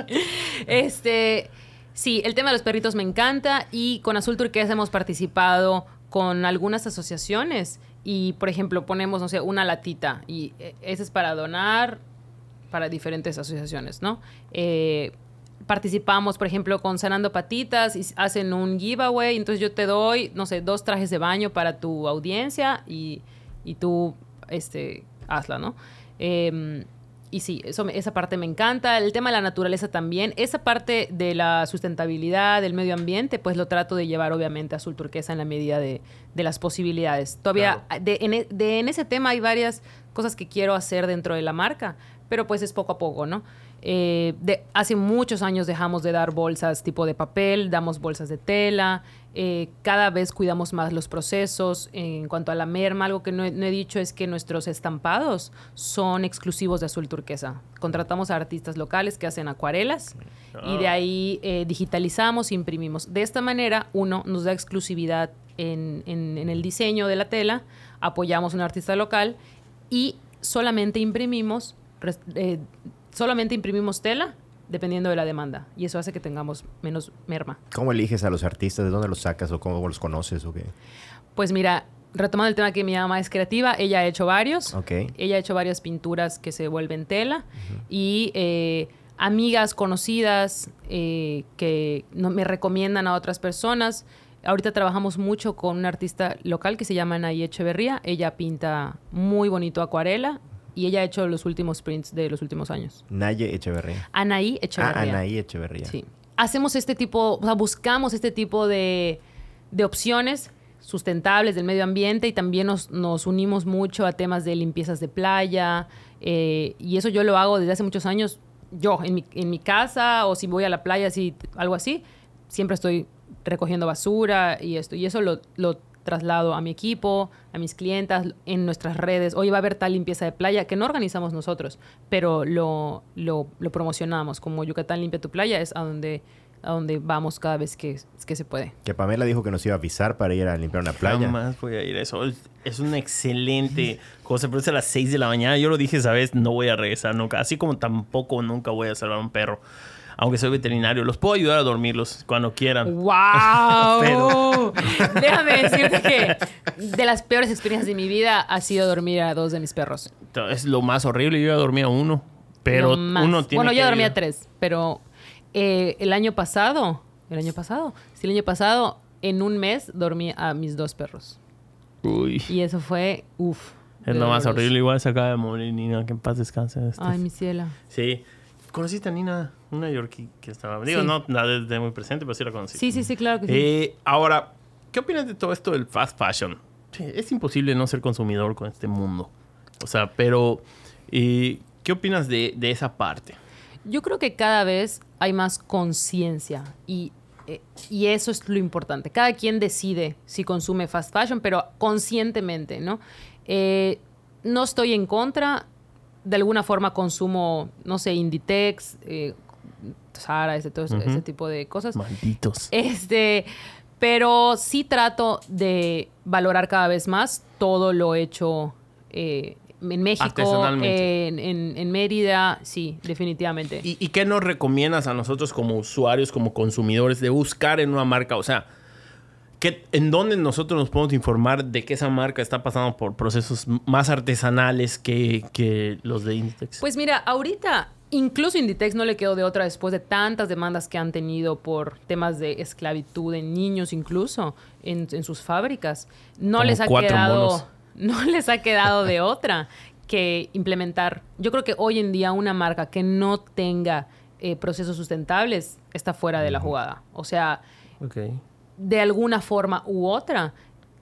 Este, sí, el tema de los perritos me encanta y con Azul Turquesa hemos participado con algunas asociaciones y, por ejemplo, ponemos, no sé, una latita y eh, ese es para donar para diferentes asociaciones, ¿no? Eh, participamos, por ejemplo, con Sanando Patitas y hacen un giveaway, entonces yo te doy, no sé, dos trajes de baño para tu audiencia y, y tú, este, hazla, ¿no? Eh, y sí, eso, esa parte me encanta. El tema de la naturaleza también. Esa parte de la sustentabilidad, del medio ambiente, pues lo trato de llevar obviamente a azul turquesa en la medida de, de las posibilidades. Todavía de, en, e- de- en ese tema hay varias cosas que quiero hacer dentro de la marca, pero pues es poco a poco, ¿no? Eh, de, hace muchos años dejamos de dar bolsas tipo de papel, damos bolsas de tela. eh, cada vez cuidamos más los procesos. En cuanto a la merma, algo que no he, no he dicho es que nuestros estampados son exclusivos de azul turquesa. Contratamos a artistas locales que hacen acuarelas y de ahí eh, digitalizamos, imprimimos. De esta manera, uno nos da exclusividad en, en- en el diseño de la tela, apoyamos a un artista local y solamente imprimimos, eh, solamente imprimimos tela dependiendo de la demanda. Y eso hace que tengamos menos merma. ¿Cómo eliges a los artistas? ¿De dónde los sacas o cómo los conoces o qué? Pues mira, retomando el tema que mi mamá es creativa, ella ha hecho varios. Ok. Ella ha hecho varias pinturas que se vuelven tela y eh, amigas conocidas eh, que no- me recomiendan a otras personas. Ahorita trabajamos mucho con una artista local que se llama Anaí Echeverría. Ella pinta muy bonito acuarela y ella ha hecho los últimos prints de los últimos años. Naye Echeverría. Anaí Ah, Echeverría. Anaí Echeverría. Sí. Hacemos este tipo, o sea, buscamos este tipo de, de opciones sustentables del medio ambiente y también nos, nos unimos mucho a temas de limpiezas de playa eh, y eso yo lo hago desde hace muchos años yo en mi, en mi casa o si voy a la playa así algo así siempre estoy recogiendo basura y esto y eso lo, lo traslado a mi equipo a mis clientas en nuestras redes hoy va a haber tal limpieza de playa que no organizamos nosotros pero lo, lo, lo promocionamos como Yucatán limpia tu playa es a donde a donde vamos cada vez que, que se puede Que Pamela dijo que nos iba a avisar para ir a limpiar una playa. Jamás voy a ir a eso. Es, una excelente cosa, pero es a las 6 de la mañana. Yo lo dije esa vez, no voy a regresar nunca. Así como tampoco nunca voy a salvar a un perro. Aunque soy veterinario, los puedo ayudar a dormirlos cuando quieran. ¡Wow! [laughs] Déjame decirte que de las peores experiencias de mi vida ha sido dormir a dos de mis perros. Es lo más horrible. Yo ya dormía uno, pero uno tiene Bueno, que yo dormía ayudar. tres, pero eh, el año pasado, el año pasado, sí, el año pasado, en un mes dormí a mis dos perros. Uy, Y eso fue, uff. es lo más horrible. Igual se acaba de morir Nina, que en paz descanse. Este- Ay, mi ciela. Sí. ¿Conociste a Nina? Una yorkie que estaba... Digo, Sí. no la desde muy presente, pero sí la conocí. Sí, sí, sí, claro que sí. Eh, ahora, ¿qué opinas de todo esto del fast fashion? Es imposible no ser consumidor con este mundo. O sea, pero eh, ¿qué opinas de, de esa parte? Yo creo que cada vez hay más conciencia y, eh, y eso es lo importante. Cada quien decide si consume fast fashion, pero conscientemente, ¿no? Eh, no estoy en contra. De alguna forma consumo, no sé, Inditex, eh, ese, todo ese- tipo de cosas. Malditos. Este, pero sí trato de valorar cada vez más todo lo hecho eh, en México, en- en Mérida, sí, definitivamente. ¿Y, y qué nos recomiendas a nosotros como usuarios, como consumidores, de buscar en una marca? O sea, ¿qué, ¿en dónde nosotros nos podemos informar de que esa marca está pasando por procesos más artesanales que, que los de Inditex? Pues mira, ahorita incluso Inditex no le quedó de otra después de tantas demandas que han tenido por temas de esclavitud en niños incluso en, en sus fábricas. No Como les ha quedado monos. [laughs] no les ha quedado de [laughs] otra que implementar. Yo creo que hoy en día una marca que no tenga eh, procesos sustentables está fuera de la jugada. O sea, Ok. De alguna forma u otra,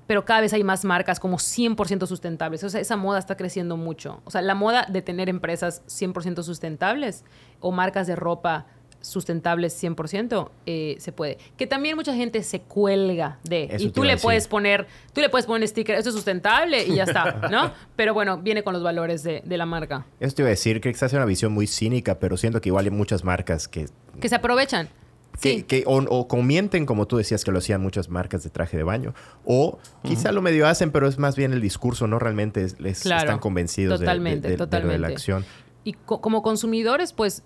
pero cada vez hay más marcas como 100% sustentables. O sea, esa moda está creciendo mucho. O sea, la moda de tener empresas 100% sustentables o marcas de ropa sustentables 100% eh, se puede. Que también mucha gente se cuelga de. Eso y tú le puedes poner, tú le puedes poner sticker, esto es sustentable y ya está, [laughs] ¿no? Pero bueno, viene con los valores de, de la marca. Eso te iba a decir que quizás es una visión muy cínica, pero siento que igual hay muchas marcas que, Que se aprovechan. Que, Sí. que o, o comienten, como tú decías que lo hacían muchas marcas de traje de baño, o quizá lo medio hacen, pero es más bien el discurso, no realmente es- les Claro. están convencidos de- de- Totalmente, de, de lo de la totalmente. acción. Y co- como consumidores, pues,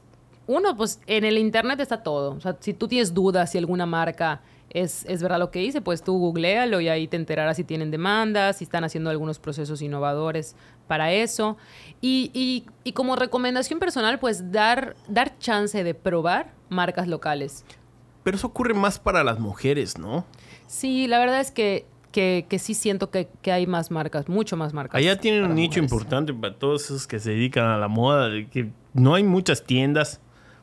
uno, pues, en el internet está todo. O sea, si tú tienes dudas si alguna marca es, es verdad lo que dice, pues tú googlealo y ahí te enterarás si tienen demandas, si están haciendo algunos procesos innovadores para eso. Y, y- y como recomendación personal, pues, dar, dar chance de probar marcas locales. Pero eso ocurre más para las mujeres, ¿no? Sí, la verdad es que, que, que sí siento que, que hay más marcas, mucho más marcas. Allá tienen un nicho mujeres. importante para todos esos que se dedican a la moda, de que no hay muchas tiendas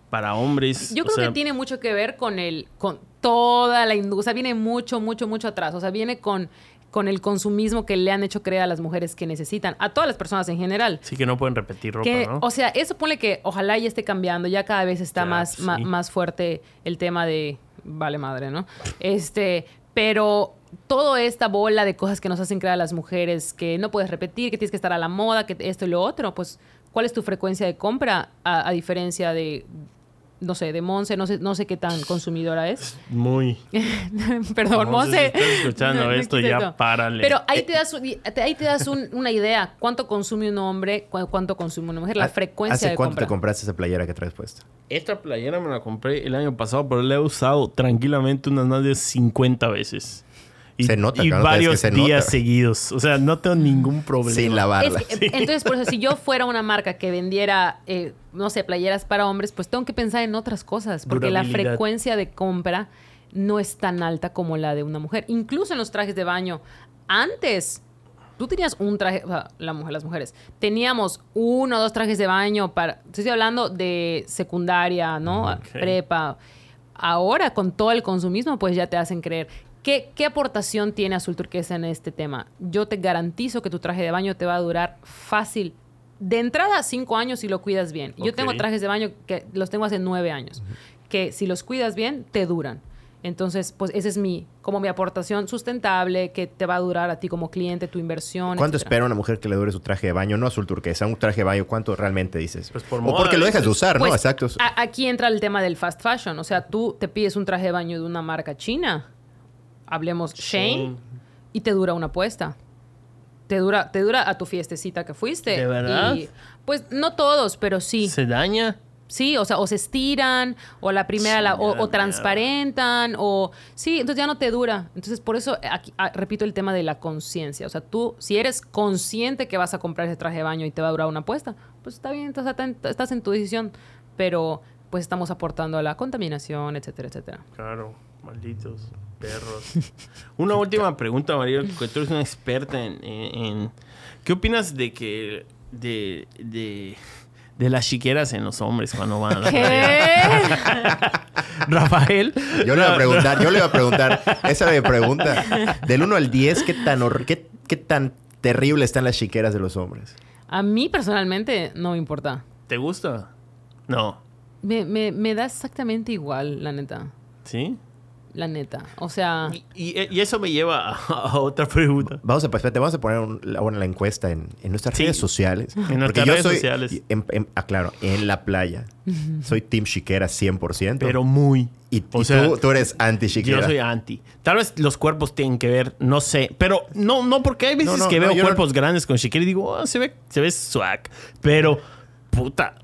para hombres. Yo creo sea, que tiene mucho que ver con el, con toda la industria. O sea, viene mucho, mucho, mucho atrás. O sea, viene con, con el consumismo que le han hecho creer a las mujeres que necesitan, a todas las personas en general. Sí que no pueden repetir ropa, Que, ¿no? O sea, eso pone que ojalá ya esté cambiando, ya cada vez está Ya, más, sí. ma- más fuerte el tema de vale madre, ¿no? Este, pero toda esta bola de cosas que nos hacen creer a las mujeres, que no puedes repetir, que tienes que estar a la moda, que esto y lo otro, pues, ¿cuál es tu frecuencia de compra a, a diferencia de, no sé, de Monse? No sé, no sé qué tan consumidora es. Muy. [laughs] Perdón, Monse, si estás escuchando No, no esto, ya párale. Pero ahí te das, ahí te das un- una idea. ¿Cuánto consume un hombre? cu- ¿Cuánto consume una mujer? La ¿Ha- frecuencia ¿Hace de cuánto compra. te compraste esa playera que traes puesta? Esta playera me la compré el año pasado, pero la he usado tranquilamente unas más de 50 veces. Y, Se nota, y claro, es que varios se días nota. seguidos. O sea, no tengo ningún problema. Sin lavarla. Es que, Entonces, por eso, si yo [laughs] fuera una marca que vendiera, eh, no sé, playeras para hombres, pues tengo que pensar en otras cosas, porque la frecuencia de compra no es tan alta como la de una mujer. Incluso en los trajes de baño, antes tú tenías un traje, o sea, la mujer, las mujeres, teníamos uno o dos trajes de baño para, estoy hablando de secundaria, ¿no? Prepa. Ahora, con todo el consumismo, pues ya te hacen creer ¿Qué, ¿Qué aportación tiene Azul Turquesa en este tema? Yo te garantizo que tu traje de baño te va a durar fácil. De entrada, cinco años si lo cuidas bien. Yo tengo trajes de baño que los tengo hace nueve años, que si los cuidas bien, te duran. Entonces, pues esa es mi, como mi aportación sustentable que te va a durar a ti como cliente, tu inversión. ¿Cuánto etcétera. espera una mujer que le dure su traje de baño? No azul turquesa, un traje de baño, ¿cuánto realmente dices? Pues por o moda, porque lo dejas de usar, ¿no? Pues, Exacto. a- aquí entra el tema del fast fashion. O sea, tú te pides un traje de baño de una marca china, hablemos Shane, Shane. y te dura una apuesta. Te dura, te dura a tu fiestecita que fuiste. ¿De verdad? Y, pues no todos, pero sí. ¿Se daña? Sí, o sea, o se estiran, o a la primera, la- o, o transparentan, o... Sí, entonces ya no te dura. Entonces, por eso, aquí, ah, repito el tema de la conciencia. O sea, tú, si eres consciente que vas a comprar ese traje de baño y te va a durar una apuesta, pues está bien, estás, estás en tu decisión. Pero, pues estamos aportando a la contaminación, etcétera, etcétera. Claro, malditos perros. [laughs] Una última pregunta, María, que tú eres una experta en, en- en- ¿Qué opinas de que... de... de de las chiqueras en los hombres cuando van a la ¿Qué? [laughs] Rafael. Yo le iba a preguntar, yo le iba a preguntar, esa de pregunta, del 1 al 10, ¿qué tan, hor- qué, qué tan terrible están las chiqueras de los hombres? A mí, personalmente, no me importa. ¿Te gusta? No. Me, me, me da exactamente igual, la neta. ¿Sí? La neta. O sea... Y, y- y eso me lleva a, a otra pregunta. Vamos a, espérate, vamos a poner un- ahora la encuesta en, en nuestras Sí. redes sociales. En nuestras redes soy, sociales. en- en- ah, claro, en la playa. Soy team chiquera 100%. Pero muy. y, o y sea, tú, tú eres anti chiquera. Yo soy anti. Tal vez los cuerpos tienen que ver, no sé. Pero no, no porque hay veces No, no, que no, veo cuerpos grandes con Shakira y digo, "Oh, se ve, se ve swag. Pero, puta,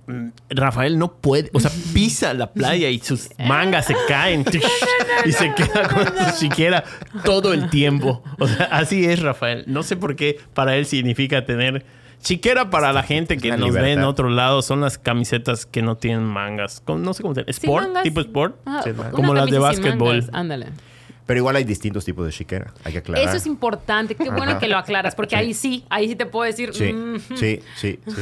Rafael no puede. O sea, pisa la playa y sus [laughs] mangas se caen. [laughs] y se queda con su Shakira todo el tiempo. O sea, así es Rafael. No sé por qué para él significa tener. Chiquera para la gente que la nos ve en otro lado son las camisetas que no tienen mangas. No sé cómo se llama. ¿Sport? mangas. ¿Tipo sport? Sí, una como las de básquetbol. Ándale. Pero igual hay distintos tipos de chiquera. Hay que aclarar. Eso es importante. Qué bueno Ajá. que lo aclaras, porque Sí. ahí sí, ahí sí te puedo decir. Sí, mm, sí, sí, sí.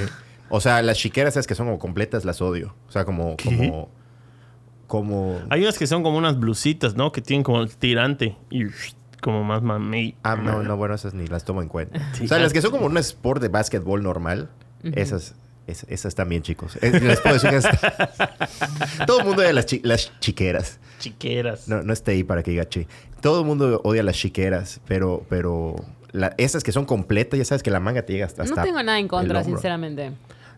O sea, las chiqueras esas que son como completas las odio. O sea, como... como como... Hay unas que son como unas blusitas, ¿no? Que tienen como el tirante y como más mamey. Ah, no, no, bueno, esas ni las tomo en cuenta. Sí. O sea, las que son como un sport de básquetbol normal, esas, es- esas también, chicos. Es- les puedo decir que es- [laughs] Todo el mundo odia las, chi- las chiqueras. Chiqueras. No, no esté ahí para que diga chi. Todo el mundo odia las chiqueras, pero, pero la- esas que son completas, ya sabes que la manga te llega hasta... No hasta tengo nada en contra, sinceramente.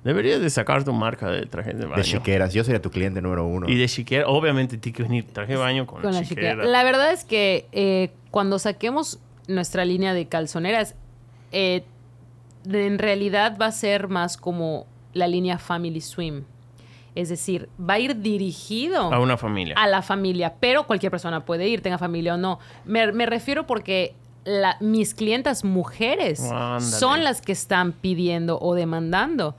Deberías de sacar tu marca de traje de baño. De chiqueras. Yo sería tu cliente número uno. Y de chiquera, obviamente tiene que venir traje de baño con, Con la chiquera. chiquera. La verdad es que eh, cuando saquemos nuestra línea de calzoneras, eh, en realidad va a ser más como la línea Family Swim. Es decir, va a ir dirigido A una familia. a la familia, pero cualquier persona puede ir, tenga familia o no. Me, me refiero porque la- mis clientas mujeres son las que están pidiendo o demandando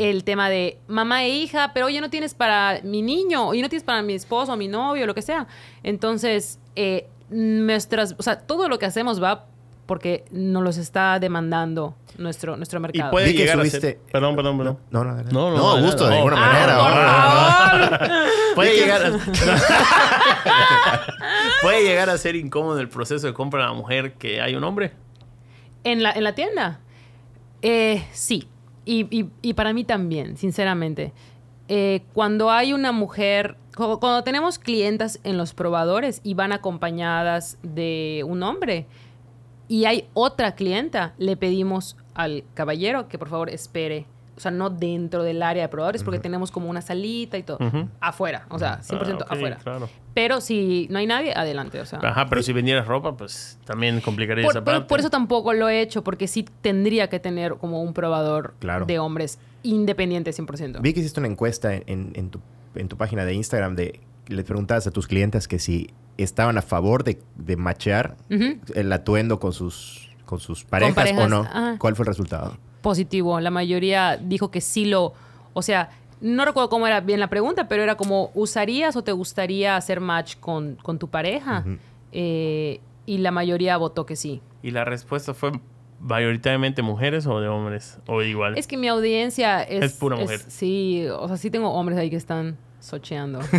el tema de mamá e hija, pero oye, no tienes para mi niño, oye, no tienes para mi esposo, mi novio, lo que sea. Entonces, eh, nuestras, o sea, todo lo que hacemos va porque nos los está demandando nuestro, nuestro y mercado. puede Vi que llegar a subiste- ser... Perdón, perdón, perdón. No, no, adelante. No, no, no, adelante. gusto, de No. ninguna manera. Puede llegar, a... [laughs] [laughs] puede llegar a ser incómodo el proceso de compra de la mujer que hay un hombre. ¿En la, en la tienda? Eh, sí. Y, y- para mí también, sinceramente. Eh, cuando hay una mujer, cu- cuando tenemos clientas en los probadores y van acompañadas de un hombre y hay otra clienta, le pedimos al caballero que por favor espere. O sea, no dentro del área de probadores, porque tenemos como una salita y todo. Afuera, o sea, 100% Ah, afuera. claro. Pero si no hay nadie, adelante. O sea. Ajá, pero si [laughs] vendieras ropa, pues también complicaría Por, esa por- parte. por eso tampoco lo he hecho, porque sí tendría que tener como un probador Claro. de hombres independiente 100%. Vi que hiciste una encuesta en, en- en tu, en tu página de Instagram de le preguntabas a tus clientes que si estaban a favor de, de machear el atuendo con sus con sus parejas, parejas, o no. ajá. ¿Cuál fue el resultado? Positivo. La mayoría dijo que sí lo. O sea, no recuerdo cómo era bien la pregunta, pero era como: ¿usarías o te gustaría hacer match con, con tu pareja? Eh, y la mayoría votó que sí. ¿Y la respuesta fue mayoritariamente mujeres o de hombres? ¿O igual? Es que mi audiencia es. Es pura mujer. sí, o sea, sí tengo hombres ahí que están socheando. [laughs]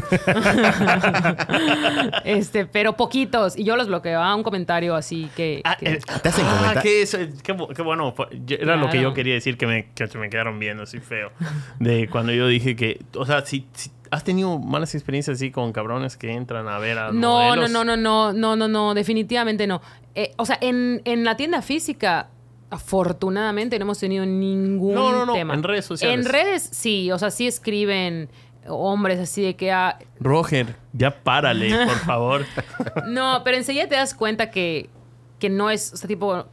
este, pero poquitos. Y yo los bloqueo. un comentario así que. Ah, que- eh, ¿Te hacen ah, comentar- qué, bueno. yo- Era lo que yo quería decir que me, que me quedaron viendo así feo. De cuando yo dije que, o sea, si, si has tenido malas experiencias así con cabrones que entran a ver a No, no, modelos. no, no, no, no, no, no, definitivamente no. Eh, o sea, en, en la tienda física, afortunadamente no hemos tenido ningún No, no, no, tema. en redes sociales. En redes, sí, o sea, sí escriben hombres así de que... ah, Roger, ya párale, por [laughs] favor. no, pero enseguida te das cuenta que, que no es, o sea, tipo,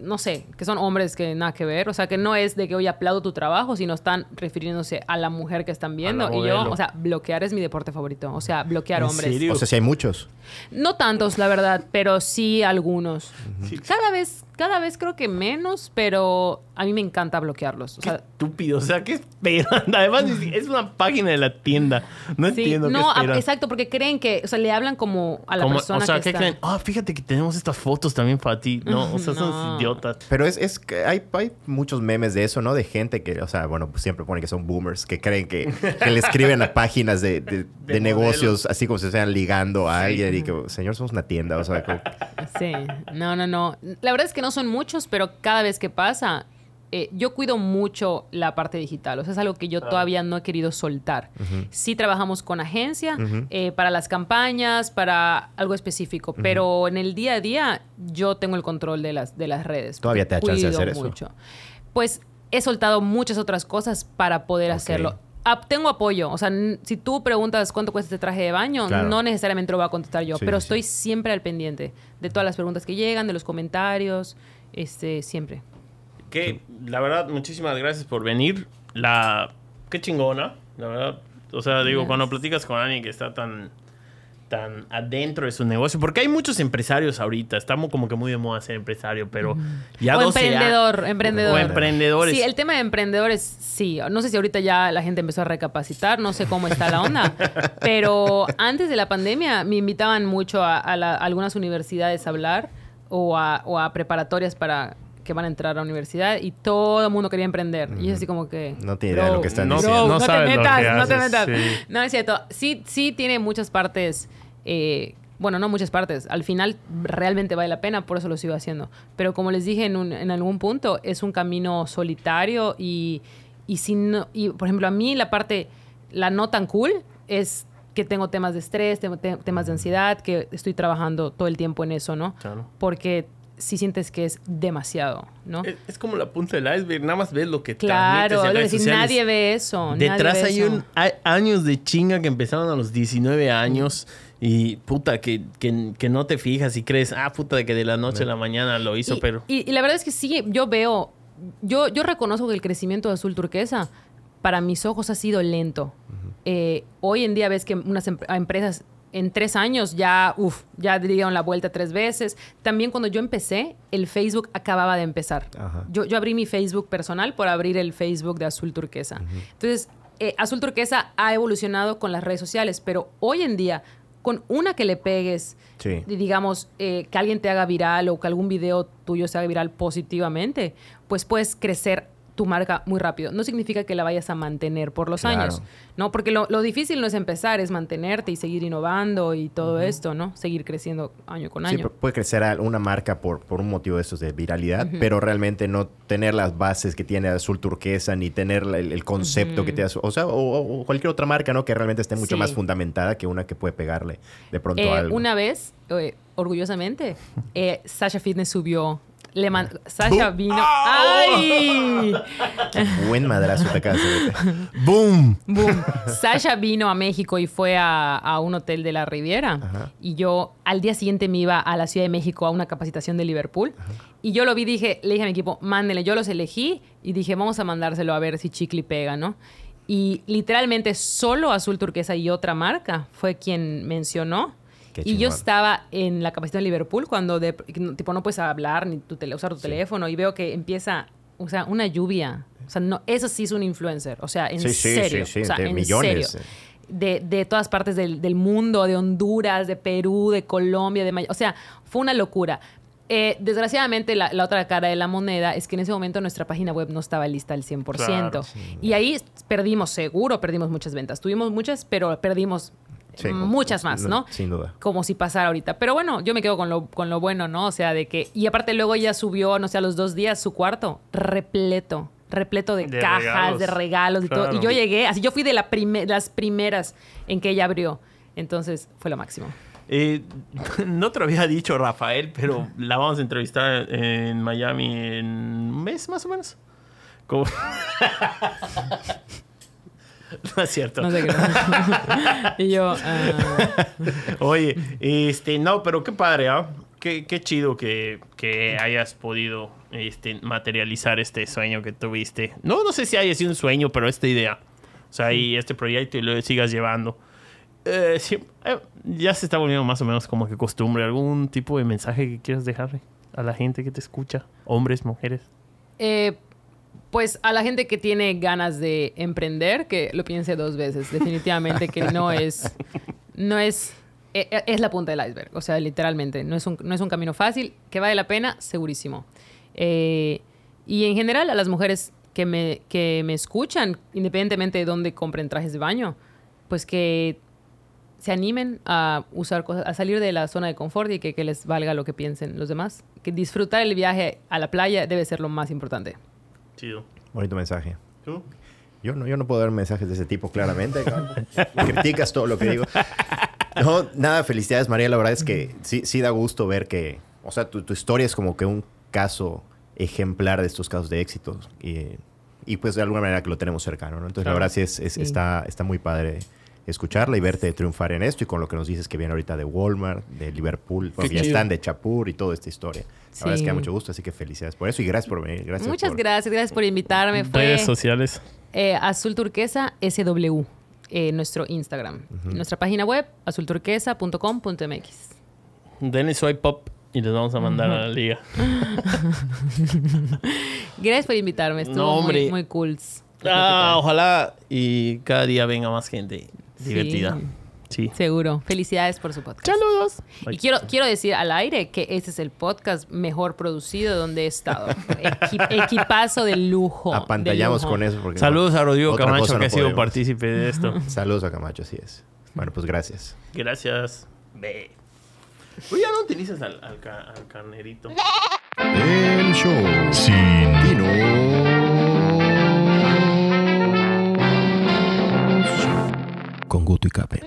no sé, que son hombres que nada que ver. O sea, que no es de que hoy aplaudo tu trabajo, sino están refiriéndose a la mujer que están viendo. Y yo, o sea, bloquear es mi deporte favorito. O sea, bloquear ¿En hombres. serio? O sea, si hay muchos. No tantos, la verdad, pero sí algunos. Sí. Cada vez, cada vez creo que menos, pero a mí me encanta bloquearlos. O Qué sea, estúpido, o sea, ¿qué esperan? [laughs] Además, es una página de la tienda. No sí, entiendo no, qué esperan. exacto, porque creen que, o sea, le hablan como a la Como- persona o sea, que ¿qué está. creen? Ah, fíjate que tenemos estas fotos también para ti. No, o sea, son idiotas. Pero es, es que hay, hay muchos memes de eso, ¿no? De gente que, o sea, bueno, pues siempre ponen que son boomers, que creen que, que le escriben a páginas de, de- [laughs] de negocios, así como si estuvieran ligando a alguien y que, señor, somos una tienda, o sea, como- Sí, no, no, no. La verdad es que no son muchos, pero cada vez que pasa, eh, yo cuido mucho la parte digital. O sea, es algo que yo todavía no he querido soltar. Sí trabajamos con agencia eh, para las campañas, para algo específico, pero en el día a día yo tengo el control de las, de las redes. ¿Todavía te da chance de hacer eso? mucho. Pues he soltado muchas otras cosas para poder hacerlo. Tengo apoyo. O sea, si tú preguntas cuánto cuesta este traje de baño, Claro. no necesariamente lo voy a contestar yo, Sí, pero sí, estoy siempre al pendiente de todas las preguntas que llegan, de los comentarios, este, siempre. Que, la verdad, muchísimas gracias por venir. La... Qué chingona, la verdad. O sea, digo, Yes. cuando platicas con alguien que está tan tan adentro de su negocio, porque hay muchos empresarios ahorita, estamos como que muy de moda ser empresario, pero ya o 12 a- emprendedor, emprendedor. O emprendedores. Sí, el tema de emprendedores, sí. No sé si ahorita ya la gente empezó a recapacitar, no sé cómo está la onda. [laughs] pero antes de la pandemia me invitaban mucho a, a la- a algunas universidades a hablar o a, o a preparatorias para que van a entrar a la universidad y todo el mundo quería emprender. Y es así como que... No tiene idea de lo que están no- diciendo. no no, te metas, que no te metas. sí. No, es cierto. Sí, sí tiene muchas partes... eh, bueno, no muchas partes. Al final realmente vale la pena, por eso lo sigo haciendo. Pero como les dije en, un- en algún punto, es un camino solitario y, y, si no- y, por ejemplo, a mí la parte, la no tan cool es que tengo temas de estrés, tengo te- temas de ansiedad, que estoy trabajando todo el tiempo en eso, ¿no? Claro. Porque si sientes que es demasiado, ¿no? Es, es como la punta del iceberg, nada más ves lo que Claro, en es redes decir, nadie ve eso. nadie Detrás ve hay, eso. un- hay años de chinga que empezaron a los 19 años y puta, que, que, que no te fijas y crees, ah, puta, que de la noche a la mañana lo hizo, y, pero... y- y la verdad es que sí, yo veo, yo, yo reconozco que el crecimiento de azul turquesa para mis ojos ha sido lento. Eh, hoy en día ves que unas em- empresas en tres años ya, uf, ya dieron la vuelta tres veces. También cuando yo empecé, el Facebook acababa de empezar. Ajá. Yo, yo abrí mi Facebook personal por abrir el Facebook de Azul Turquesa. Entonces, eh, Azul Turquesa ha evolucionado con las redes sociales, pero hoy en día, con una que le pegues, Sí. digamos, eh, que alguien te haga viral o que algún video tuyo se haga viral positivamente, pues puedes crecer tu marca muy rápido. No significa que la vayas a mantener por los Claro. años, ¿no? Porque lo, lo difícil no es empezar, es mantenerte y seguir innovando y todo esto, ¿no? Seguir creciendo año con Sí, año. pu- puede crecer a una marca por, por un motivo de estos de viralidad, pero realmente no tener las bases que tiene Azul Turquesa, ni tener el, el concepto que Azul, o sea, o, cualquier otra marca, ¿no? Que realmente esté mucho Sí. más fundamentada que una que puede pegarle de pronto Eh, algo. una vez, eh, orgullosamente, [laughs] eh, Sasha Fitness subió. Le man- Sasha vino. ¡Ay! [laughs] Buen madrazo te acabas. [laughs] ¡Boom! Boom. Sasha vino a México y fue a, a un hotel de la Riviera. Ajá. Y yo al día siguiente me iba a la Ciudad de México a una capacitación de Liverpool. Y yo lo vi, dije, le dije a mi equipo, mándenle. Yo los elegí y dije, vamos a mandárselo a ver si Chicle pega, ¿no? Y literalmente solo Azul Turquesa y otra marca fue quien mencionó. Qué y yo estaba en la capacitación de Liverpool cuando de, tipo no puedes hablar ni tu tele- usar tu teléfono y veo que empieza, o sea, una lluvia. O sea, no, eso sí es un influencer. O sea, en Sí, sí, serio. sí, o sea, en millones. serio. De, de todas partes del, del mundo, de Honduras, de Perú, de Colombia, de O sea, fue una locura. Eh, desgraciadamente, la, la otra cara de la moneda es que en ese momento nuestra página web no estaba lista al 100%. Claro, y ahí perdimos, seguro, perdimos muchas ventas. Tuvimos muchas, pero perdimos Sí, muchas más, ¿no? Sin duda. Como si pasara ahorita. Pero bueno, yo me quedo con lo, con lo bueno, ¿no? O sea, de que... Y aparte luego ella subió, no sé, a los dos días su cuarto repleto. Repleto de, De cajas, regalos. de regalos y todo. Y yo llegué, así yo fui de la prime- las primeras en que ella abrió. Entonces fue lo máximo. Eh, [laughs] no te lo había dicho Rafael, pero la vamos a entrevistar en Miami en un mes más o menos. Como- [laughs] [laughs] no es cierto. No sé qué. [laughs] y yo... ah, Oye, este, no, pero qué padre, ¿ah? Qué, qué chido que, que hayas podido este, materializar este sueño que tuviste. No, no sé si haya sido un sueño, pero esta idea. O sea, y este proyecto y lo sigas llevando. Eh, sí, eh, ya se está volviendo más o menos como que costumbre. ¿Algún tipo de mensaje que quieras dejarle a la gente que te escucha? Hombres, mujeres. eh, pues a la gente que tiene ganas de emprender, que lo piense dos veces. Definitivamente que no [laughs] es... No es... e- e- Es la punta del iceberg, o sea, literalmente. No es un, no es un camino fácil, que vale la pena, segurísimo. Eh, y en general a las mujeres que me, que me escuchan, independientemente de dónde compren trajes de baño, pues que se animen a usar cosas, a salir de la zona de confort y que, que les valga lo que piensen los demás. Que disfrutar el viaje a la playa debe ser lo más importante. Chido. Bonito mensaje. ¿Tú? Yo no, yo no puedo dar mensajes de ese tipo, claramente. [laughs] Criticas todo lo que digo. No, nada, felicidades, María. La verdad es que sí, sí da gusto ver que, o sea, tu, tu historia es como que un caso ejemplar de estos casos de éxito. Y, y pues de alguna manera que lo tenemos cercano, ¿no? Entonces, Claro. la verdad sí, es, es- Sí. Está, está muy padre escucharla y verte triunfar en esto y con lo que nos dices que viene ahorita de Walmart, de Liverpool, porque ya están de Chapur y toda esta historia. La verdad es que da mucho gusto, así que felicidades por eso y gracias por venir. Gracias Muchas por- gracias, gracias por invitarme. Fue Redes sociales. eh, Azul Turquesa SW, eh, nuestro Instagram. Nuestra página web, azulturquesa.com.mx. Denle swipe up y les vamos a mandar a la liga. [laughs] Gracias por invitarme, estuvo No, hombre. muy, muy cool. Ah, ojalá y cada día venga más gente divertida. Sí. Seguro. Felicidades por su podcast. Saludos. Y quiero, quiero decir al aire que este es el podcast mejor producido donde he estado. Equi- equipazo de lujo. de Apantallamos lujo. con eso. Porque Saludos a Rodrigo Camacho que ha sido partícipe de esto. [laughs] Saludos a Camacho, así es. Bueno, pues gracias. Gracias. Ve. Oye, ya no utilizas al, al ca- al carnerito. El show Sin con Guto y Capel.